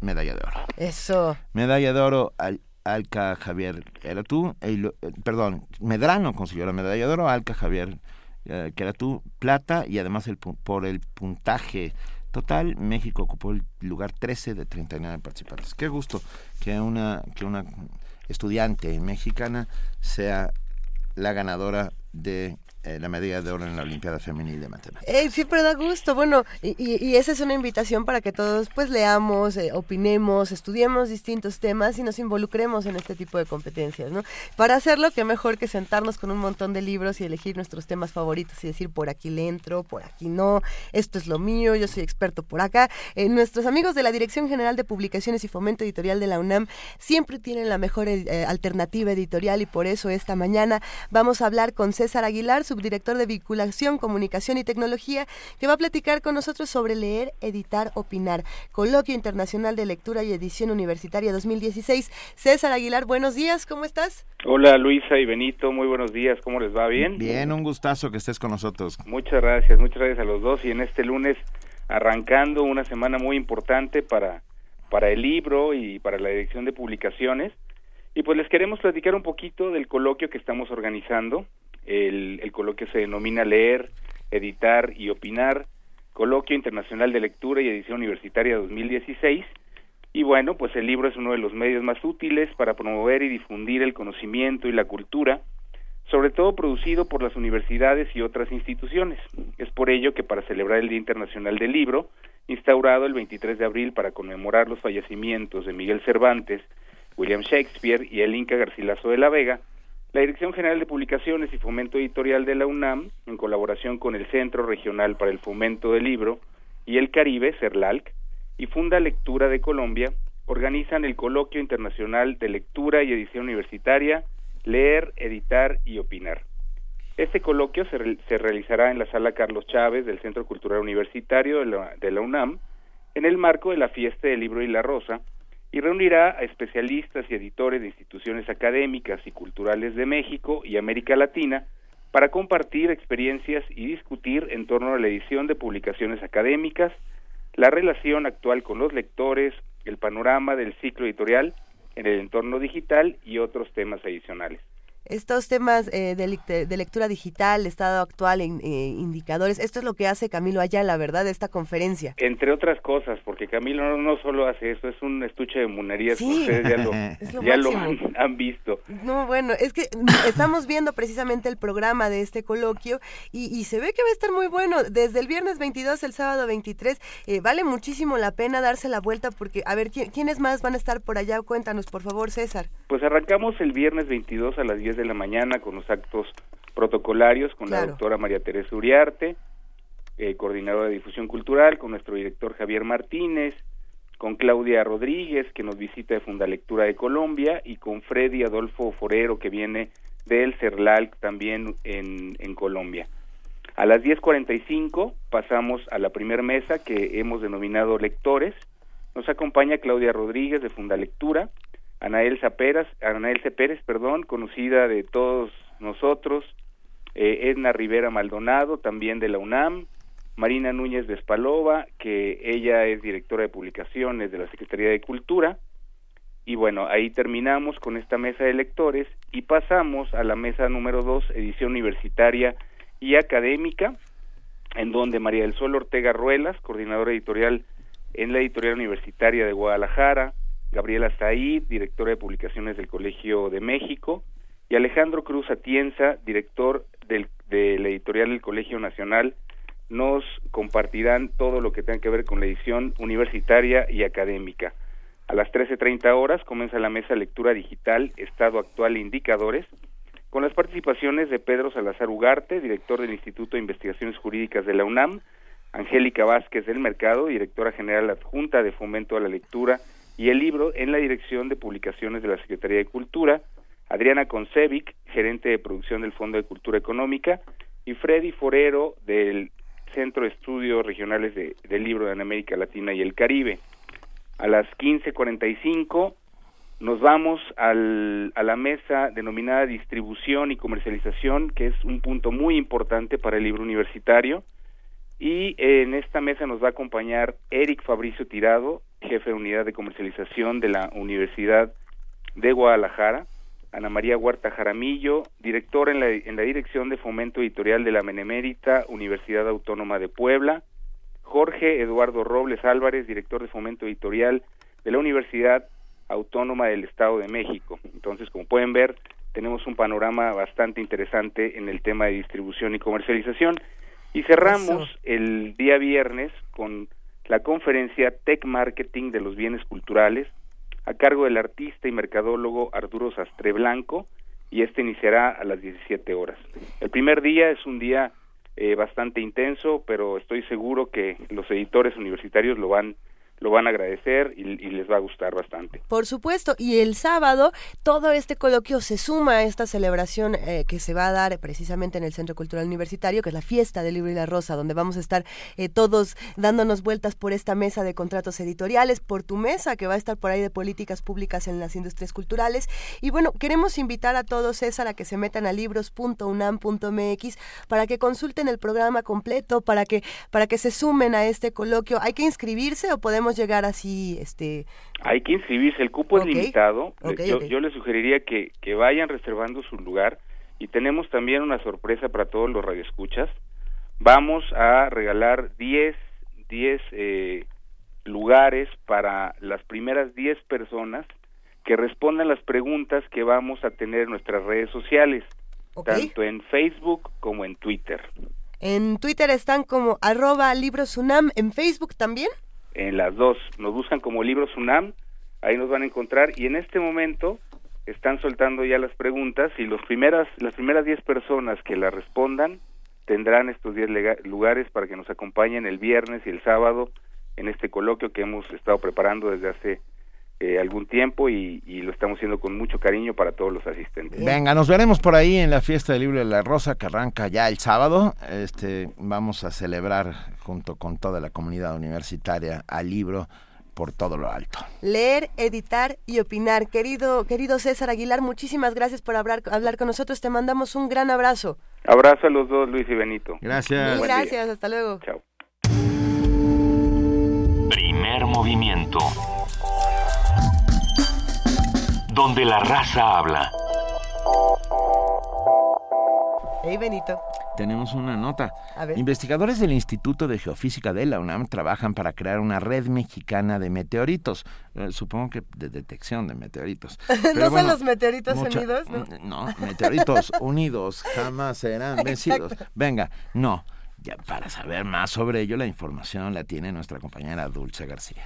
Medalla de oro. Eso. Medalla de oro al, Alca Javier era tú, eh, perdón, Medrano consiguió la medalla de oro, Alca Javier eh, que era tú, plata y además el, por el puntaje total, México ocupó el lugar 13 de 39 participantes. Qué gusto que una, que una estudiante mexicana sea la ganadora de eh, la medalla de oro en la Olimpiada Femenil de Matemáticas. Eh, siempre da gusto. Bueno, y, esa es una invitación para que todos pues leamos, eh, opinemos, estudiemos distintos temas y nos involucremos en este tipo de competencias, ¿no? Para hacerlo, qué mejor que sentarnos con un montón de libros y elegir nuestros temas favoritos y decir por aquí le entro, por aquí no, esto es lo mío, yo soy experto por acá. Eh, nuestros amigos de la Dirección General de Publicaciones y Fomento Editorial de la UNAM siempre tienen la mejor alternativa editorial y por eso esta mañana vamos a hablar con César Aguilar, subdirector de Vinculación, Comunicación y Tecnología, que va a platicar con nosotros sobre leer, editar, opinar. Coloquio Internacional de Lectura y Edición Universitaria 2016. César Aguilar, buenos días, ¿cómo estás? Hola Luisa y Benito, muy buenos días, ¿cómo les va? ¿Bien? Bien, un gustazo que estés con nosotros. Muchas gracias, muchas gracias a los dos y en este lunes arrancando una semana muy importante para, para el libro y para la dirección de publicaciones. Y pues les queremos platicar un poquito del coloquio que estamos organizando el, coloquio se denomina Leer, Editar y Opinar, Coloquio Internacional de Lectura y Edición Universitaria 2016. Y bueno, pues el libro es uno de los medios más útiles para promover y difundir el conocimiento y la cultura, sobre todo producido por las universidades y otras instituciones. Es por ello que para celebrar el Día Internacional del Libro, instaurado el 23 de abril para conmemorar los fallecimientos de Miguel Cervantes, William Shakespeare y el Inca Garcilaso de la Vega, la Dirección General de Publicaciones y Fomento Editorial de la UNAM, en colaboración con el Centro Regional para el Fomento del Libro y el Caribe, CERLALC, y Funda Lectura de Colombia, organizan el Coloquio Internacional de Lectura y Edición Universitaria, Leer, Editar y Opinar. Este coloquio se, realizará en la Sala Carlos Chávez del Centro Cultural Universitario de la, de la UNAM, en el marco de la Fiesta del Libro y la Rosa, y reunirá a especialistas y editores de instituciones académicas y culturales de México y América Latina para compartir experiencias y discutir en torno a la edición de publicaciones académicas, la relación actual con los lectores, el panorama del ciclo editorial en el entorno digital y otros temas adicionales estos temas eh, de, lectura digital, estado actual, eh, indicadores, esto es lo que hace Camilo la ¿verdad? De esta conferencia. Entre otras cosas, porque Camilo no, solo hace eso, es un estuche de monerías, ustedes ya lo, ya lo han, visto. No, bueno, es que estamos viendo precisamente el programa de este coloquio y, se ve que va a estar muy bueno. Desde el viernes 22, el sábado 23, eh, vale muchísimo la pena darse la vuelta porque, a ver, ¿quiénes más van a estar por allá? Cuéntanos, por favor, César. Pues arrancamos el viernes 22 a las 10 de la mañana con los actos protocolarios con la doctora María Teresa Uriarte, eh, coordinadora de difusión cultural, con nuestro director Javier Martínez, con Claudia Rodríguez, que nos visita de Fundalectura de Colombia, y con Freddy Adolfo Forero, que viene del CERLAL también en, en Colombia. A las 10.45 pasamos a la primer mesa que hemos denominado lectores. Nos acompaña Claudia Rodríguez de Fundalectura, Anael Pérez, Anael Pérez, perdón, conocida de todos nosotros, eh, Edna Rivera Maldonado, también de la UNAM, Marina Núñez de Espalova, que ella es directora de publicaciones de la Secretaría de Cultura, y bueno, ahí terminamos con esta mesa de lectores y pasamos a la mesa número dos, edición universitaria y académica, en donde María del Sol Ortega Ruelas, coordinadora editorial en la editorial universitaria de Guadalajara, Gabriela Said, directora de publicaciones del Colegio de México, y Alejandro Cruz Atienza, director de la editorial del Colegio Nacional, nos compartirán todo lo que tenga que ver con la edición universitaria y académica. A las 13.30 horas comienza la mesa Lectura Digital, Estado Actual e Indicadores, con las participaciones de Pedro Salazar Ugarte, director del Instituto de Investigaciones Jurídicas de la UNAM, Angélica Vázquez del Mercado, directora general adjunta de Fomento a la Lectura y el libro en la dirección de publicaciones de la Secretaría de Cultura, Adriana Concevic, gerente de producción del Fondo de Cultura Económica, y Freddy Forero del Centro de Estudios Regionales de, del Libro de América Latina y el Caribe. A las 15.45 nos vamos al, a la mesa denominada distribución y comercialización, que es un punto muy importante para el libro universitario. Y en esta mesa nos va a acompañar Eric Fabricio Tirado, jefe de unidad de comercialización de la Universidad de Guadalajara, Ana María Huerta Jaramillo, directora en la, en la Dirección de Fomento Editorial de la Menemérita Universidad Autónoma de Puebla, Jorge Eduardo Robles Álvarez, director de Fomento Editorial de la Universidad Autónoma del Estado de México. Entonces, como pueden ver, tenemos un panorama bastante interesante en el tema de distribución y comercialización. Y cerramos el día viernes con la conferencia Tech Marketing de los Bienes Culturales, a cargo del artista y mercadólogo Arturo Sastre Blanco, y este iniciará a las 17 horas. El primer día es un día eh, bastante intenso, pero estoy seguro que los editores universitarios lo van lo van a agradecer y, les va a gustar bastante. Por supuesto, y el sábado todo este coloquio se suma a esta celebración eh, que se va a dar precisamente en el Centro Cultural Universitario, que es la fiesta del libro y la rosa, donde vamos a estar eh, todos dándonos vueltas por esta mesa de contratos editoriales, por tu mesa que va a estar por ahí de políticas públicas en las industrias culturales. Y bueno, queremos invitar a todos, César, a que se metan a libros.unam.mx para que consulten el programa completo, para que, para que se sumen a este coloquio. ¿Hay que inscribirse o podemos llegar así, este... Hay que inscribirse, el cupo es limitado. yo, yo les sugeriría que, que vayan reservando su lugar y tenemos también una sorpresa para todos los radioescuchas. Vamos a regalar 10 10 eh, lugares para las primeras 10 personas que respondan las preguntas que vamos a tener en nuestras redes sociales, tanto en Facebook como en Twitter. En Twitter están como arroba librosunam, en Facebook también en las dos. Nos buscan como Libros UNAM, ahí nos van a encontrar y en este momento están soltando ya las preguntas y los primeras, las primeras 10 personas que la respondan tendrán estos 10 lugares para que nos acompañen el viernes y el sábado en este coloquio que hemos estado preparando desde hace eh, algún tiempo y, lo estamos haciendo con mucho cariño para todos los asistentes. Venga, nos veremos por ahí en la fiesta del libro de la Rosa que arranca ya el sábado. Este, vamos a celebrar junto con toda la comunidad universitaria al libro por todo lo alto. Leer, editar y opinar. Querido, querido César Aguilar, muchísimas gracias por hablar, hablar con nosotros. Te mandamos un gran abrazo. Abrazo a los dos, Luis y Benito. Gracias. gracias, hasta luego. Chao. Primer movimiento. Donde la raza habla. Hey, Benito. Tenemos una nota. A ver. Investigadores del Instituto de Geofísica de la UNAM trabajan para crear una red mexicana de meteoritos. Eh, supongo que de detección de meteoritos. ¿No son los meteoritos mucha- unidos? ¿no? No, meteoritos unidos jamás serán vencidos. Venga, no. Ya para saber más sobre ello, la información la tiene nuestra compañera Dulce García.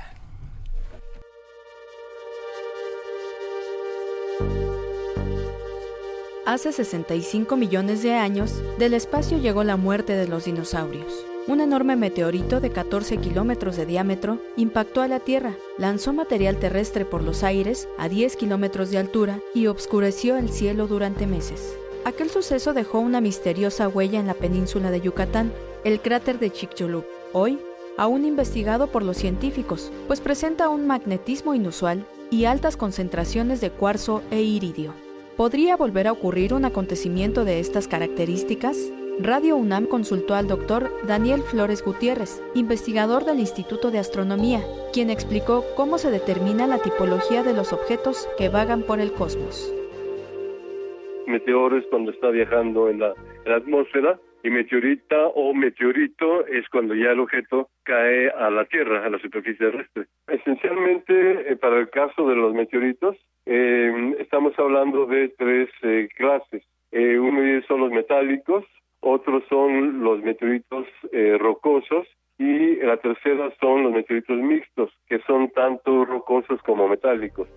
Hace 65 millones de años, del espacio llegó la muerte de los dinosaurios. Un enorme meteorito de 14 kilómetros de diámetro impactó a la Tierra, lanzó material terrestre por los aires a 10 kilómetros de altura y obscureció el cielo durante meses. Aquel suceso dejó una misteriosa huella en la península de Yucatán, el cráter de Chicxulub, hoy aún investigado por los científicos, pues presenta un magnetismo inusual y altas concentraciones de cuarzo e iridio. ¿Podría volver a ocurrir un acontecimiento de estas características? Radio UNAM consultó al doctor Daniel Flores Gutiérrez, investigador del Instituto de Astronomía, quien explicó cómo se determina la tipología de los objetos que vagan por el cosmos. meteoro es cuando está viajando en la atmósfera y meteorita o meteorito es cuando ya el objeto cae a la Tierra, a la superficie terrestre. Esencialmente, eh, para el caso de los meteoritos, eh, estamos hablando de tres eh, clases. Uno son los metálicos, otros son los meteoritos rocosos y la tercera son los meteoritos mixtos, que son tanto rocosos como metálicos.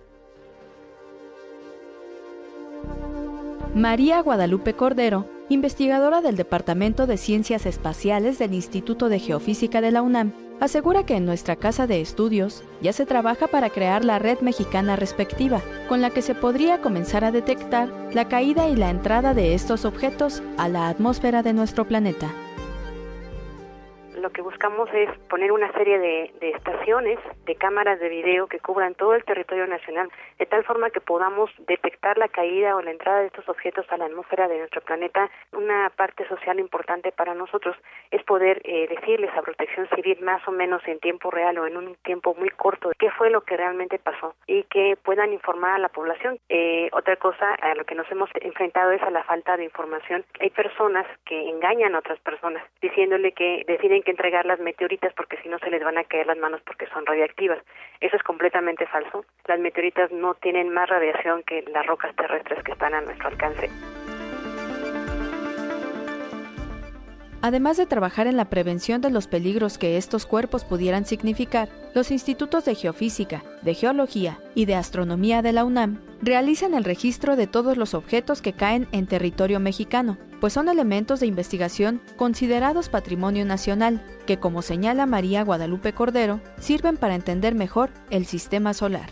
María Guadalupe Cordero, investigadora del Departamento de Ciencias Espaciales del Instituto de Geofísica de la UNAM, asegura que en nuestra casa de estudios ya se trabaja para crear la red mexicana respectiva, con la que se podría comenzar a detectar la caída y la entrada de estos objetos a la atmósfera de nuestro planeta. Lo que buscamos es poner una serie de, de estaciones de cámaras de video que cubran todo el territorio nacional, de tal forma que podamos detectar la caída o la entrada de estos objetos a la atmósfera de nuestro planeta. Una parte social importante para nosotros es poder eh, decirles a Protección Civil más o menos en tiempo real o en un tiempo muy corto qué fue lo que realmente pasó y que puedan informar a la población. Eh, otra cosa a lo que nos hemos enfrentado es a la falta de información. Hay personas que engañan a otras personas diciéndole que deciden que entregar las meteoritas porque si no se les van a caer las manos porque son radiactivas. Eso es completamente falso. Las meteoritas no tienen más radiación que las rocas terrestres que están a nuestro alcance. Además de trabajar en la prevención de los peligros que estos cuerpos pudieran significar, los institutos de geofísica, de geología y de astronomía de la UNAM realizan el registro de todos los objetos que caen en territorio mexicano, pues son elementos de investigación considerados patrimonio nacional, que como señala María Guadalupe Cordero, sirven para entender mejor el sistema solar.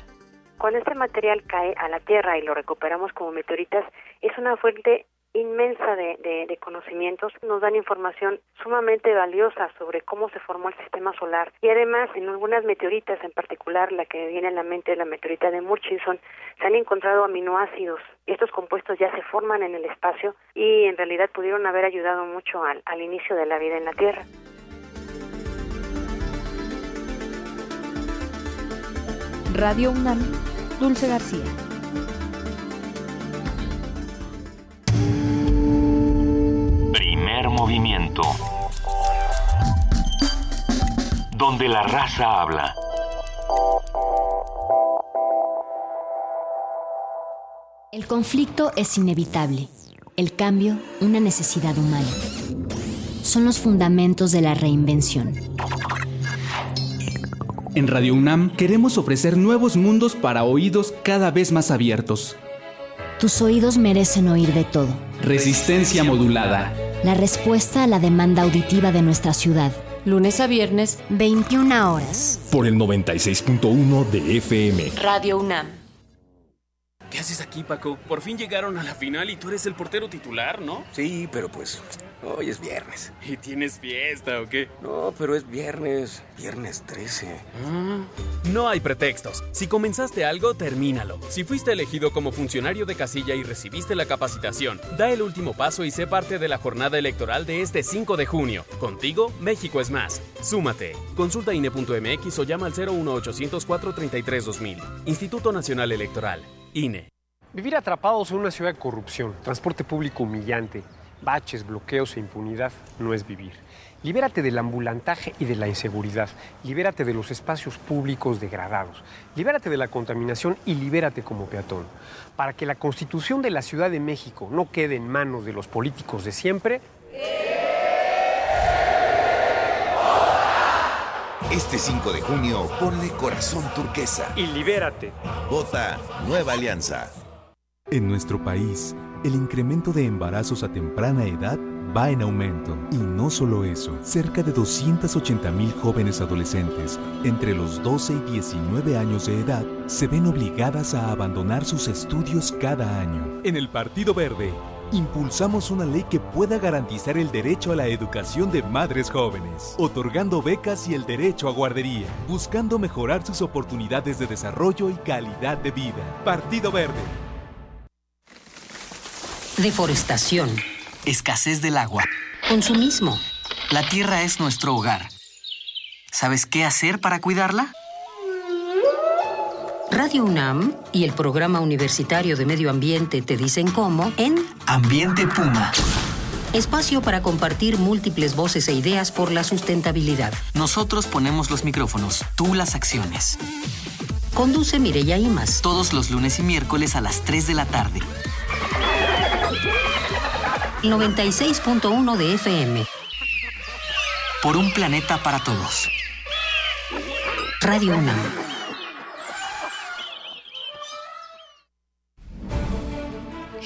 Cuando este material cae a la Tierra y lo recuperamos como meteoritas, es una fuente inmensa de, de, de, conocimientos, nos dan información sumamente valiosa sobre cómo se formó el sistema solar y además en algunas meteoritas, en particular la que viene a la mente la meteorita de Murchison, se han encontrado aminoácidos. Estos compuestos ya se forman en el espacio y en realidad pudieron haber ayudado mucho al, al inicio de la vida en la Tierra. Radio UNAM, Dulce García. Movimiento. Donde la raza habla. El conflicto es inevitable, el cambio una necesidad humana. Son los fundamentos de la reinvención. En Radio UNAM queremos ofrecer nuevos mundos para oídos cada vez más abiertos. Tus oídos merecen oír de todo. Resistencia modulada. La respuesta a la demanda auditiva de nuestra ciudad. Lunes a viernes, 21 horas. Por el 96.1 de FM. Radio UNAM. ¿Qué haces aquí, Paco? Por fin llegaron a la final y tú eres el portero titular, ¿no? Sí, pero pues hoy es viernes. ¿Y tienes fiesta o qué? No, pero es viernes, viernes 13. Ah. No hay pretextos. Si comenzaste algo, termínalo. Si fuiste elegido como funcionario de casilla y recibiste la capacitación, da el último paso y sé parte de la jornada electoral de este 5 de junio. Contigo, México es más. Súmate. Consulta INE.mx o llama al 01800 433 2000. Instituto Nacional Electoral. Vivir atrapados en una ciudad de corrupción, transporte público humillante, baches, bloqueos e impunidad no es vivir. Libérate del ambulantaje y de la inseguridad. Libérate de los espacios públicos degradados. Libérate de la contaminación y libérate como peatón. Para que la constitución de la Ciudad de México no quede en manos de los políticos de siempre. Este 5 de junio, ponle corazón turquesa. Y libérate. Vota Nueva Alianza. En nuestro país, el incremento de embarazos a temprana edad va en aumento. Y no solo eso, cerca de 280 mil jóvenes adolescentes entre los 12 y 19 años de edad se ven obligadas a abandonar sus estudios cada año. En el Partido Verde, impulsamos una ley que pueda garantizar el derecho a la educación de madres jóvenes, otorgando becas y el derecho a guardería, buscando mejorar sus oportunidades de desarrollo y calidad de vida. Partido Verde. Deforestación. Escasez del agua. Consumismo. La tierra es nuestro hogar. ¿Sabes qué hacer para cuidarla? Radio UNAM y el Programa Universitario de Medio Ambiente te dicen cómo en Ambiente Puma. Espacio para compartir múltiples voces e ideas por la sustentabilidad. Nosotros ponemos los micrófonos, tú las acciones. Conduce Mireya Imas. Todos los lunes y miércoles a las 3 de la tarde. 96.1 de FM. Por un planeta para todos. Radio UNAM.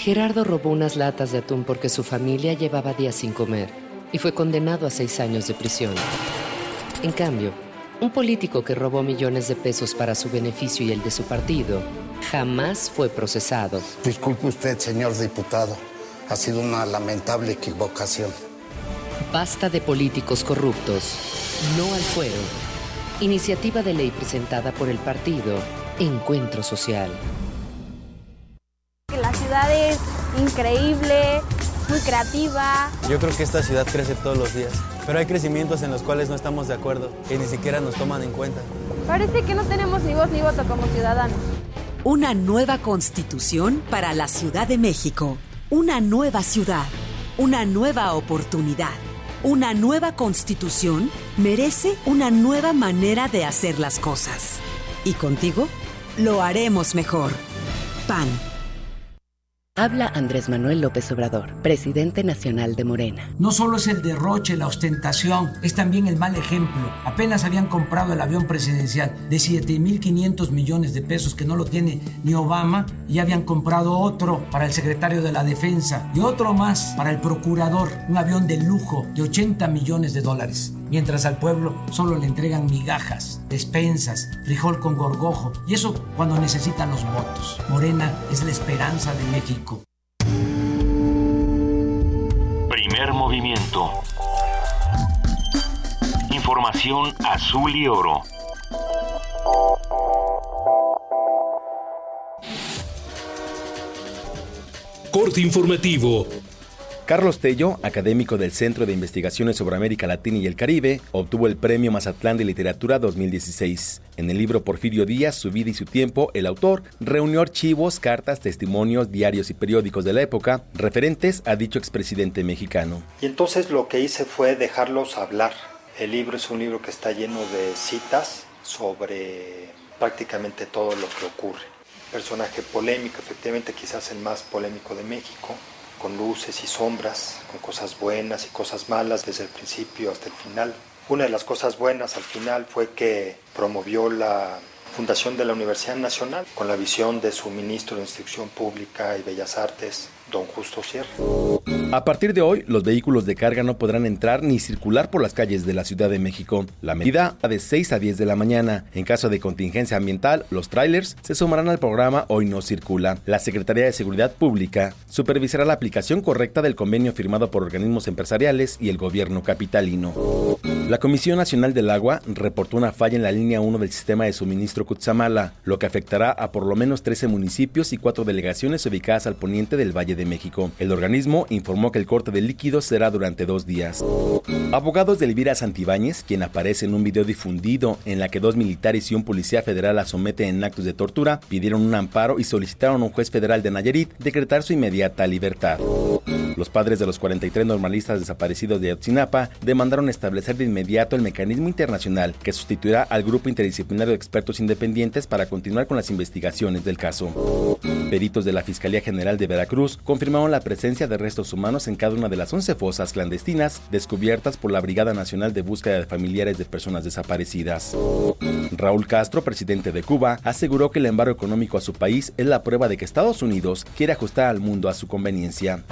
Gerardo robó unas latas de atún porque su familia llevaba días sin comer y fue condenado a seis años de prisión. En cambio, un político que robó millones de pesos para su beneficio y el de su partido jamás fue procesado. Disculpe usted, señor diputado. Ha sido una lamentable equivocación. Basta de políticos corruptos. No al fuero. Iniciativa de ley presentada por el partido Encuentro Social. La ciudad es increíble, muy creativa. Yo creo que esta ciudad crece todos los días, pero hay crecimientos en los cuales no estamos de acuerdo, que ni siquiera nos toman en cuenta. Parece que no tenemos ni voz ni voto como ciudadanos. Una nueva constitución para la Ciudad de México. Una nueva ciudad. Una nueva oportunidad. Una nueva constitución merece una nueva manera de hacer las cosas. Y contigo lo haremos mejor. PAN. Habla Andrés Manuel López Obrador, presidente nacional de Morena. No solo es el derroche, la ostentación, es también el mal ejemplo. Apenas habían comprado el avión presidencial de 7.500 millones de pesos que no lo tiene ni Obama y habían comprado otro para el secretario de la defensa y otro más para el procurador, un avión de lujo de 80 millones de dólares. Mientras al pueblo solo le entregan migajas, despensas, frijol con gorgojo y eso cuando necesitan los votos. Morena es la esperanza de México. Primer movimiento. Información azul y oro. Corte informativo. Carlos Tello, académico del Centro de Investigaciones sobre América Latina y el Caribe, obtuvo el Premio Mazatlán de Literatura 2016. En el libro Porfirio Díaz, Su vida y su tiempo, el autor reunió archivos, cartas, testimonios, diarios y periódicos de la época referentes a dicho expresidente mexicano. Y entonces lo que hice fue dejarlos hablar. El libro es un libro que está lleno de citas sobre prácticamente todo lo que ocurre. Personaje polémico, efectivamente quizás el más polémico de México, con luces y sombras, con cosas buenas y cosas malas desde el principio hasta el final. Una de las cosas buenas al final fue que promovió la fundación de la Universidad Nacional con la visión de su ministro de Instrucción Pública y Bellas Artes, Justo Sierra. A partir de hoy, los vehículos de carga no podrán entrar ni circular por las calles de la Ciudad de México. La medida va de 6 a 10 de la mañana. En caso de contingencia ambiental, los trailers se sumarán al programa Hoy no circula. La Secretaría de Seguridad Pública supervisará la aplicación correcta del convenio firmado por organismos empresariales y el gobierno capitalino. La Comisión Nacional del Agua reportó una falla en la línea 1 del sistema de suministro Cutzamala, lo que afectará a por lo menos 13 municipios y cuatro delegaciones ubicadas al poniente del Valle de México. El organismo informó que el corte de líquidos será durante dos días. Abogados de Elvira Santibáñez, quien aparece en un video difundido en la que dos militares y un policía federal la someten en actos de tortura, pidieron un amparo y solicitaron a un juez federal de Nayarit decretar su inmediata libertad. Los padres de los 43 normalistas desaparecidos de Ayotzinapa demandaron establecer de inmediato el mecanismo internacional que sustituirá al grupo interdisciplinario de expertos independientes para continuar con las investigaciones del caso. Peritos de la Fiscalía General de Veracruz confirmaron la presencia de restos humanos en cada una de las 11 fosas clandestinas descubiertas por la Brigada Nacional de Búsqueda de Familiares de Personas Desaparecidas. Raúl Castro, presidente de Cuba, aseguró que el embargo económico a su país es la prueba de que Estados Unidos quiere ajustar al mundo a su conveniencia.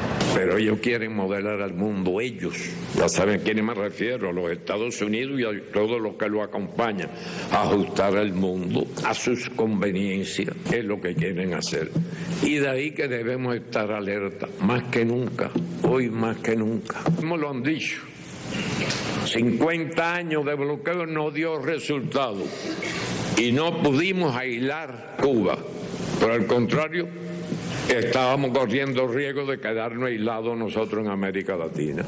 Ellos quieren modelar al mundo, ellos. Ya saben a quiénes me refiero, a los Estados Unidos y a todos los que lo acompañan. Ajustar al mundo a sus conveniencias es lo que quieren hacer. Y de ahí que debemos estar alerta, más que nunca, hoy más que nunca. Como lo han dicho, 50 años de bloqueo no dio resultado y no pudimos aislar Cuba. Por el contrario, estábamos corriendo riesgo de quedarnos aislados nosotros en América Latina.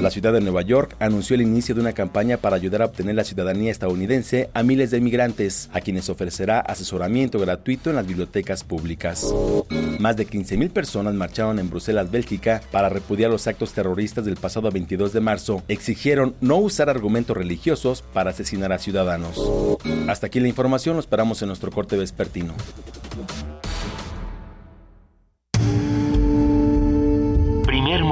La ciudad de Nueva York anunció el inicio de una campaña para ayudar a obtener la ciudadanía estadounidense a miles de inmigrantes, a quienes ofrecerá asesoramiento gratuito en las bibliotecas públicas. Más de 15.000 personas marcharon en Bruselas, Bélgica, para repudiar los actos terroristas del pasado 22 de marzo. Exigieron no usar argumentos religiosos para asesinar a ciudadanos. Hasta aquí la información, lo esperamos en nuestro corte vespertino.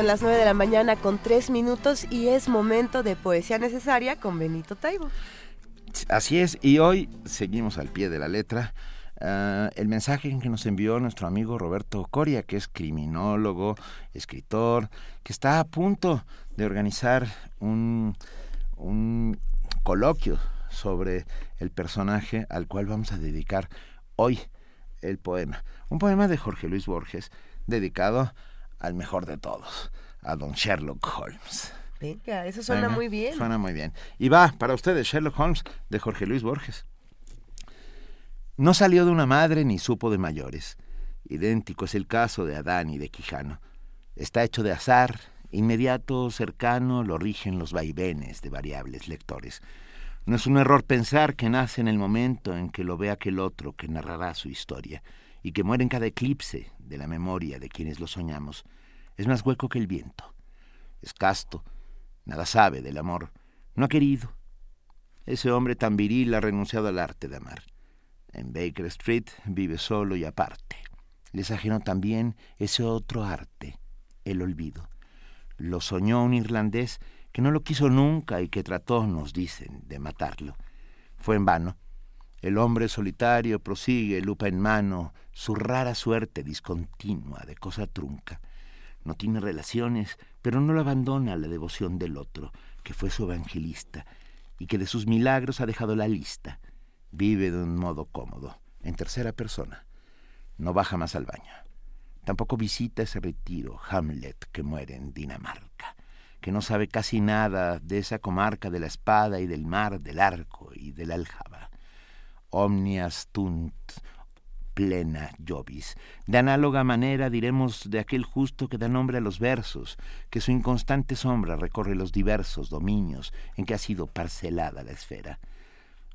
Son las 9 de la mañana con 3 minutos y es momento de poesía necesaria con Benito Taibo. Así es, y hoy seguimos al pie de la letra. Uh, el mensaje que nos envió nuestro amigo Roberto Coria, que es criminólogo, escritor, que está a punto de organizar un, un coloquio sobre el personaje al cual vamos a dedicar hoy el poema. Un poema de Jorge Luis Borges dedicado al mejor de todos, a don Sherlock Holmes. Venga, eso suena muy bien. Suena muy bien. Y va, para ustedes, Sherlock Holmes, de Jorge Luis Borges. No salió de una madre ni supo de mayores. Idéntico es el caso de Adán y de Quijano. Está hecho de azar, inmediato, cercano, lo rigen los vaivenes de variables lectores. No es un error pensar que nace en el momento en que lo ve aquel otro que narrará su historia y que muere en cada eclipse de la memoria de quienes lo soñamos. Es más hueco que el viento. Es casto, nada sabe del amor, no ha querido. Ese hombre tan viril ha renunciado al arte de amar. En Baker Street vive solo y aparte. Les ajeno también ese otro arte, el olvido. Lo soñó un irlandés que no lo quiso nunca y que trató, nos dicen, de matarlo. Fue en vano. El hombre solitario prosigue, lupa en mano, su rara suerte discontinua de cosa trunca. No tiene relaciones, pero no lo abandona la devoción del otro, que fue su evangelista, y que de sus milagros ha dejado la lista. Vive de un modo cómodo, en tercera persona. No baja más al baño. Tampoco visita ese retiro, Hamlet, que muere en Dinamarca, que no sabe casi nada de esa comarca de la espada y del mar, del arco y del aljaba omnias tunt plena Jovis. De análoga manera diremos de aquel justo que da nombre a los versos, que su inconstante sombra recorre los diversos dominios en que ha sido parcelada la esfera.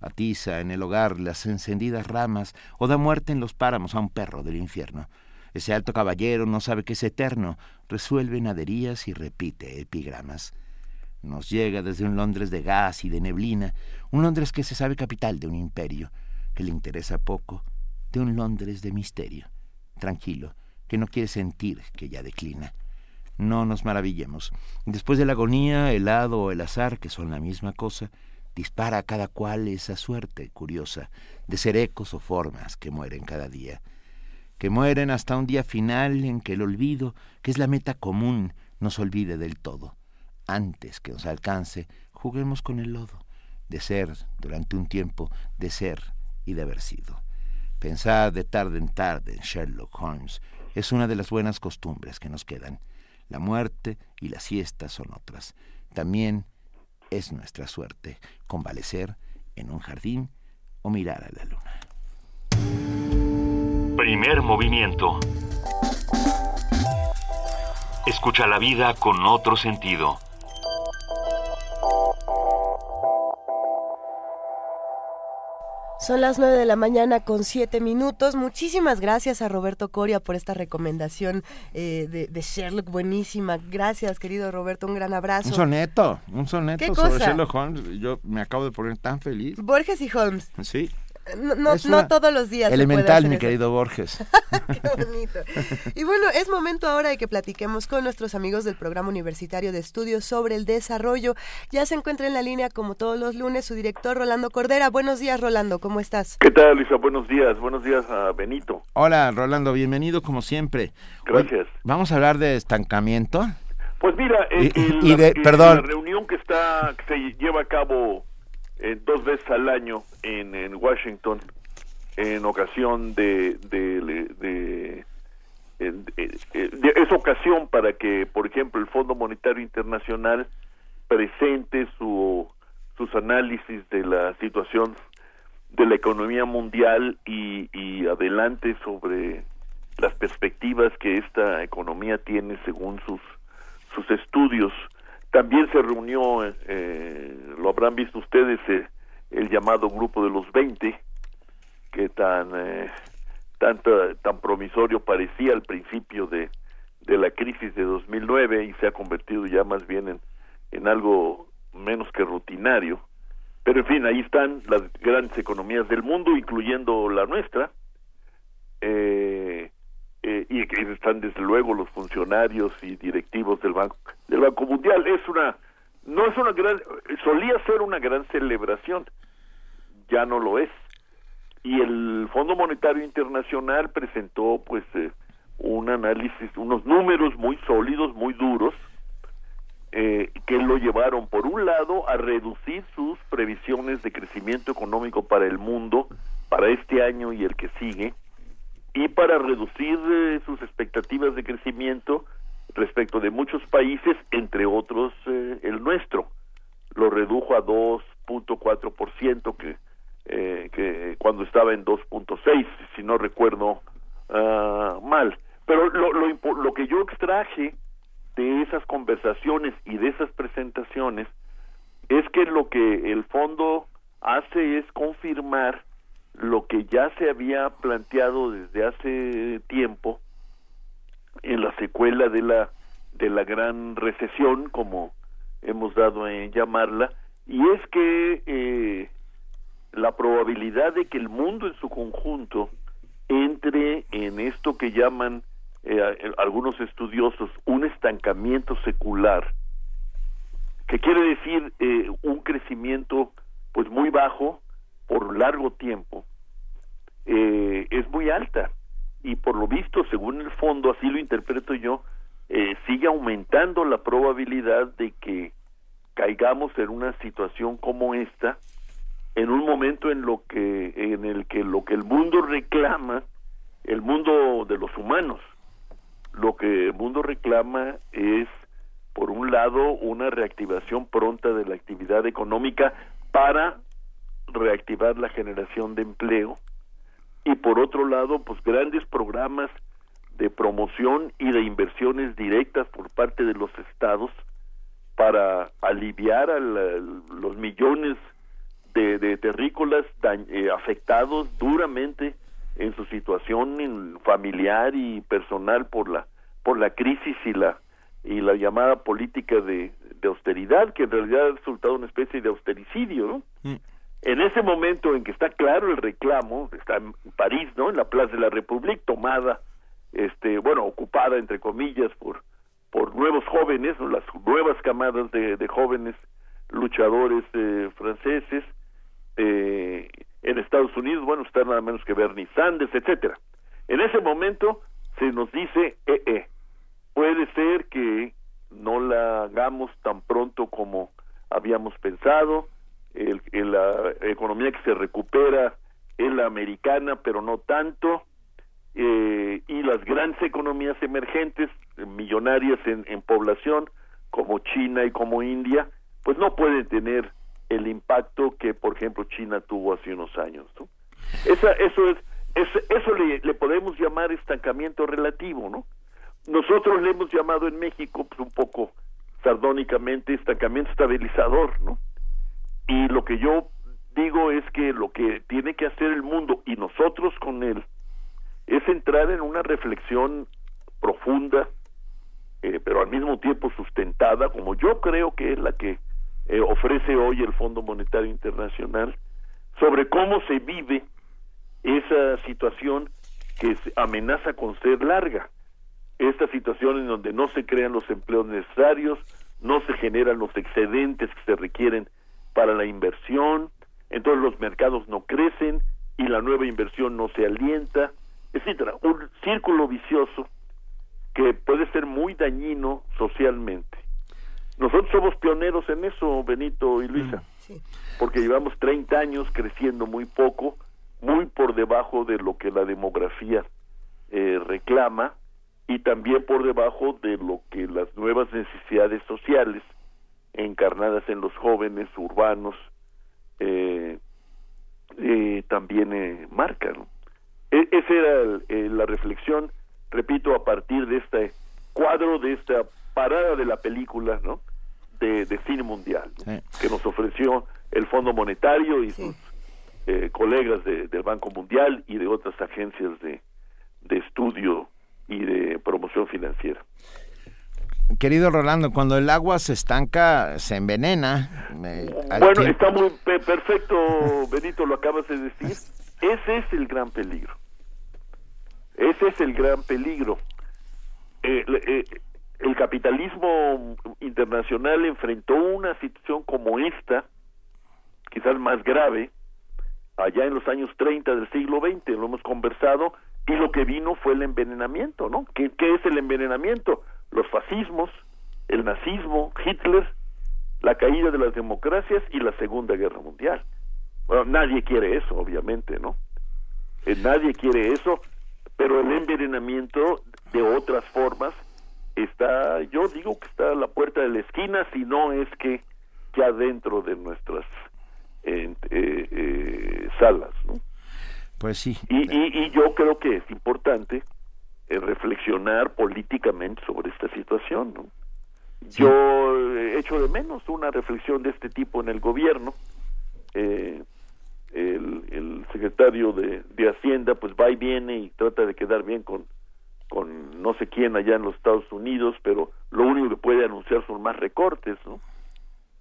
Atiza en el hogar las encendidas ramas o da muerte en los páramos a un perro del infierno. Ese alto caballero no sabe que es eterno, resuelve naderías y repite epigramas. Nos llega desde un Londres de gas y de neblina, un Londres que se sabe capital de un imperio, que le interesa poco, de un Londres de misterio, tranquilo, que no quiere sentir que ya declina. No nos maravillemos. Después de la agonía, el hado o el azar, que son la misma cosa, dispara a cada cual esa suerte curiosa de ser ecos o formas que mueren cada día, que mueren hasta un día final en que el olvido, que es la meta común, nos olvide del todo. Antes que nos alcance, juguemos con el lodo, de ser durante un tiempo, de ser y de haber sido. Pensar de tarde en tarde en Sherlock Holmes es una de las buenas costumbres que nos quedan. La muerte y la siesta son otras. También es nuestra suerte convalecer en un jardín o mirar a la luna. Primer movimiento. Escucha la vida con otro sentido. Son las 9 de la mañana con 7 minutos. Muchísimas gracias a Roberto Coria por esta recomendación eh, de, Sherlock. Buenísima. Gracias, querido Roberto. Un gran abrazo. Un soneto, un soneto sobre Sherlock Holmes. Yo me acabo de poner tan feliz. Borges y Holmes. Sí. No, no, todos los días. Elemental, mi querido Borges. Qué bonito. Y bueno, es momento ahora de que platiquemos con nuestros amigos del Programa Universitario de Estudios sobre el Desarrollo. Ya se encuentra en la línea, como todos los lunes, su director Rolando Cordera. Buenos días, Rolando, ¿cómo estás? ¿Qué tal, Luisa? Buenos días. Buenos días a Benito. Hola, Rolando, bienvenido como siempre. Gracias. Vamos a hablar de estancamiento. Pues mira, y, de, perdón. la reunión que está que se lleva a cabo eh, dos veces al año en, en Washington en ocasión de, de, es ocasión para que por ejemplo el Fondo Monetario Internacional presente su sus análisis de la situación de la economía mundial y, y adelante sobre las perspectivas que esta economía tiene según sus sus estudios también se reunió, eh, lo habrán visto ustedes, eh, el llamado Grupo de los 20, que tan, eh, tan promisorio parecía al principio de, de la crisis de 2009 y se ha convertido ya más bien en, en algo menos que rutinario. Pero en fin, ahí están las grandes economías del mundo, incluyendo la nuestra. Eh, eh, y que están desde luego los funcionarios y directivos del banco del banco mundial. Es una no es una gran solía ser una gran celebración ya no lo es. Y el Fondo Monetario Internacional presentó pues eh, un análisis unos números muy sólidos muy duros eh, que lo llevaron por un lado a reducir sus previsiones de crecimiento económico para el mundo para este año y el que sigue y para reducir eh, sus expectativas de crecimiento respecto de muchos países, entre otros eh, el nuestro. Lo redujo a 2.4% que, eh, que cuando estaba en 2.6, si no recuerdo ah, mal. Pero lo, lo, lo que yo extraje de esas conversaciones y de esas presentaciones es que lo que el fondo hace es confirmar lo que ya se había planteado desde hace tiempo en la secuela de la de la gran recesión como hemos dado en llamarla y es que eh, la probabilidad de que el mundo en su conjunto entre en esto que llaman eh, algunos estudiosos un estancamiento secular que quiere decir eh, un crecimiento pues muy bajo por largo tiempo eh, es muy alta. Y por lo visto, según el fondo, así lo interpreto yo, eh, sigue aumentando la probabilidad de que caigamos en una situación como esta en un momento en lo que en el que lo que el mundo reclama el mundo de los humanos lo que el mundo reclama es por un lado una reactivación pronta de la actividad económica para reactivar la generación de empleo y por otro lado, pues grandes programas de promoción y de inversiones directas por parte de los estados para aliviar a los millones de, terrícolas eh, afectados duramente en su situación familiar y personal por la por la crisis y la y la llamada política de, de austeridad que en realidad ha resultado una especie de austericidio ¿no? Mm. En ese momento en que está claro el reclamo está en París no en la Plaza de la República tomada este bueno ocupada entre comillas por por nuevos jóvenes ¿no? las nuevas camadas de, de jóvenes luchadores eh, franceses eh, en Estados Unidos, bueno, está nada menos que Bernie Sanders, etcétera. En ese momento se nos dice, eh, eh, puede ser que no la hagamos tan pronto como habíamos pensado, el, la economía que se recupera es la americana, pero no tanto, eh, y las grandes economías emergentes, millonarias en, en población, como China y como India, pues no pueden tener el impacto que, por ejemplo, China tuvo hace unos años. ¿no? Esa, eso es, es- eso le, le podemos llamar estancamiento relativo, ¿no? Nosotros le hemos llamado en México, pues un poco sardónicamente, estancamiento estabilizador, ¿no? Y lo que yo digo es que lo que tiene que hacer el mundo y nosotros con él es entrar en una reflexión profunda, eh, pero al mismo tiempo sustentada, como yo creo que es la que eh, ofrece hoy el Fondo Monetario Internacional, sobre cómo se vive esa situación que amenaza con ser larga. Esta situación en donde no se crean los empleos necesarios, no se generan los excedentes que se requieren para la inversión, entonces los mercados no crecen y la nueva inversión no se alienta, etcétera. Un círculo vicioso que puede ser muy dañino socialmente. Nosotros somos pioneros en eso, Benito y Luisa, porque llevamos 30 años creciendo muy poco, muy por debajo de lo que la demografía eh, reclama y también por debajo de lo que las nuevas necesidades sociales encarnadas en los jóvenes urbanos eh, eh, también eh, marcan. E- esa era el- eh, la reflexión, repito, a partir de este cuadro, de esta parada de la película, ¿no? De, de cine mundial, ¿no? que nos ofreció el Fondo Monetario y sus eh, colegas de- del Banco Mundial y de otras agencias de, de estudio y de promoción financiera. Querido Rolando, cuando el agua se estanca, se envenena. Al Bueno, está muy pe- perfecto, Benito, lo acabas de decir. Ese es el gran peligro. Ese es el gran peligro. Eh, eh, el capitalismo internacional enfrentó una situación como esta, quizás más grave, allá en los años 30 del siglo XX, lo hemos conversado, y lo que vino fue el envenenamiento, ¿no? ¿Qué, qué es el envenenamiento? Los fascismos, el nazismo, Hitler, la caída de las democracias y la Segunda Guerra Mundial. Bueno, nadie quiere eso, obviamente, ¿no? Eh, nadie quiere eso, pero el envenenamiento de otras formas está, yo digo que está a la puerta de la esquina, si no es que ya dentro de nuestras eh, eh, salas, ¿no? Pues sí. Y, y, y yo creo que es importante eh, reflexionar políticamente sobre esta situación, ¿no? Yo eh, echo de menos una reflexión de este tipo en el gobierno. Eh, el, el secretario de, de Hacienda pues va y viene y trata de quedar bien con, con no sé quién allá en los Estados Unidos, pero lo único que puede anunciar son más recortes, ¿no?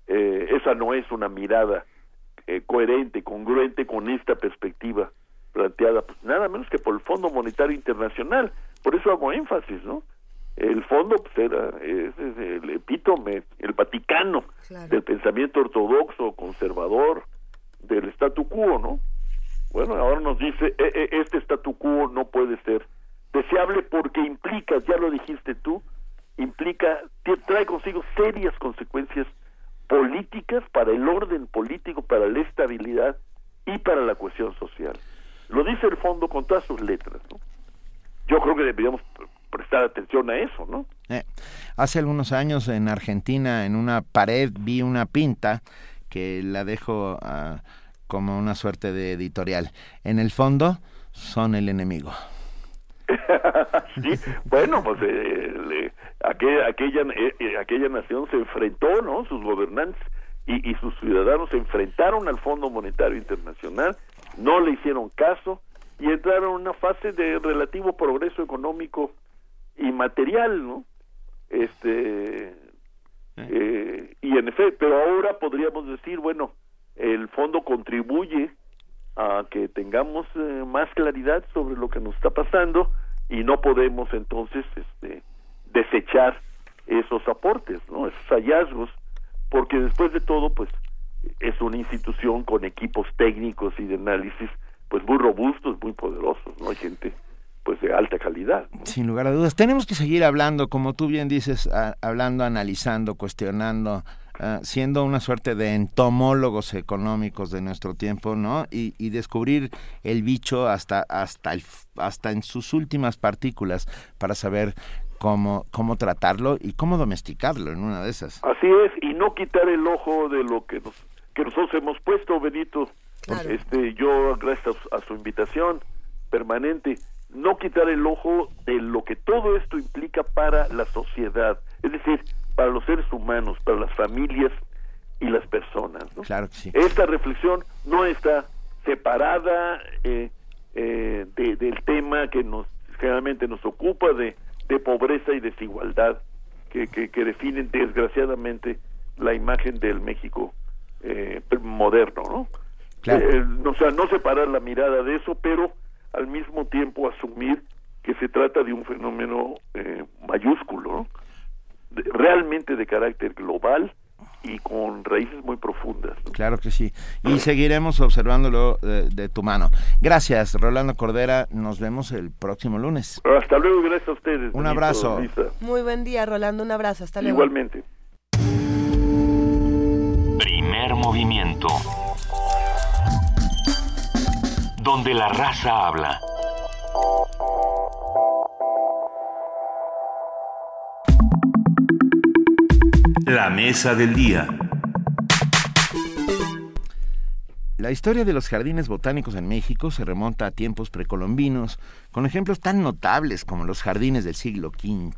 Eh, esa no es una mirada eh, coherente, congruente con esta perspectiva planteada, pues nada menos que por el Fondo Monetario Internacional. Por eso hago énfasis, ¿no? El fondo pues era es, es el epítome, el Vaticano del pensamiento ortodoxo, conservador, del statu quo, ¿no? Bueno, ahora nos dice, "E- e- este statu quo no puede ser deseable porque implica, ya lo dijiste tú, implica, trae consigo serias consecuencias políticas para el orden político, para la estabilidad y para la cohesión social. Lo dice el fondo con todas sus letras, ¿no? Yo creo que deberíamos pre- prestar atención a eso, ¿no? Eh, hace algunos años en Argentina, en una pared, vi una pinta que la dejo ah, como una suerte de editorial. En el fondo, son el enemigo. sí, bueno, pues eh, le- aquella, aquella, eh, aquella nación se enfrentó, ¿no? Sus gobernantes y, y sus ciudadanos se enfrentaron al Fondo Monetario Internacional, no le hicieron caso y entrar en una fase de relativo progreso económico y material, ¿no? Este eh, y en efecto, pero ahora podríamos decir, bueno, el fondo contribuye a que tengamos eh, más claridad sobre lo que nos está pasando y no podemos entonces este, desechar esos aportes, ¿no? esos hallazgos, porque después de todo, pues es una institución con equipos técnicos y de análisis pues muy robustos, muy poderosos, ¿no? Hay gente pues de alta calidad. Sin lugar a dudas. Tenemos que seguir hablando, como tú bien dices, hablando, analizando, cuestionando, ah, siendo una suerte de entomólogos económicos de nuestro tiempo, ¿no? Y, y, descubrir el bicho hasta, hasta, el, hasta en sus últimas partículas para saber cómo, cómo tratarlo y cómo domesticarlo en una de esas. Así es, y no quitar el ojo de lo que, nos, que nosotros hemos puesto, Benito. Este, yo, gracias a su invitación permanente, no quitar el ojo de lo que todo esto implica para la sociedad, es decir, para los seres humanos, para las familias y las personas. Claro que sí. Esta reflexión no está separada eh, eh, del tema que nos generalmente nos ocupa de, de pobreza y desigualdad que, que, definen desgraciadamente la imagen del México eh, moderno, ¿no? O sea, no separar la mirada de eso, pero al mismo tiempo asumir que se trata de un fenómeno eh, mayúsculo, realmente de carácter global y con raíces muy profundas. Claro que sí. Y seguiremos observándolo de, de, tu mano. Gracias, Rolando Cordera. Nos vemos el próximo lunes. Hasta luego, gracias a ustedes. Un abrazo. Muy buen día, Rolando. Un abrazo. Hasta luego. Igualmente. Primer movimiento donde la raza habla. La mesa del día. La historia de los jardines botánicos en México se remonta a tiempos precolombinos, con ejemplos tan notables como los jardines del siglo V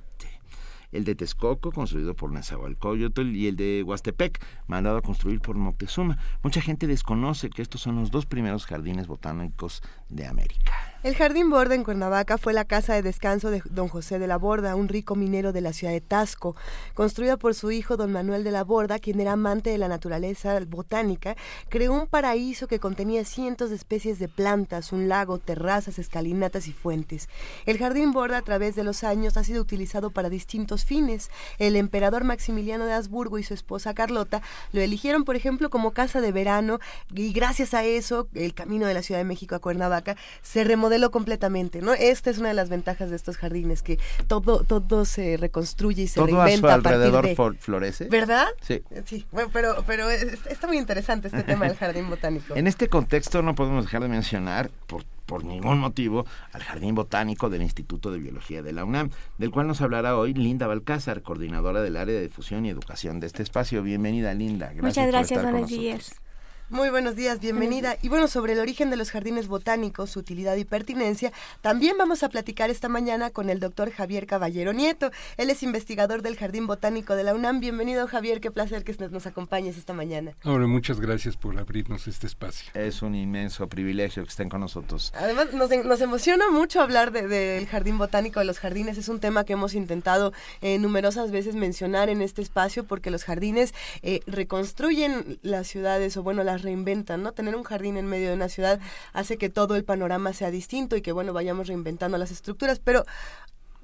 el de Texcoco, construido por Nezahualcóyotl, y el de Huastepec, mandado a construir por Moctezuma. Mucha gente desconoce que estos son los dos primeros jardines botánicos de América. El Jardín Borda en Cuernavaca fue la casa de descanso de don José de la Borda, un rico minero de la ciudad de Tasco, construida por su hijo don Manuel de la Borda, quien era amante de la naturaleza botánica, creó un paraíso que contenía cientos de especies de plantas, un lago, terrazas, escalinatas y fuentes. El Jardín Borda a través de los años ha sido utilizado para distintos fines. El emperador Maximiliano de Habsburgo y su esposa Carlota lo eligieron, por ejemplo, como casa de verano y gracias a eso el camino de la Ciudad de México a Cuernavaca se remodeló completamente, ¿no? Esta es una de las ventajas de estos jardines, que todo, todo se reconstruye y se todo reinventa. a su alrededor florece. ¿Verdad? Sí. Sí, bueno, pero, pero está muy interesante este tema del jardín botánico. En este contexto no podemos dejar de mencionar, por por ningún motivo al Jardín Botánico del Instituto de Biología de la UNAM, del cual nos hablará hoy Linda Balcázar, coordinadora del área de difusión y educación de este espacio. Bienvenida, Linda. Gracias Muchas gracias, buenos días. Muy buenos días, bienvenida. Y bueno, sobre el origen de los jardines botánicos, su utilidad y pertinencia, también vamos a platicar esta mañana con el doctor Javier Caballero Nieto. Él es investigador del Jardín Botánico de la UNAM. Bienvenido, Javier, qué placer que nos acompañes esta mañana. Ahora, muchas gracias por abrirnos este espacio. Es un inmenso privilegio que estén con nosotros. Además, nos, emociona mucho hablar del Jardín Botánico, de los jardines. Es un tema que hemos intentado eh, numerosas veces mencionar en este espacio porque los jardines eh, reconstruyen las ciudades o, bueno, las reinventan, ¿no? Tener un jardín en medio de una ciudad hace que todo el panorama sea distinto y que, bueno, vayamos reinventando las estructuras, pero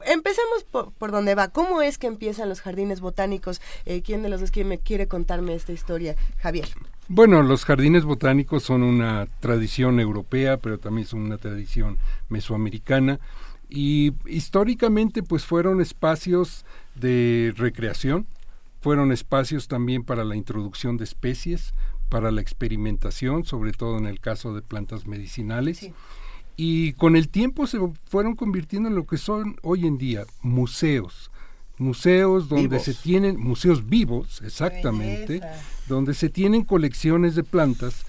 empecemos por, por donde va. ¿Cómo es que empiezan los jardines botánicos? Eh, ¿Quién de los dos quiere, quiere contarme esta historia? Javier. Bueno, los jardines botánicos son una tradición europea, pero también son una tradición mesoamericana y históricamente pues fueron espacios de recreación, fueron espacios también para la introducción de especies, para la experimentación, sobre todo en el caso de plantas medicinales. Y con el tiempo se fueron convirtiendo en lo que son hoy en día museos. Museos donde se tienen, museos vivos, exactamente, donde se tienen colecciones de plantas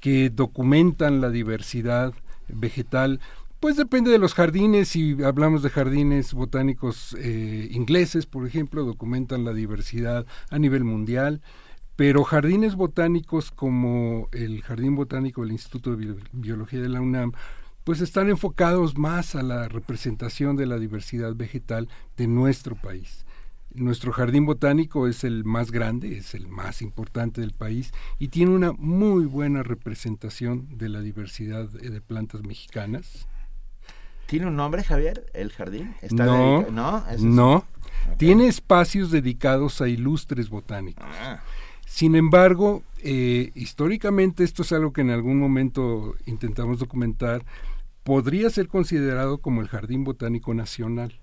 que documentan la diversidad vegetal. Pues depende de los jardines, si hablamos de jardines botánicos eh, ingleses, por ejemplo, documentan la diversidad a nivel mundial pero jardines botánicos como el Jardín Botánico del Instituto de Biología de la UNAM pues están enfocados más a la representación de la diversidad vegetal de nuestro país. Nuestro jardín botánico es el más grande, es el más importante del país y tiene una muy buena representación de la diversidad de plantas mexicanas. ¿Tiene un nombre, Javier, el jardín? no, no, no. Tiene espacios dedicados a ilustres botánicos. Ah. Sin embargo, eh, históricamente esto es algo que en algún momento intentamos documentar, podría ser considerado como el Jardín Botánico Nacional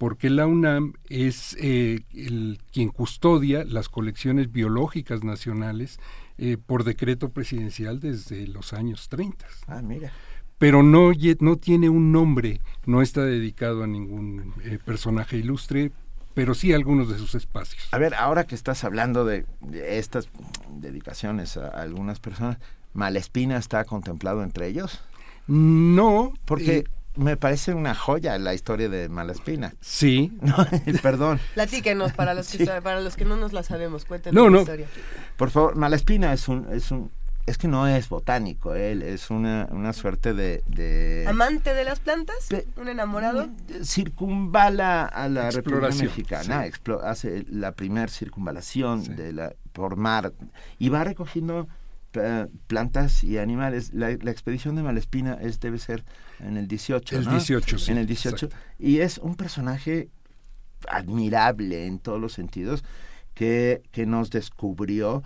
porque la UNAM es eh, el, quien custodia las colecciones biológicas nacionales eh, por decreto presidencial desde los años 30. Ah, mira. Pero no, no tiene un nombre, no está dedicado a ningún eh, personaje ilustre, pero sí algunos de sus espacios. A ver, ahora que estás hablando de, estas dedicaciones a, algunas personas, ¿Malespina está contemplado entre ellos? No, porque me parece una joya la historia de Malaspina. Sí. perdón. Platíquenos para los que para los que no nos la sabemos, cuéntenos la historia. Por favor, Malaspina es un es un es que no es botánico, él es una, una suerte de, amante de las plantas, un enamorado. Circunvala a la República Mexicana, hace la primera circunvalación de la por mar y va recogiendo plantas y animales. La, expedición de Malespina es, debe ser en el 18. El 18, En el 18. Y es un personaje admirable en todos los sentidos que, que nos descubrió eh,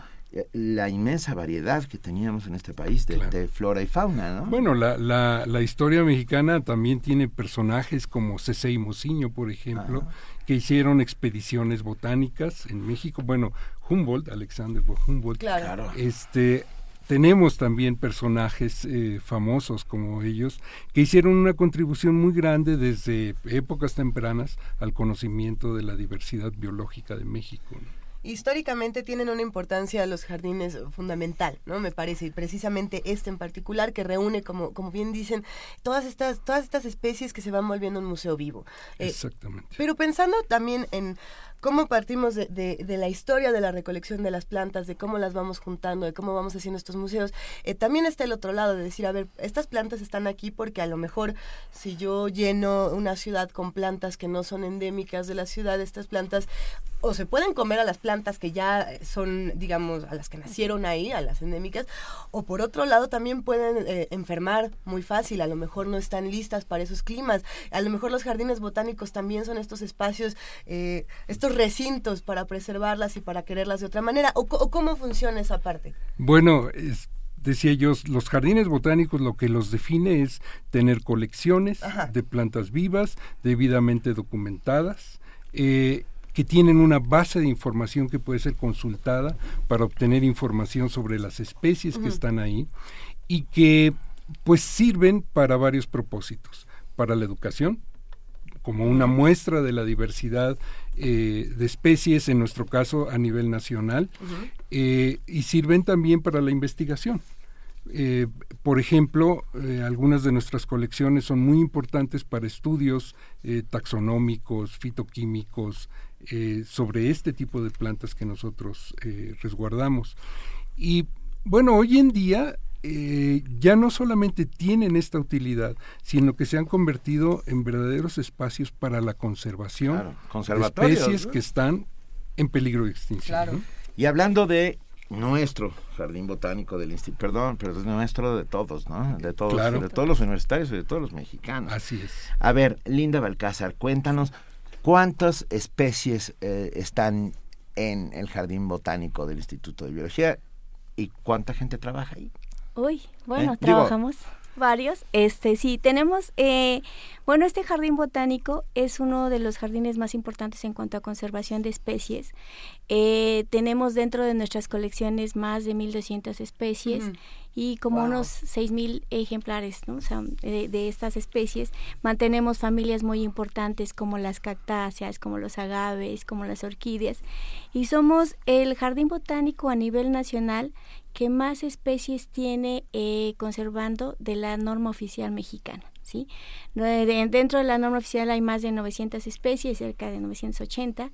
la inmensa variedad que teníamos en este país de, flora y fauna, ¿no? Bueno, la, la, la, historia mexicana también tiene personajes como Cese y Mociño, por ejemplo, que hicieron expediciones botánicas en México. Bueno, Humboldt, Alexander von Humboldt, claro. este tenemos también personajes eh, famosos como ellos que hicieron una contribución muy grande desde épocas tempranas al conocimiento de la diversidad biológica de México históricamente tienen una importancia los jardines fundamental, ¿no? Me parece, y precisamente este en particular que reúne, como, como bien dicen, todas estas, todas estas especies que se van volviendo un museo vivo. Eh, Exactamente. Pero pensando también en cómo partimos de, la historia de la recolección de las plantas, de cómo las vamos juntando, de cómo vamos haciendo estos museos. Eh, también está el otro lado de decir, a ver, estas plantas están aquí porque a lo mejor si yo lleno una ciudad con plantas que no son endémicas de la ciudad, estas plantas o se pueden comer a las plantas que ya son, digamos, a las que nacieron ahí, a las endémicas, o por otro lado también pueden eh, enfermar muy fácil, a lo mejor no están listas para esos climas, a lo mejor los jardines botánicos también son estos espacios, eh, estos recintos para preservarlas y para quererlas de otra manera, o, cómo funciona esa parte. Bueno, decía ellos, los jardines botánicos lo que los define es tener colecciones de plantas vivas, debidamente documentadas, eh, que tienen una base de información que puede ser consultada para obtener información sobre las especies que están ahí y que pues sirven para varios propósitos, para la educación, como una muestra de la diversidad eh, de especies, en nuestro caso a nivel nacional, eh, y sirven también para la investigación. Eh, por ejemplo, algunas de nuestras colecciones son muy importantes para estudios taxonómicos, fitoquímicos, sobre este tipo de plantas que nosotros resguardamos. Y bueno, hoy en día eh, ya no solamente tienen esta utilidad, sino que se han convertido en verdaderos espacios para la conservación de especies que están en peligro de extinción. Y hablando de nuestro jardín botánico del instituto, perdón, pero es nuestro de todos, ¿no? De todos, de todos los universitarios y de todos los mexicanos. Así es. A ver, Linda Balcázar, cuéntanos ¿Cuántas especies eh, están en el Jardín Botánico del Instituto de Biología y cuánta gente trabaja ahí? Uy, bueno, ¿Eh? trabajamos varios. Este, sí, tenemos, eh, bueno, este jardín botánico es uno de los jardines más importantes en cuanto a conservación de especies. Eh, tenemos dentro de nuestras colecciones más de 1.200 especies y como unos 6.000 ejemplares ¿no? de, estas especies. Mantenemos familias muy importantes como las cactáceas, como los agaves, como las orquídeas. Y somos el jardín botánico a nivel nacional que más especies tiene eh, conservando de la norma oficial mexicana. ¿sí? Dentro de la norma oficial hay más de 900 especies, cerca de 980,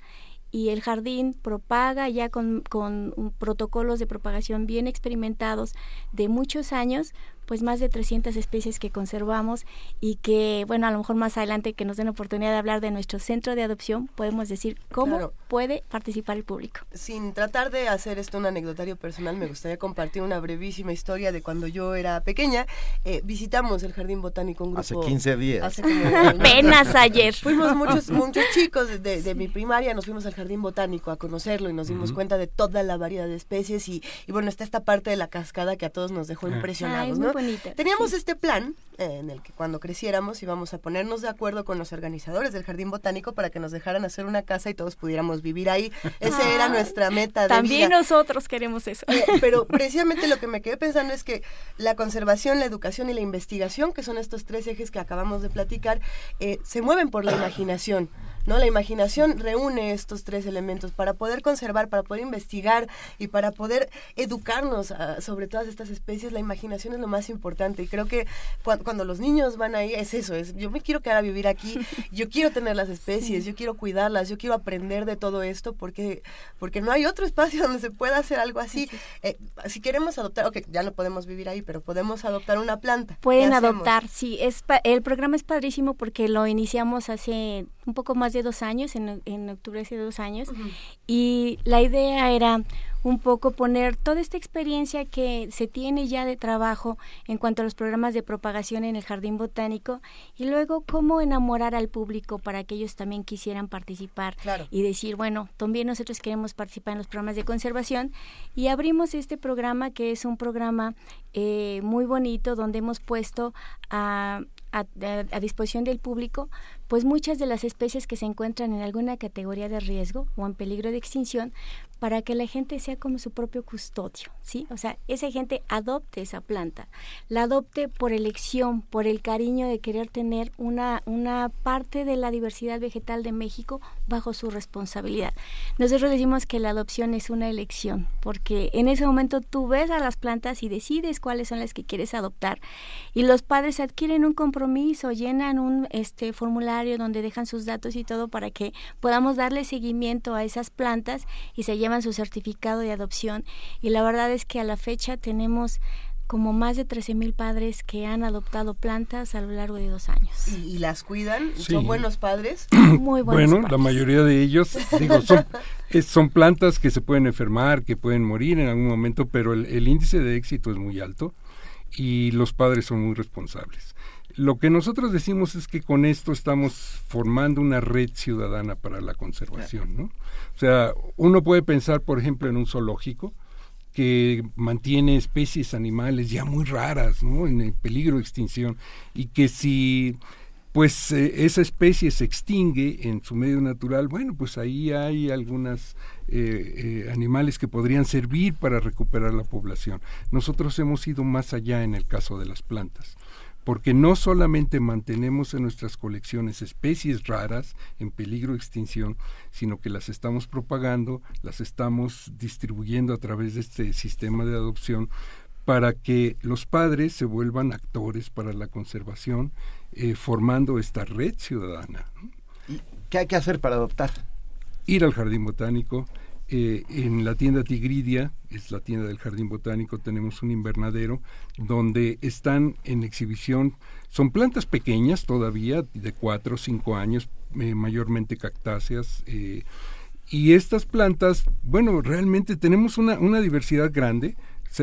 y el jardín propaga ya con, con protocolos de propagación bien experimentados de muchos años, pues más de 300 especies que conservamos y que, bueno, a lo mejor más adelante que nos den oportunidad de hablar de nuestro centro de adopción, podemos decir cómo puede participar el público. Sin tratar de hacer esto un anecdotario personal, me gustaría compartir una brevísima historia de cuando yo era pequeña. Eh, visitamos el Jardín Botánico un grupo... Hace 15 días. Hace como, Apenas ayer. Fuimos muchos, muchos chicos de, de, mi primaria, nos fuimos al Jardín Botánico a conocerlo y nos dimos cuenta de toda la variedad de especies y, y, bueno, está esta parte de la cascada que a todos nos dejó impresionados, ¿no? Teníamos este plan eh, en el que cuando creciéramos íbamos a ponernos de acuerdo con los organizadores del Jardín Botánico para que nos dejaran hacer una casa y todos pudiéramos vivir ahí. Esa era nuestra meta de También nosotros queremos eso. Eh, pero precisamente lo que me quedé pensando es que la conservación, la educación y la investigación, que son estos tres ejes que acabamos de platicar, eh, se mueven por la imaginación. ¿No? La imaginación reúne estos tres elementos para poder conservar, para poder investigar y para poder educarnos sobre todas estas especies. La imaginación es lo más importante y creo que cuando, los niños van ahí es eso, es yo me quiero quedar a vivir aquí, yo quiero tener las especies, yo quiero cuidarlas, yo quiero aprender de todo esto porque, porque no hay otro espacio donde se pueda hacer algo así. Eh, si queremos adoptar, ok, ya no podemos vivir ahí, pero podemos adoptar una planta. Pueden adoptar, sí. Es el programa es padrísimo porque lo iniciamos hace un poco más de dos años, en, en octubre hace dos años, y la idea era un poco poner toda esta experiencia que se tiene ya de trabajo en cuanto a los programas de propagación en el jardín botánico y luego cómo enamorar al público para que ellos también quisieran participar y decir, bueno, también nosotros queremos participar en los programas de conservación y abrimos este programa que es un programa eh, muy bonito donde hemos puesto a, a, disposición del público, pues muchas de las especies que se encuentran en alguna categoría de riesgo o en peligro de extinción, para que la gente sea como su propio custodio, ¿sí? O sea, esa gente adopte esa planta, la adopte por elección, por el cariño de querer tener una, una parte de la diversidad vegetal de México bajo su responsabilidad. Nosotros decimos que la adopción es una elección, porque en ese momento tú ves a las plantas y decides cuáles son las que quieres adoptar y los padres adquieren un compromiso, llenan un este formulario donde dejan sus datos y todo para que podamos darle seguimiento a esas plantas y se llevan su certificado de adopción y la verdad es que a la fecha tenemos como más de 13 mil padres que han adoptado plantas a lo largo de dos años. ¿Y, las cuidan? ¿Son buenos padres? Muy buenos Bueno, la mayoría de ellos, digo, son, son plantas que se pueden enfermar, que pueden morir en algún momento, pero el índice de éxito es muy alto y los padres son muy responsables. Lo que nosotros decimos es que con esto estamos formando una red ciudadana para la conservación, ¿no? O sea, uno puede pensar, por ejemplo, en un zoológico que mantiene especies animales ya muy raras, ¿no? En peligro de extinción y que si pues eh, esa especie se extingue en su medio natural, bueno, pues ahí hay algunos eh, eh, animales que podrían servir para recuperar la población. Nosotros hemos ido más allá en el caso de las plantas porque no solamente mantenemos en nuestras colecciones especies raras en peligro de extinción, sino que las estamos propagando, las estamos distribuyendo a través de este sistema de adopción para que los padres se vuelvan actores para la conservación, eh, formando esta red ciudadana. ¿Y qué hay que hacer para adoptar? Ir al jardín botánico, eh, en la tienda Tigridia, es la tienda del Jardín Botánico, tenemos un invernadero donde están en exhibición, son plantas pequeñas todavía, de cuatro o cinco años, eh, mayormente cactáceas. Eh, y estas plantas, bueno, realmente tenemos una diversidad grande,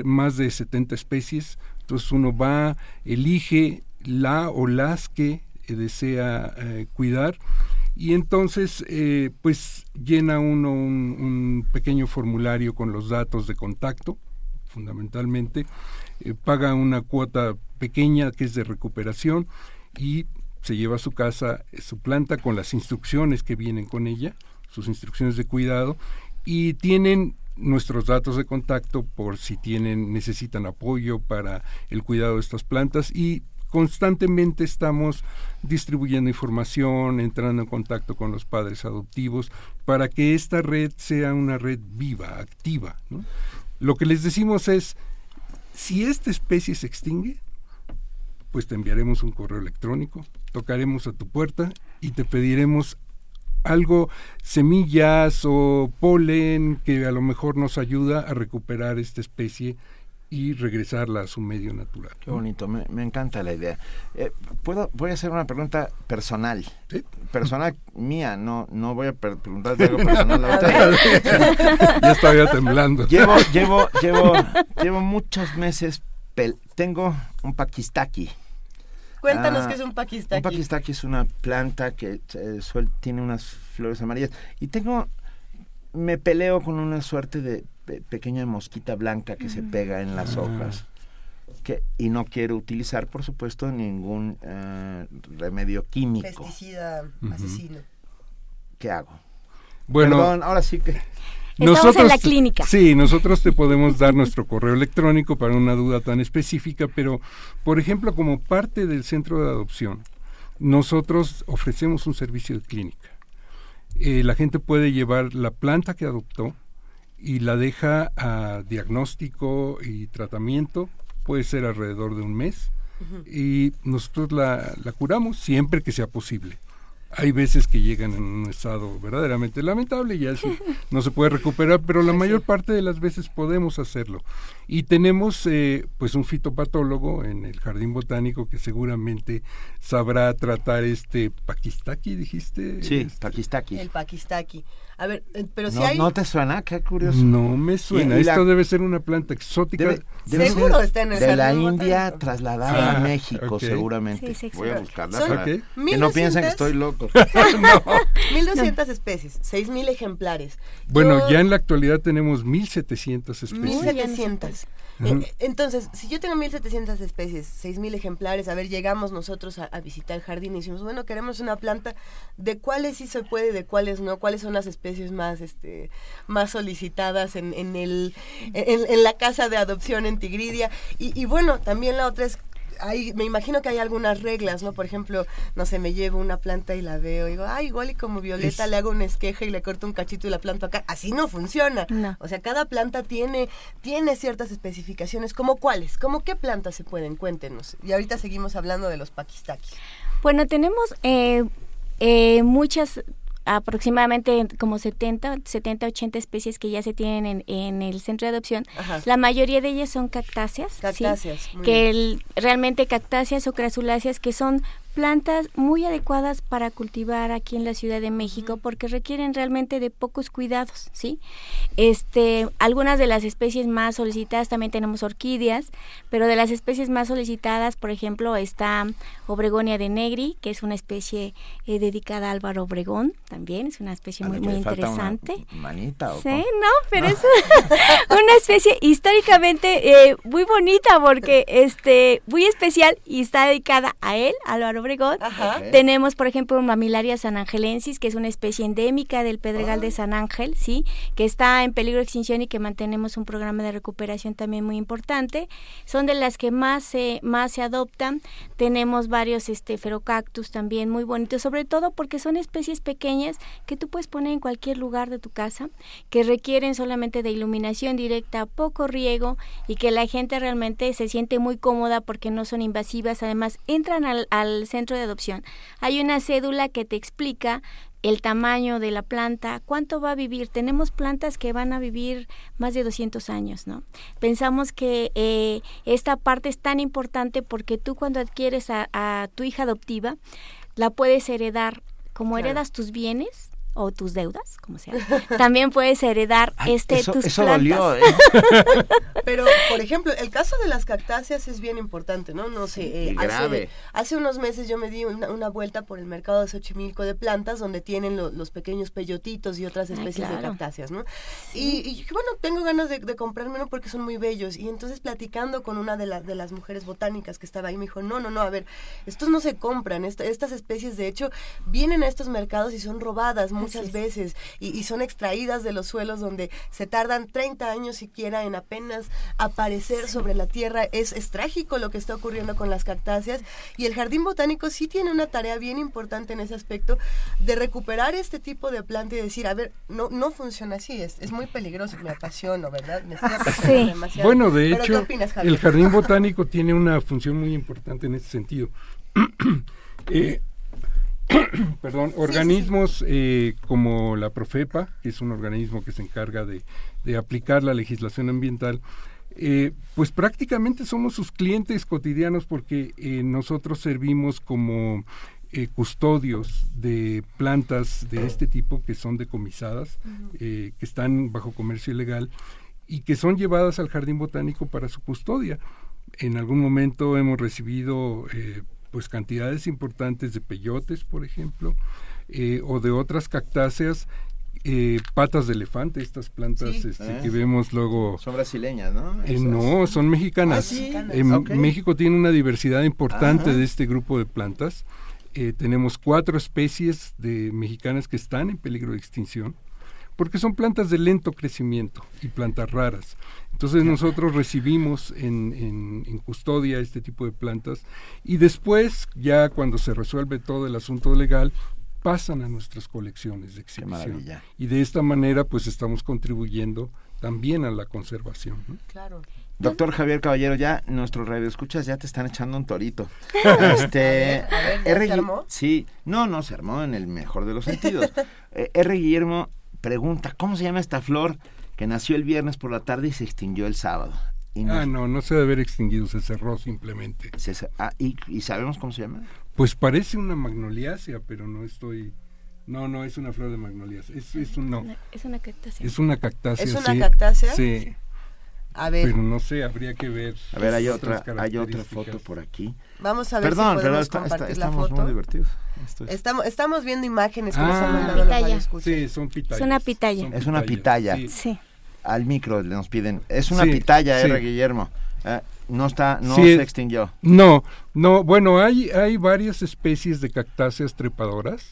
más de 70 especies, entonces uno va, elige la o las que desea cuidar y entonces eh, pues llena uno un, pequeño formulario con los datos de contacto fundamentalmente eh, paga una cuota pequeña que es de recuperación y se lleva a su casa eh, su planta con las instrucciones que vienen con ella sus instrucciones de cuidado y tienen nuestros datos de contacto por si tienen necesitan apoyo para el cuidado de estas plantas y constantemente estamos distribuyendo información, entrando en contacto con los padres adoptivos, para que esta red sea una red viva, activa. Lo que les decimos es, si esta especie se extingue, pues te enviaremos un correo electrónico, tocaremos a tu puerta y te pediremos algo, semillas o polen que a lo mejor nos ayuda a recuperar esta especie y regresarla a su medio natural. Qué bonito, me, encanta la idea. Eh, ¿puedo, voy a hacer una pregunta personal. Personal mía, no no voy a preguntar algo personal a ya estaba temblando. Llevo, llevo, llevo, llevo muchos meses, tengo un paquistaki. Cuéntanos ah, qué es un paquistaki. Un paquistaki es una planta que eh, tiene unas flores amarillas. Y tengo, me peleo con una suerte de pequeña mosquita blanca que se pega en las hojas. Que, y no quiero utilizar, por supuesto, ningún eh, remedio químico. Pesticida asesino. ¿Qué hago? Bueno, ahora sí que... Estamos en la clínica. Sí, nosotros te podemos dar nuestro correo electrónico para una duda tan específica, pero, por ejemplo, como parte del centro de adopción, nosotros ofrecemos un servicio de clínica. Eh, la gente puede llevar la planta que adoptó, y la deja a diagnóstico y tratamiento, puede ser alrededor de un mes, y nosotros la, la curamos siempre que sea posible hay veces que llegan en un estado verdaderamente lamentable y ya no se puede recuperar, pero la mayor parte de las veces podemos hacerlo. Y tenemos eh, pues un fitopatólogo en el jardín botánico que seguramente sabrá tratar este paquistaki, dijiste. Sí, este, paquistaki. El paquistaki. A ver, eh, pero si no, hay... ¿No te suena? Qué curioso. No me suena. Esto debe ser una planta exótica. Seguro está en el De la India trasladada a México, seguramente. Voy a buscarla para que no piensen que estoy loco. no. 1200 especies, 6000 ejemplares. Bueno, ya en la actualidad tenemos 1700 especies. 1700. Eh, entonces, si yo tengo 1700 especies, 6000 ejemplares, a ver, llegamos nosotros a, visitar el jardín y decimos, bueno, queremos una planta, ¿de cuáles sí se puede, de cuáles no? ¿Cuáles son las especies más este más solicitadas en, en el en, la casa de adopción en Tigridia? Y, y bueno, también la otra es me imagino que hay algunas reglas, ¿no? Por ejemplo, no sé, me llevo una planta y la veo y digo, ay, igual y como Violeta le hago un esqueje y le corto un cachito y la planto acá. Así no funciona. O sea, cada planta tiene, tiene ciertas especificaciones. ¿Cómo cuáles? ¿Cómo qué plantas se pueden? Cuéntenos. Y ahorita seguimos hablando de los paquistakis. Bueno, tenemos eh, eh, muchas aproximadamente como 70, 70, 80 especies que ya se tienen en, el centro de adopción. La mayoría de ellas son cactáceas. Cactáceas. Que realmente cactáceas o crasuláceas que son plantas muy adecuadas para cultivar aquí en la Ciudad de México porque requieren realmente de pocos cuidados, ¿sí? Este, algunas de las especies más solicitadas también tenemos orquídeas, pero de las especies más solicitadas, por ejemplo, está Obregonia de negri, que es una especie eh, dedicada a Álvaro Obregón, también es una especie muy muy interesante. manita Sí, no, pero es una especie históricamente eh, muy bonita porque este muy especial y está dedicada a él, Álvaro tenemos, por ejemplo, Mamilaria sanangelensis, que es una especie endémica del Pedregal de San Ángel, ¿sí? Que está en peligro de extinción y que mantenemos un programa de recuperación también muy importante. Son de las que más se, más se adoptan. Tenemos varios este, ferocactus también muy bonitos, sobre todo porque son especies pequeñas que tú puedes poner en cualquier lugar de tu casa, que requieren solamente de iluminación directa, poco riego y que la gente realmente se siente muy cómoda porque no son invasivas. Además, entran al, al centro de adopción, hay una cédula que te explica el tamaño de la planta, cuánto va a vivir. Tenemos plantas que van a vivir más de 200 años, ¿no? Pensamos que eh, esta parte es tan importante porque tú cuando adquieres a, tu hija adoptiva, la puedes heredar. Como heredas tus bienes, o tus deudas, como sea. También puedes heredar este tus eso plantas. ¿eh? Pero, por ejemplo, el caso de las cactáceas es bien importante, ¿no? No sé, eh, hace, hace, unos meses yo me di una, vuelta por el mercado de Xochimilco de plantas donde tienen los pequeños peyotitos y otras especies de cactáceas, ¿no? Y, bueno, tengo ganas de, comprarme uno porque son muy bellos. Y entonces platicando con una de, de las mujeres botánicas que estaba ahí, me dijo, no, no, no, a ver, estos no se compran, estas especies de hecho vienen a estos mercados y son robadas, muchas veces y, son extraídas de los suelos donde se tardan 30 años siquiera en apenas aparecer sobre la tierra. Es, es trágico lo que está ocurriendo con las cactáceas y el jardín botánico sí tiene una tarea bien importante en ese aspecto de recuperar este tipo de planta y decir, a ver, no, no funciona así, es, es muy peligroso, me apasiono, ¿verdad? Me Bueno, de hecho, el jardín botánico tiene una función muy importante en ese sentido. eh, perdón, organismos eh, como la Profepa, que es un organismo que se encarga de, aplicar la legislación ambiental, eh, pues prácticamente somos sus clientes cotidianos porque eh, nosotros servimos como eh, custodios de plantas de este tipo que son decomisadas, que están bajo comercio ilegal y que son llevadas al jardín botánico para su custodia. En algún momento hemos recibido pues cantidades importantes de peyotes, por ejemplo, o de otras cactáceas eh, patas de elefante, estas plantas este, Ah. que vemos luego. Son brasileñas, ¿no? Eh, no, son mexicanas. Ah, sí. En Ok. México tiene una diversidad importante Ajá. de este grupo de plantas. Eh, tenemos cuatro especies de mexicanas que están en peligro de extinción porque son plantas de lento crecimiento y plantas raras. Entonces nosotros recibimos en, en- en custodia este tipo de plantas y después, ya cuando se resuelve todo el asunto legal, pasan a nuestras colecciones de exhibición. Y de esta manera pues estamos contribuyendo también a la conservación. ¿no? Claro. Doctor Javier Caballero, ya nuestros radioescuchas ya te están echando un torito. Este, A ver, a ver, ¿ya R. se armó? Sí, no, no se armó en el mejor de los sentidos. Eh, R. Guillermo pregunta, ¿cómo se llama esta flor que nació el viernes por la tarde y se extinguió el sábado? Y nos- Ah, no, no se debe haber extinguido, se cerró simplemente. se- ah, y, y sabemos cómo se llama? Pues parece una magnoliácea, pero no estoy... No, no, es una flor de magnoliácea. Es, es un no. Es una cactácea. Es una cactácea. ¿Es una sí. cactácea? Sí. A ver, Pero no sé, habría que ver. A ver, hay otra, hay otra foto por aquí. vamos a ver Perdón, si podemos está- está- compartir la estamos foto. muy divertidos. Es- Estamos, estamos viendo imágenes que nos han Ah, mandado pitaya. Sí, son pitayas. Es una pitaya. Son Es una pitaya. sí. Sí. Al micro le nos piden. Es una Sí, pitaya, sí. R. Guillermo. Eh, no está, no Sí, se extinguió. No, no, bueno, hay, hay varias especies de cactáceas trepadoras.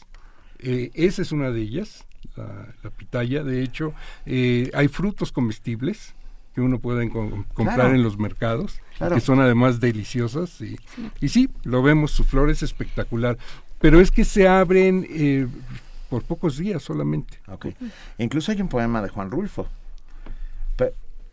Eh, esa es una de ellas, la, la pitaya. De hecho, eh, hay frutos comestibles que uno puede comprar Claro. en los mercados, Claro. que son además deliciosas. Y, y sí, lo vemos, su flor es espectacular. Pero es que se abren eh, por pocos días solamente. Ok. Incluso hay un poema de Juan Rulfo.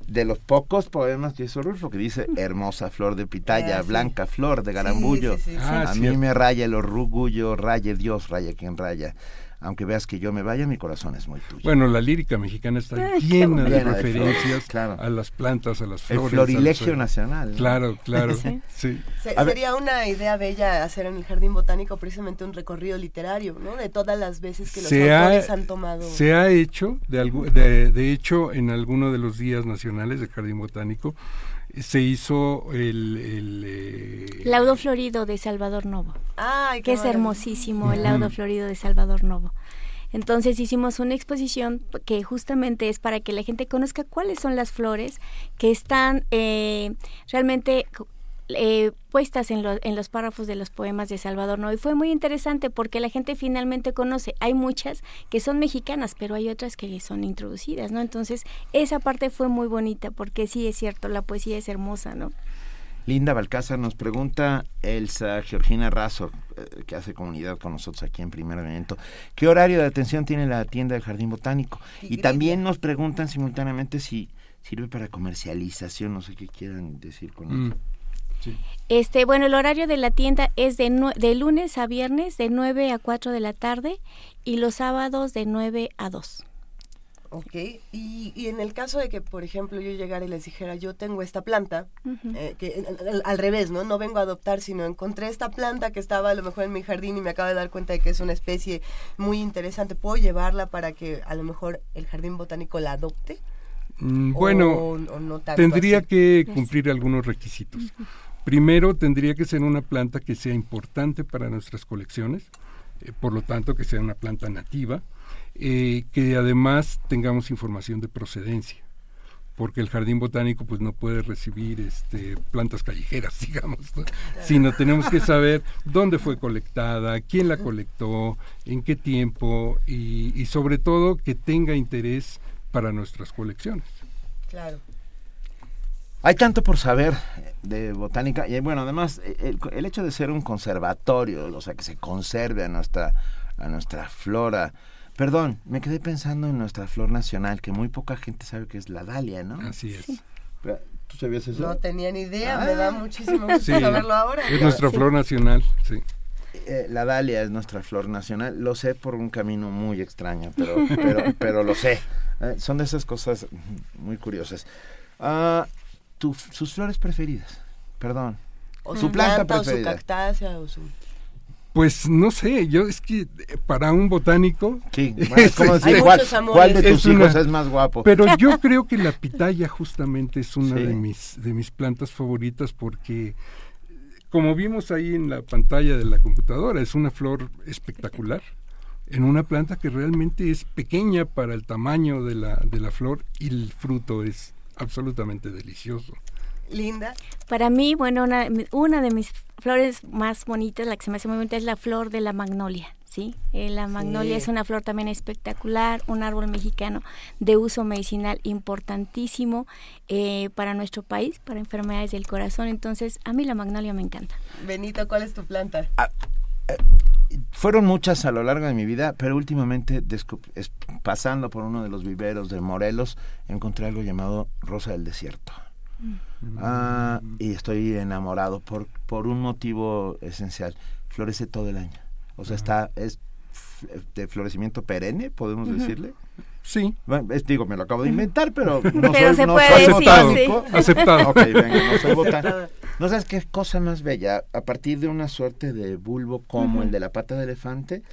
De los pocos poemas que hizo Rulfo, que dice hermosa flor de pitaya, Ah, sí. blanca flor de garambullo. Sí, sí, sí, sí. Ah, A mí me raya el orgullo, raye Dios, raya quien raya. Aunque veas que yo me vaya, mi corazón es muy tuyo. Bueno, la lírica mexicana está Ay, qué llena de referencias claro. a las plantas, a las el flores. florilegio a los- nacional. ¿no? Claro, claro. Sí. sí. Se- A ver. sería una idea bella hacer en el Jardín Botánico precisamente un recorrido literario, ¿no? De todas las veces que los se autores ha, han tomado. se ha hecho, de, algu- de, de hecho, en alguno de los días nacionales del Jardín Botánico, eh, se hizo el... el, eh, Laudo florido de Salvador Novo. Ay, qué que es hermosísimo el laudo florido de Salvador Novo. Entonces hicimos una exposición que justamente es para que la gente conozca cuáles son las flores que están eh, realmente eh, puestas en, lo- en los párrafos de los poemas de Salvador Novo. Y fue muy interesante porque la gente finalmente conoce. Hay muchas que son mexicanas, pero hay otras que son introducidas, ¿no? Entonces esa parte fue muy bonita porque sí es cierto, la poesía es hermosa, ¿no? Linda Balcázar nos pregunta Elsa Georgina Razo, eh, que hace comunidad con nosotros aquí en Primer Evento, ¿qué horario de atención tiene la tienda del Jardín Botánico? Y también nos preguntan simultáneamente si sirve para comercialización, no sé qué quieran decir con Mm, eso. Sí. Este, bueno, el horario de la tienda es de, de lunes a viernes de 9 a 4 de la tarde y los sábados de 9 a 2. Ok, y, y en el caso de que, por ejemplo, yo llegara y les dijera, yo tengo esta planta, eh, que al, revés, ¿no? No vengo a adoptar, sino encontré esta planta que estaba a lo mejor en mi jardín y me acabo de dar cuenta de que es una especie muy interesante. ¿Puedo llevarla para que a lo mejor el jardín botánico la adopte? Mm, O- Bueno, o no tanto tendría así. que cumplir algunos requisitos. Primero, tendría que ser una planta que sea importante para nuestras colecciones, eh, por lo tanto, que sea una planta nativa, eh, que además tengamos información de procedencia, porque el jardín botánico pues no puede recibir este, plantas callejeras, digamos, ¿no? sino tenemos que saber dónde fue colectada, quién la colectó, en qué tiempo y, y sobre todo que tenga interés para nuestras colecciones. Claro. Hay tanto por saber de botánica y bueno, además eh, el, el hecho de ser un conservatorio, o sea, que se conserve a nuestra, a nuestra flora. Perdón, me quedé pensando en nuestra flor nacional, que muy poca gente sabe que es la dalia, ¿no? Así es. ¿Tú sabías eso? No tenía ni idea, Ah. me da muchísimo gusto Sí, saberlo ahora. es nuestra Sí. flor nacional, sí. Eh, la dalia es nuestra flor nacional. Lo sé por un camino muy extraño, pero, pero, pero lo sé. Eh, son de esas cosas muy curiosas. Ah, sus flores preferidas. Perdón. O su, planta, preferida. O su cactácea o su... Pues no sé, yo es que para un botánico. Sí, ¿cuál, de tus hijos es más guapo? Pero yo creo que la pitaya justamente es una de, mis, de mis plantas favoritas porque, como vimos ahí en la pantalla de la computadora, es una flor espectacular en una planta que realmente es pequeña para el tamaño de la, de la flor y el fruto es absolutamente delicioso. Linda. Para mí, bueno, una, una de mis flores más bonitas, la que se me hace muy bonita, es la flor de la magnolia. ¿sí? Eh, la magnolia es una flor también espectacular, un árbol mexicano de uso medicinal importantísimo eh, para nuestro país, para enfermedades del corazón. Entonces, a mí la magnolia me encanta. Benito, ¿cuál es tu planta? Ah, eh, fueron muchas a lo largo de mi vida, pero últimamente, pasando por uno de los viveros de Morelos, encontré algo llamado rosa del desierto. Mm. Ah, y estoy enamorado por, por un motivo esencial. Florece todo el año. O sea, está, es de florecimiento perenne, podemos decirle. Sí. Bueno, digo, me lo acabo de inventar, pero no soy, no soy botánico. Aceptado. Ok, venga, no soy botánico. ¿No sabes qué cosa más bella? A partir de una suerte de bulbo como el de la pata de elefante,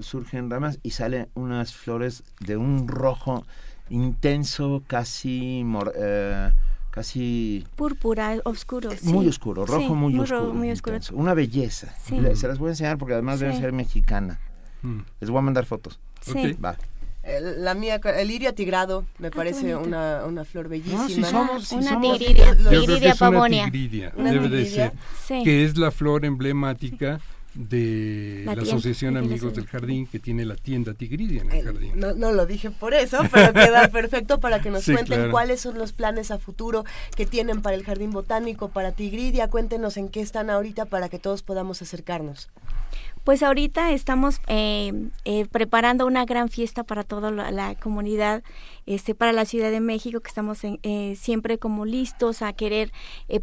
surgen ramas y salen unas flores de un rojo intenso, casi... Eh, casi púrpura oscuro muy oscuro rojo muy, oscuro, muy oscuro. una belleza. Se las voy a enseñar porque además debe ser mexicana. Mm. les voy a mandar fotos. Sí. va la mía, el lirio tigrado, me ah, parece una, una flor bellísima. No, si somos, una tigridia, tigridia pavonia. debe de ser, que es la flor emblemática de la, Asociación Amigos del Jardín que tiene la tienda Tigridia en el, jardín. No, no, lo dije por eso, pero queda perfecto para que nos cuenten cuáles son los planes a futuro que tienen para el Jardín Botánico, para Tigridia. Cuéntenos en qué están ahorita para que todos podamos acercarnos. Pues ahorita estamos eh, eh, preparando una gran fiesta para toda la, comunidad, este, para la Ciudad de México, que estamos eh, siempre como listos a querer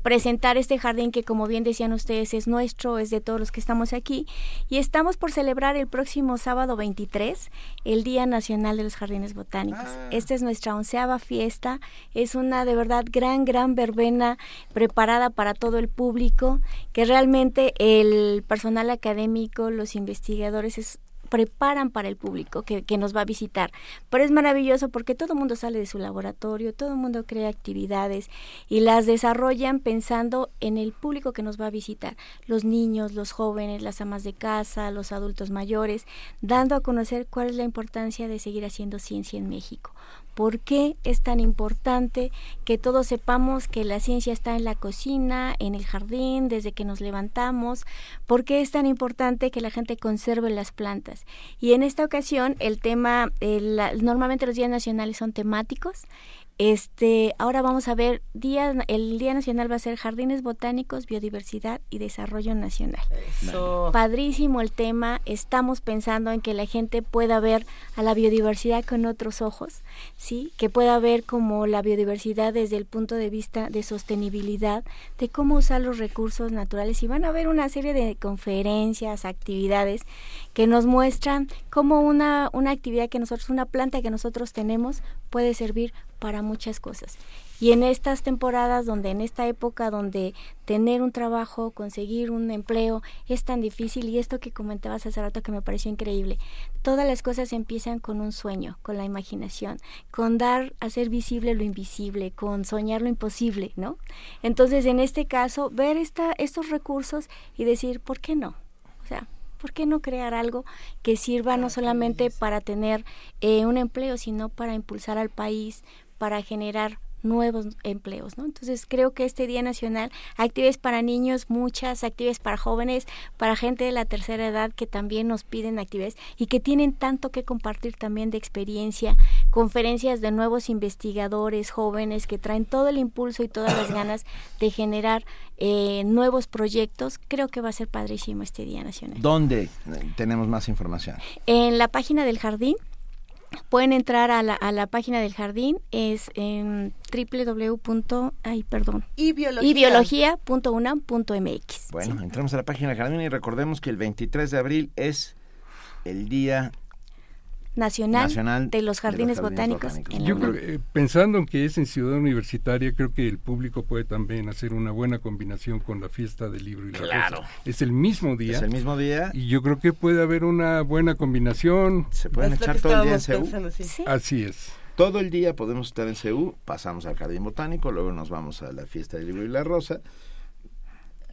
presentar este jardín que, como bien decían ustedes, es nuestro, es de todos los que estamos aquí. Y estamos por celebrar el próximo sábado 23 el Día Nacional de los Jardines Botánicos. Ah. Esta es nuestra onceava fiesta, es una de verdad gran, gran verbena preparada para todo el público, que realmente el personal académico, los investigadores preparan para el público que, nos va a visitar. Pero es maravilloso porque todo el mundo sale de su laboratorio, todo el mundo crea actividades y las desarrollan pensando en el público que nos va a visitar, los niños, los jóvenes, las amas de casa, los adultos mayores, dando a conocer cuál es la importancia de seguir haciendo ciencia en México por qué es tan importante que todos sepamos que la ciencia está en la cocina, en el jardín, desde que nos levantamos, por qué es tan importante que la gente conserve las plantas. Y en esta ocasión el tema, normalmente los días nacionales son temáticos, este, ahora vamos a ver, día, el Día Nacional va a ser Jardines Botánicos, Biodiversidad y Desarrollo Nacional. Padrísimo el tema, estamos pensando en que la gente pueda ver a la biodiversidad con otros ojos, ¿sí? Que pueda ver como la biodiversidad desde el punto de vista de sostenibilidad, de cómo usar los recursos naturales y van a ver una serie de conferencias, actividades que nos muestran cómo una, una actividad que nosotros, una planta que nosotros tenemos puede servir para muchas cosas. Y en estas temporadas donde en esta época donde tener un trabajo, conseguir un empleo es tan difícil y esto que comentabas hace rato que me pareció increíble, todas las cosas empiezan con un sueño, con la imaginación, con dar, hacer visible lo invisible, con soñar lo imposible, ¿no? Entonces, en este caso, ver esta, estos recursos y decir, ¿por qué no? O sea, ¿por qué no crear algo que sirva no solamente para tener eh, un empleo, sino para impulsar al país, para generar nuevos empleos, ¿no? Entonces creo que este Día Nacional, actividades para niños, muchas actividades para jóvenes, para gente de la tercera edad que también nos piden actividades y que tienen tanto que compartir también de experiencia, conferencias de nuevos investigadores jóvenes que traen todo el impulso y todas las ganas de generar eh, nuevos proyectos, creo que va a ser padrísimo este Día Nacional. ¿Dónde tenemos más información? En la página del jardín Pueden entrar a la, a la página del jardín, es en www. Ay, perdón. Y biología. Bueno, entramos a la página del jardín y recordemos que el 23 de abril es el día Nacional, de los Jardines, Botánicos. Yo creo, eh, pensando en que es en Ciudad Universitaria, creo que el público puede también hacer una buena combinación con la fiesta del libro y la claro. Es el mismo día. Es el mismo día. Y yo creo que puede haber una buena combinación. Se pueden echar todo el día en CEU. Así es. Todo el día podemos estar en CEU, pasamos al Jardín Botánico, luego nos vamos a la fiesta del libro y la rosa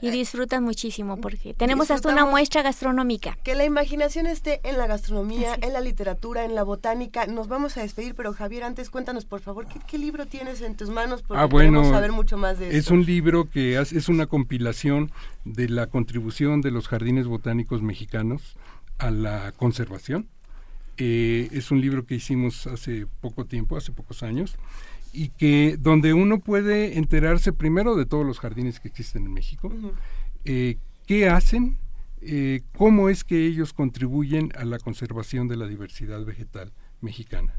y disfrutan muchísimo porque tenemos hasta una muestra gastronómica. Que la imaginación esté en la gastronomía, en la literatura, en la botánica. Nos vamos a despedir, pero Javier, antes cuéntanos por favor, ¿qué, libro tienes en tus manos? Porque ah, bueno, saber mucho más de Es un libro que es una compilación de la contribución de los jardines botánicos mexicanos a la conservación. Eh, es un libro que hicimos hace poco tiempo, hace pocos años y que donde uno puede enterarse primero de todos los jardines que existen en México, eh, qué hacen, eh, cómo es que ellos contribuyen a la conservación de la diversidad vegetal mexicana.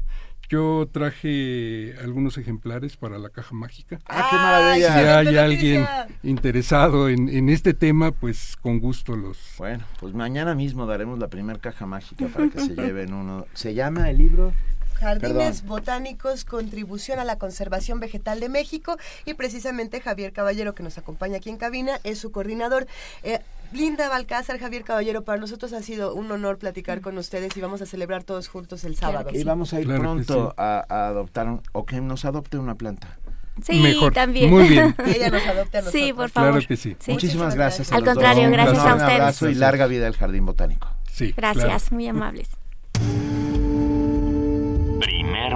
Yo traje algunos ejemplares para la caja mágica. ¡Ah, qué maravilla! Si hay alguien interesado en, en, este tema, pues con gusto los... Bueno, pues mañana mismo daremos la primera caja mágica para que se lleven uno. ¿Se llama el libro? Jardines Botánicos, contribución a la conservación vegetal de México y precisamente Javier Caballero que nos acompaña aquí en cabina es su coordinador. Eh, Linda Balcázar, Javier Caballero, para nosotros ha sido un honor platicar con ustedes y vamos a celebrar todos juntos el sábado. y vamos a ir pronto a, adoptar o que nos adopte una planta. Sí, también. Muy bien. ella nos adopte a nosotros. Sí, por favor. Claro que sí. Muchísimas gracias. Al contrario, gracias a ustedes. Un abrazo y larga vida al Jardín Botánico. Sí. Gracias, muy amables.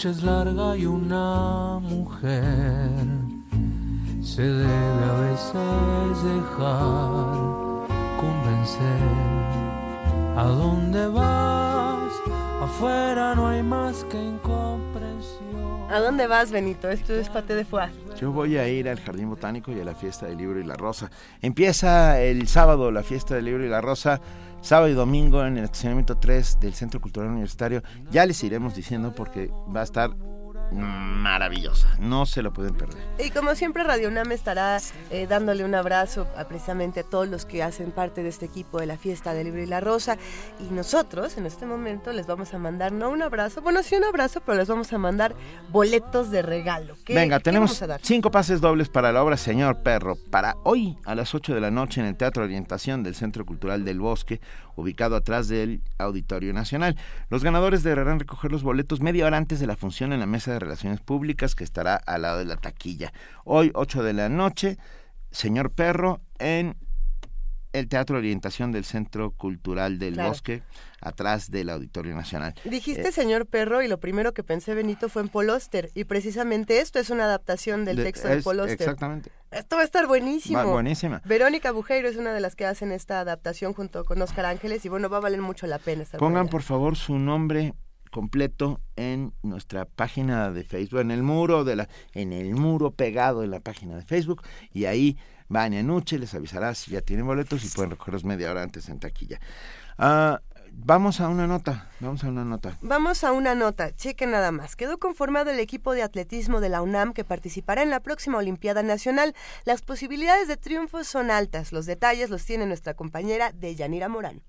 Noche es larga y una mujer se debe a veces dejar convencer. ¿A dónde vas? Afuera no hay más que incomprensión. ¿A dónde vas, Benito? Esto es Pate de Foix. Yo voy a ir al Jardín Botánico y a la fiesta del libro y la rosa. Empieza el sábado la fiesta del libro y la rosa sábado y domingo en el estacionamiento 3 del Centro Cultural Universitario. Ya les iremos diciendo porque va a estar maravillosa, no se lo pueden perder. Y como siempre Radio UNAM estará eh, dándole un abrazo a, precisamente a todos los que hacen parte de este equipo de la fiesta del libro y la rosa y nosotros en este momento les vamos a mandar no un abrazo, bueno sí un abrazo, pero les vamos a mandar boletos de regalo. Venga, tenemos cinco pases dobles para la obra Señor Perro para hoy a las 8 de la noche en el Teatro Orientación del Centro Cultural del Bosque, ubicado atrás del Auditorio Nacional. Los ganadores deberán recoger los boletos media hora antes de la función en la mesa de relaciones públicas que estará al lado de la taquilla. Hoy, 8 de la noche, señor Perro, en el Teatro de Orientación del Centro Cultural del Bosque, atrás del Auditorio Nacional. Dijiste Eh, señor perro y lo primero que pensé, Benito, fue en Poloster. Y precisamente esto es una adaptación del de- texto de Poloster. Exactamente. Esto va a estar buenísimo. Va- buenísima. Verónica Bujeiro es una de las que hacen esta adaptación junto con Oscar Ángeles y bueno, va a valer mucho la pena estar Pongan por favor su nombre completo en nuestra página de Facebook, en el muro de la, en el muro pegado en la página de Facebook y ahí Vania Nuche les avisará si ya tienen boletos y pueden recogerlos media hora antes en taquilla. Ah, vamos a una nota, vamos a una nota. Vamos a una nota, cheque nada más. Quedó conformado el equipo de atletismo de la UNAM que participará en la próxima Olimpiada Nacional. Las posibilidades de triunfo son altas. Los detalles los tiene nuestra compañera Deyanira Morán.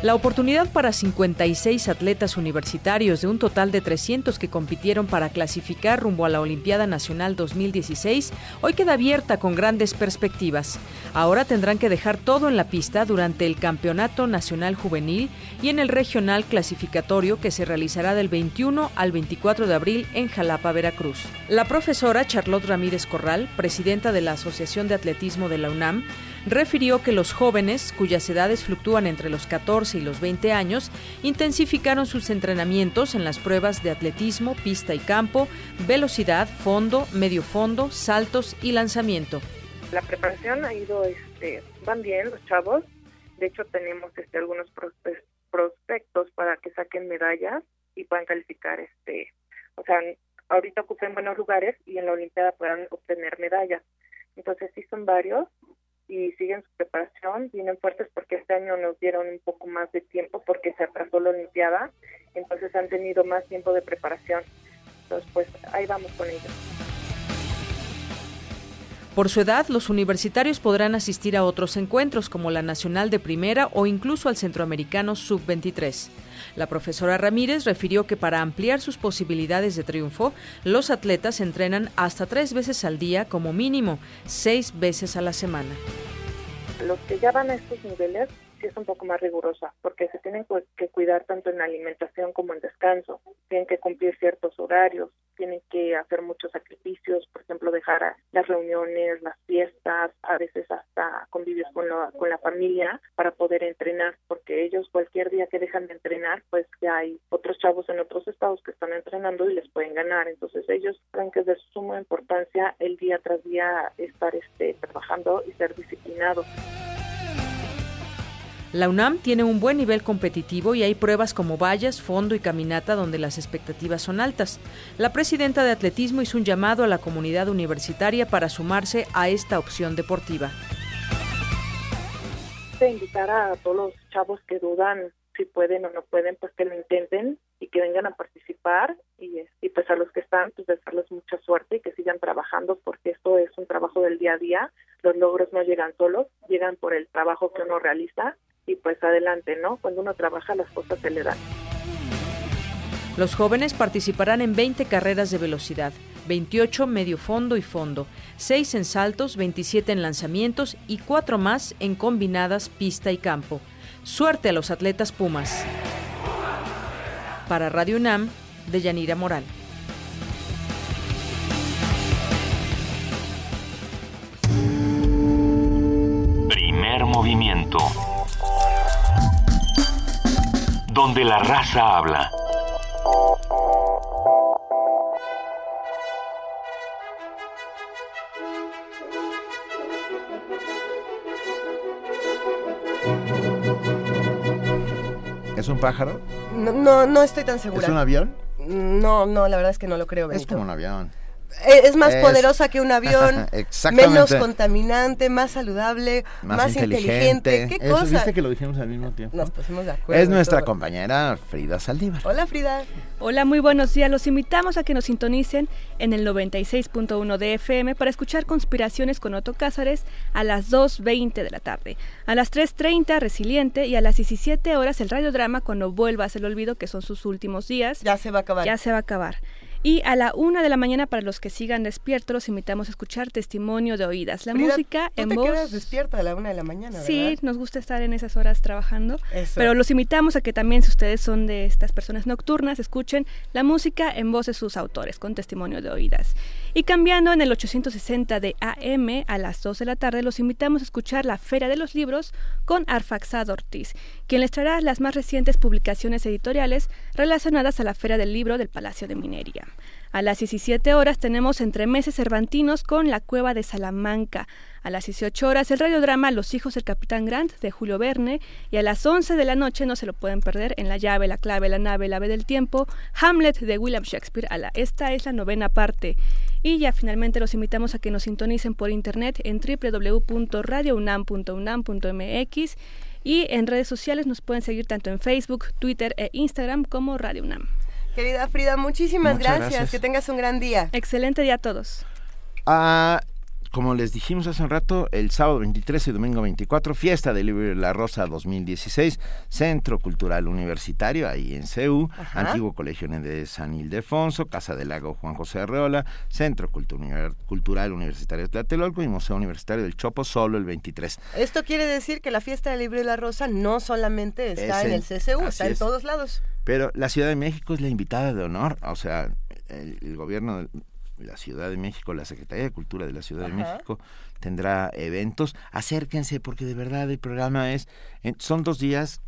La oportunidad para 56 atletas universitarios de un total de 300 que compitieron para clasificar rumbo a la Olimpiada Nacional 2016 hoy queda abierta con grandes perspectivas. Ahora tendrán que dejar todo en la pista durante el Campeonato Nacional Juvenil y en el Regional Clasificatorio que se realizará del 21 al 24 de abril en Jalapa, Veracruz. La profesora Charlotte Ramírez Corral, presidenta de la Asociación de Atletismo de la UNAM, refirió que los jóvenes, cuyas edades fluctúan entre los 14 y los 20 años, intensificaron sus entrenamientos en las pruebas de atletismo, pista y campo, velocidad, fondo, medio fondo, saltos y lanzamiento. La preparación ha ido, este, van bien los chavos. De hecho, tenemos este, algunos prospe- prospectos para que saquen medallas y puedan calificar, este, o sea, ahorita ocupen buenos lugares y en la Olimpiada puedan obtener medallas. Entonces, sí son varios y siguen su preparación, vienen fuertes porque este año nos dieron un poco más de tiempo porque se atrasó la Olimpiada, entonces han tenido más tiempo de preparación. Entonces, pues ahí vamos con ellos. Por su edad, los universitarios podrán asistir a otros encuentros como la Nacional de Primera o incluso al Centroamericano Sub-23. La profesora Ramírez refirió que para ampliar sus posibilidades de triunfo, los atletas entrenan hasta tres veces al día como mínimo, seis veces a la semana. los que ya van a estos niveles sí es un poco más rigurosa, porque se tienen cu- que cuidar tanto en la alimentación como en descanso. Tienen que cumplir ciertos horarios, tienen que hacer muchos sacrificios, por ejemplo, dejar las reuniones, las fiestas, a veces hasta convivios con la, con la familia para poder entrenar, porque ellos cualquier día que dejan de entrenar, pues ya hay otros chavos en otros estados que están entrenando y les pueden ganar. Entonces ellos creen que es de suma importancia el día tras día estar este, trabajando y ser disciplinados. La UNAM tiene un buen nivel competitivo y hay pruebas como vallas, fondo y caminata donde las expectativas son altas. La presidenta de atletismo hizo un llamado a la comunidad universitaria para sumarse a esta opción deportiva. de invitar a todos los chavos que dudan si pueden o no pueden, pues que lo intenten y que vengan a participar y, y pues a los que están, pues desearles mucha suerte y que sigan trabajando porque esto es un trabajo del día a día, los logros no llegan solos, llegan por el trabajo que uno realiza y pues adelante, ¿no? Cuando uno trabaja las cosas se le dan. Los jóvenes participarán en 20 carreras de velocidad, 28 medio fondo y fondo, 6 en saltos, 27 en lanzamientos y 4 más en combinadas pista y campo. Suerte a los atletas Pumas. Para Radio UNAM, de Yanira Morán. Primer movimiento. Donde la raza habla. ¿Es un pájaro? No, no, no estoy tan segura. ¿Es un avión? No, no, la verdad es que no lo creo, Es como un avión. Eh, Es más Es- poderosa que un avión, menos contaminante, más saludable, más, inteligente. ¿Qué Eso, cosa? ¿Viste que lo dijimos al mismo tiempo? Nos pusimos de acuerdo. Es nuestra todo. compañera Frida Saldívar. Hola, Frida. Hola, muy buenos días. Los invitamos a que nos sintonicen en el 96.1 de FM para escuchar Conspiraciones con Otto Cázares a las 2.20 de la tarde. A las 3.30 Resiliente y a las 17 horas el radiodrama cuando vuelva a el olvido, que son sus últimos días. Ya se va a acabar. Ya se va a acabar. Y a la una de la mañana, para los que sigan despiertos, los invitamos a escuchar Testimonio de Oídas. La música tú en te voz. quedas despierta a la una de la mañana, Sí, ¿verdad? nos gusta estar en esas horas trabajando. Eso. Pero los invitamos a que también, si ustedes son de estas personas nocturnas, escuchen la música en voz de sus autores, con testimonio de oídas. Y cambiando en el 860 de AM a las 2 de la tarde, los invitamos a escuchar la Feria de los Libros con Arfaxad Ortiz, quien les traerá las más recientes publicaciones editoriales relacionadas a la Feria del Libro del Palacio de Minería. A las 17 horas tenemos Entremeses Cervantinos con La Cueva de Salamanca. A las 18 horas el radiodrama Los hijos del Capitán Grant de Julio Verne. Y a las 11 de la noche no se lo pueden perder en La llave, la clave, la nave, la ave del tiempo, Hamlet de William Shakespeare. A la, esta es la novena parte. Y ya finalmente los invitamos a que nos sintonicen por internet en www.radiounam.unam.mx y en redes sociales nos pueden seguir tanto en Facebook, Twitter e Instagram como Radio UNAM. Querida Frida, muchísimas Muchas gracias. gracias. Que tengas un gran día. Excelente día a todos. Ah, como les dijimos hace un rato, el sábado 23 y domingo 24, fiesta del libro de la Rosa 2016, Centro Cultural Universitario, ahí en CEU, Ajá. Antiguo Colegio de San Ildefonso, Casa del Lago Juan José Arreola, Centro Cultu- Cultural Universitario de Tlatelolco y Museo Universitario del Chopo, solo el 23. Esto quiere decir que la fiesta del libro la rosa no solamente está Es en en- el CCU, está en es. todos lados. Pero la Ciudad de México es la invitada de honor, o sea, el, el gobierno la Ciudad de México, la Secretaría de Cultura de la Ciudad de. México tendrá eventos. Acérquense porque de verdad el programa es, en- son dos días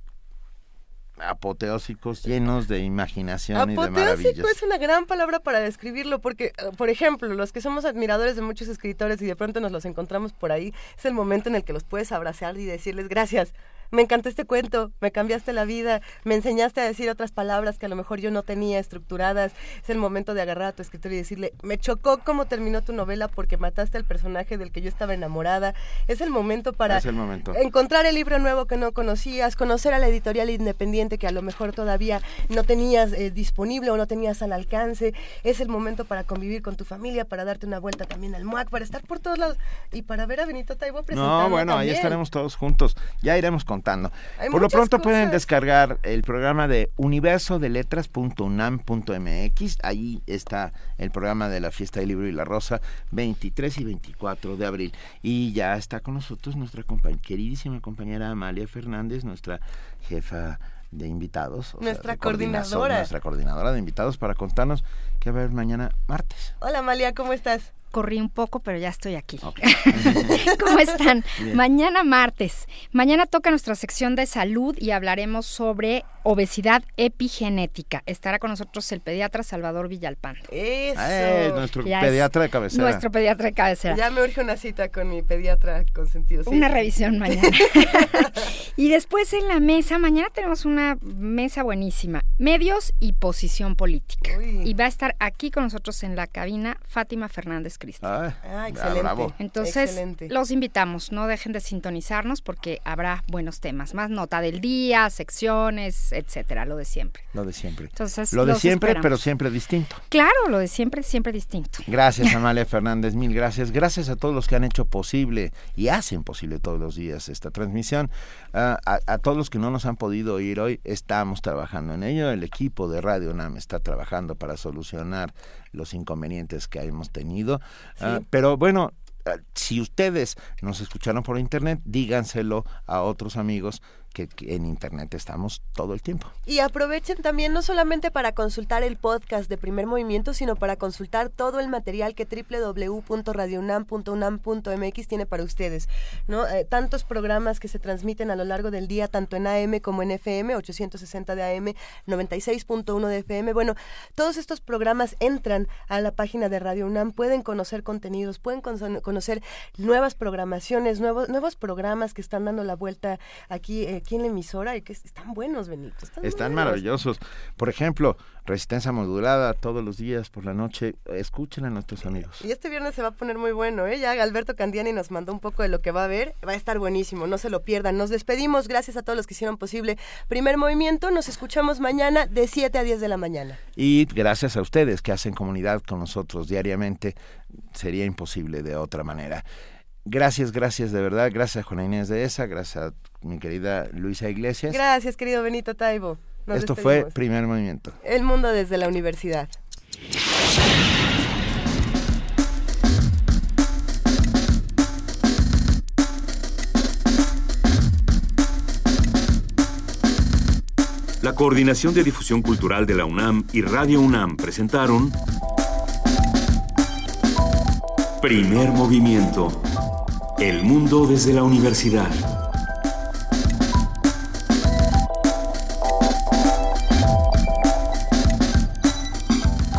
apoteósicos, llenos de imaginación y de maravillas. Apoteósico es una gran palabra para describirlo, porque, eh, por ejemplo, los que somos admiradores de muchos escritores y de pronto nos los encontramos por ahí, es el momento en el que los puedes abrazar y decirles gracias. Me encantó este cuento, me cambiaste la vida, me enseñaste a decir otras palabras que a lo mejor yo no tenía estructuradas. Es el momento de agarrar a tu escritor y decirle, me chocó cómo terminó tu novela porque mataste al personaje del que yo estaba enamorada. Es el momento para Es el momento. encontrar el libro nuevo que no conocías, conocer a la editorial independiente que a lo mejor todavía no tenías eh, disponible o no tenías al alcance. Es el momento para convivir con tu familia, para darte una vuelta también al MUAC, para estar por todos lados y para ver a Benito Taibo presentando No, bueno, ahí estaremos todos juntos. Ya iremos contando. Hay Por lo pronto pueden descargar el programa de universodeletras.unam.mx. Ahí está el programa de la Fiesta del Libro y la Rosa, 23 y 24 de abril. Y ya está con nosotros nuestra queridísima compañera Amalia Fernández, nuestra jefa de invitados. Nuestra de coordinadora. Nuestra coordinadora de invitados para contarnos qué va a haber mañana martes. Hola Amalia, ¿cómo estás? Corrí un poco, pero ya estoy aquí. ¿Cómo están? Bien. Mañana martes. Mañana toca nuestra sección de salud y hablaremos sobre obesidad epigenética. Estará con nosotros el pediatra Salvador Villalpando. Eso. Eh, nuestro Ya es pediatra de cabecera. Nuestro pediatra de cabecera. Ya me urge una cita con mi pediatra consentido. sí. Una revisión mañana. y después en la mesa, mañana tenemos una mesa buenísima, medios y posición política. Y va a estar aquí con nosotros en la cabina Fátima Fernández Cristi. Ah, Ah, excelente. bravo. Entonces, Excelente. los invitamos, no dejen de sintonizarnos porque habrá buenos temas, más nota del día, secciones, etcétera, lo de siempre. Lo de siempre. Entonces, lo de siempre, esperamos. pero siempre distinto. Claro, lo de siempre, siempre distinto. Gracias, Amalia Fernández, mil gracias. Gracias a todos los que han hecho posible y hacen posible todos los días esta transmisión. Ah, a, a todos los que no nos han podido oír hoy, estamos trabajando en ello. El equipo de Radio UNAM está trabajando para solucionar los inconvenientes que hemos tenido. Ah, pero bueno, ah, si ustedes nos escucharon por internet, díganselo a otros amigos que, en internet estamos todo el tiempo. Y aprovechen también no solamente para consultar el podcast de Primer Movimiento, sino para consultar todo el material que www.radiounam.unam.mx tiene para ustedes, ¿no? Eh, tantos programas que se transmiten a lo largo del día, tanto en AM como en FM, 860 de AM, 96.1 de FM. Bueno, todos estos programas entran a la página de Radio UNAM, pueden conocer contenidos, pueden con- conocer nuevas programaciones, nuevos, nuevos programas que están dando la vuelta aquí, eh, aquí en la emisora y que es- están buenos, Benito. Están, Están maravillosos. Por ejemplo, Resistencia Modulada todos los días por la noche. Escuchen a nuestros amigos. Y este viernes se va a poner muy bueno, ¿eh? Ya Alberto Candiani nos mandó un poco de lo que va a haber. Va a estar buenísimo, no se lo pierdan. Nos despedimos, gracias a todos los que hicieron posible Primer Movimiento. Nos escuchamos mañana de 7 a 10 de la mañana. Y gracias a ustedes que hacen comunidad con nosotros diariamente, sería imposible de otra manera. Gracias, gracias de verdad. Gracias a Juana Inés de esa, gracias a mi querida Luisa Iglesias. Gracias, querido Benito Taibo. Nos Esto fue. Primer Movimiento. El mundo desde la universidad. La Coordinación de Difusión Cultural de la UNAM y Radio UNAM presentaron Primer Movimiento. El mundo desde la universidad.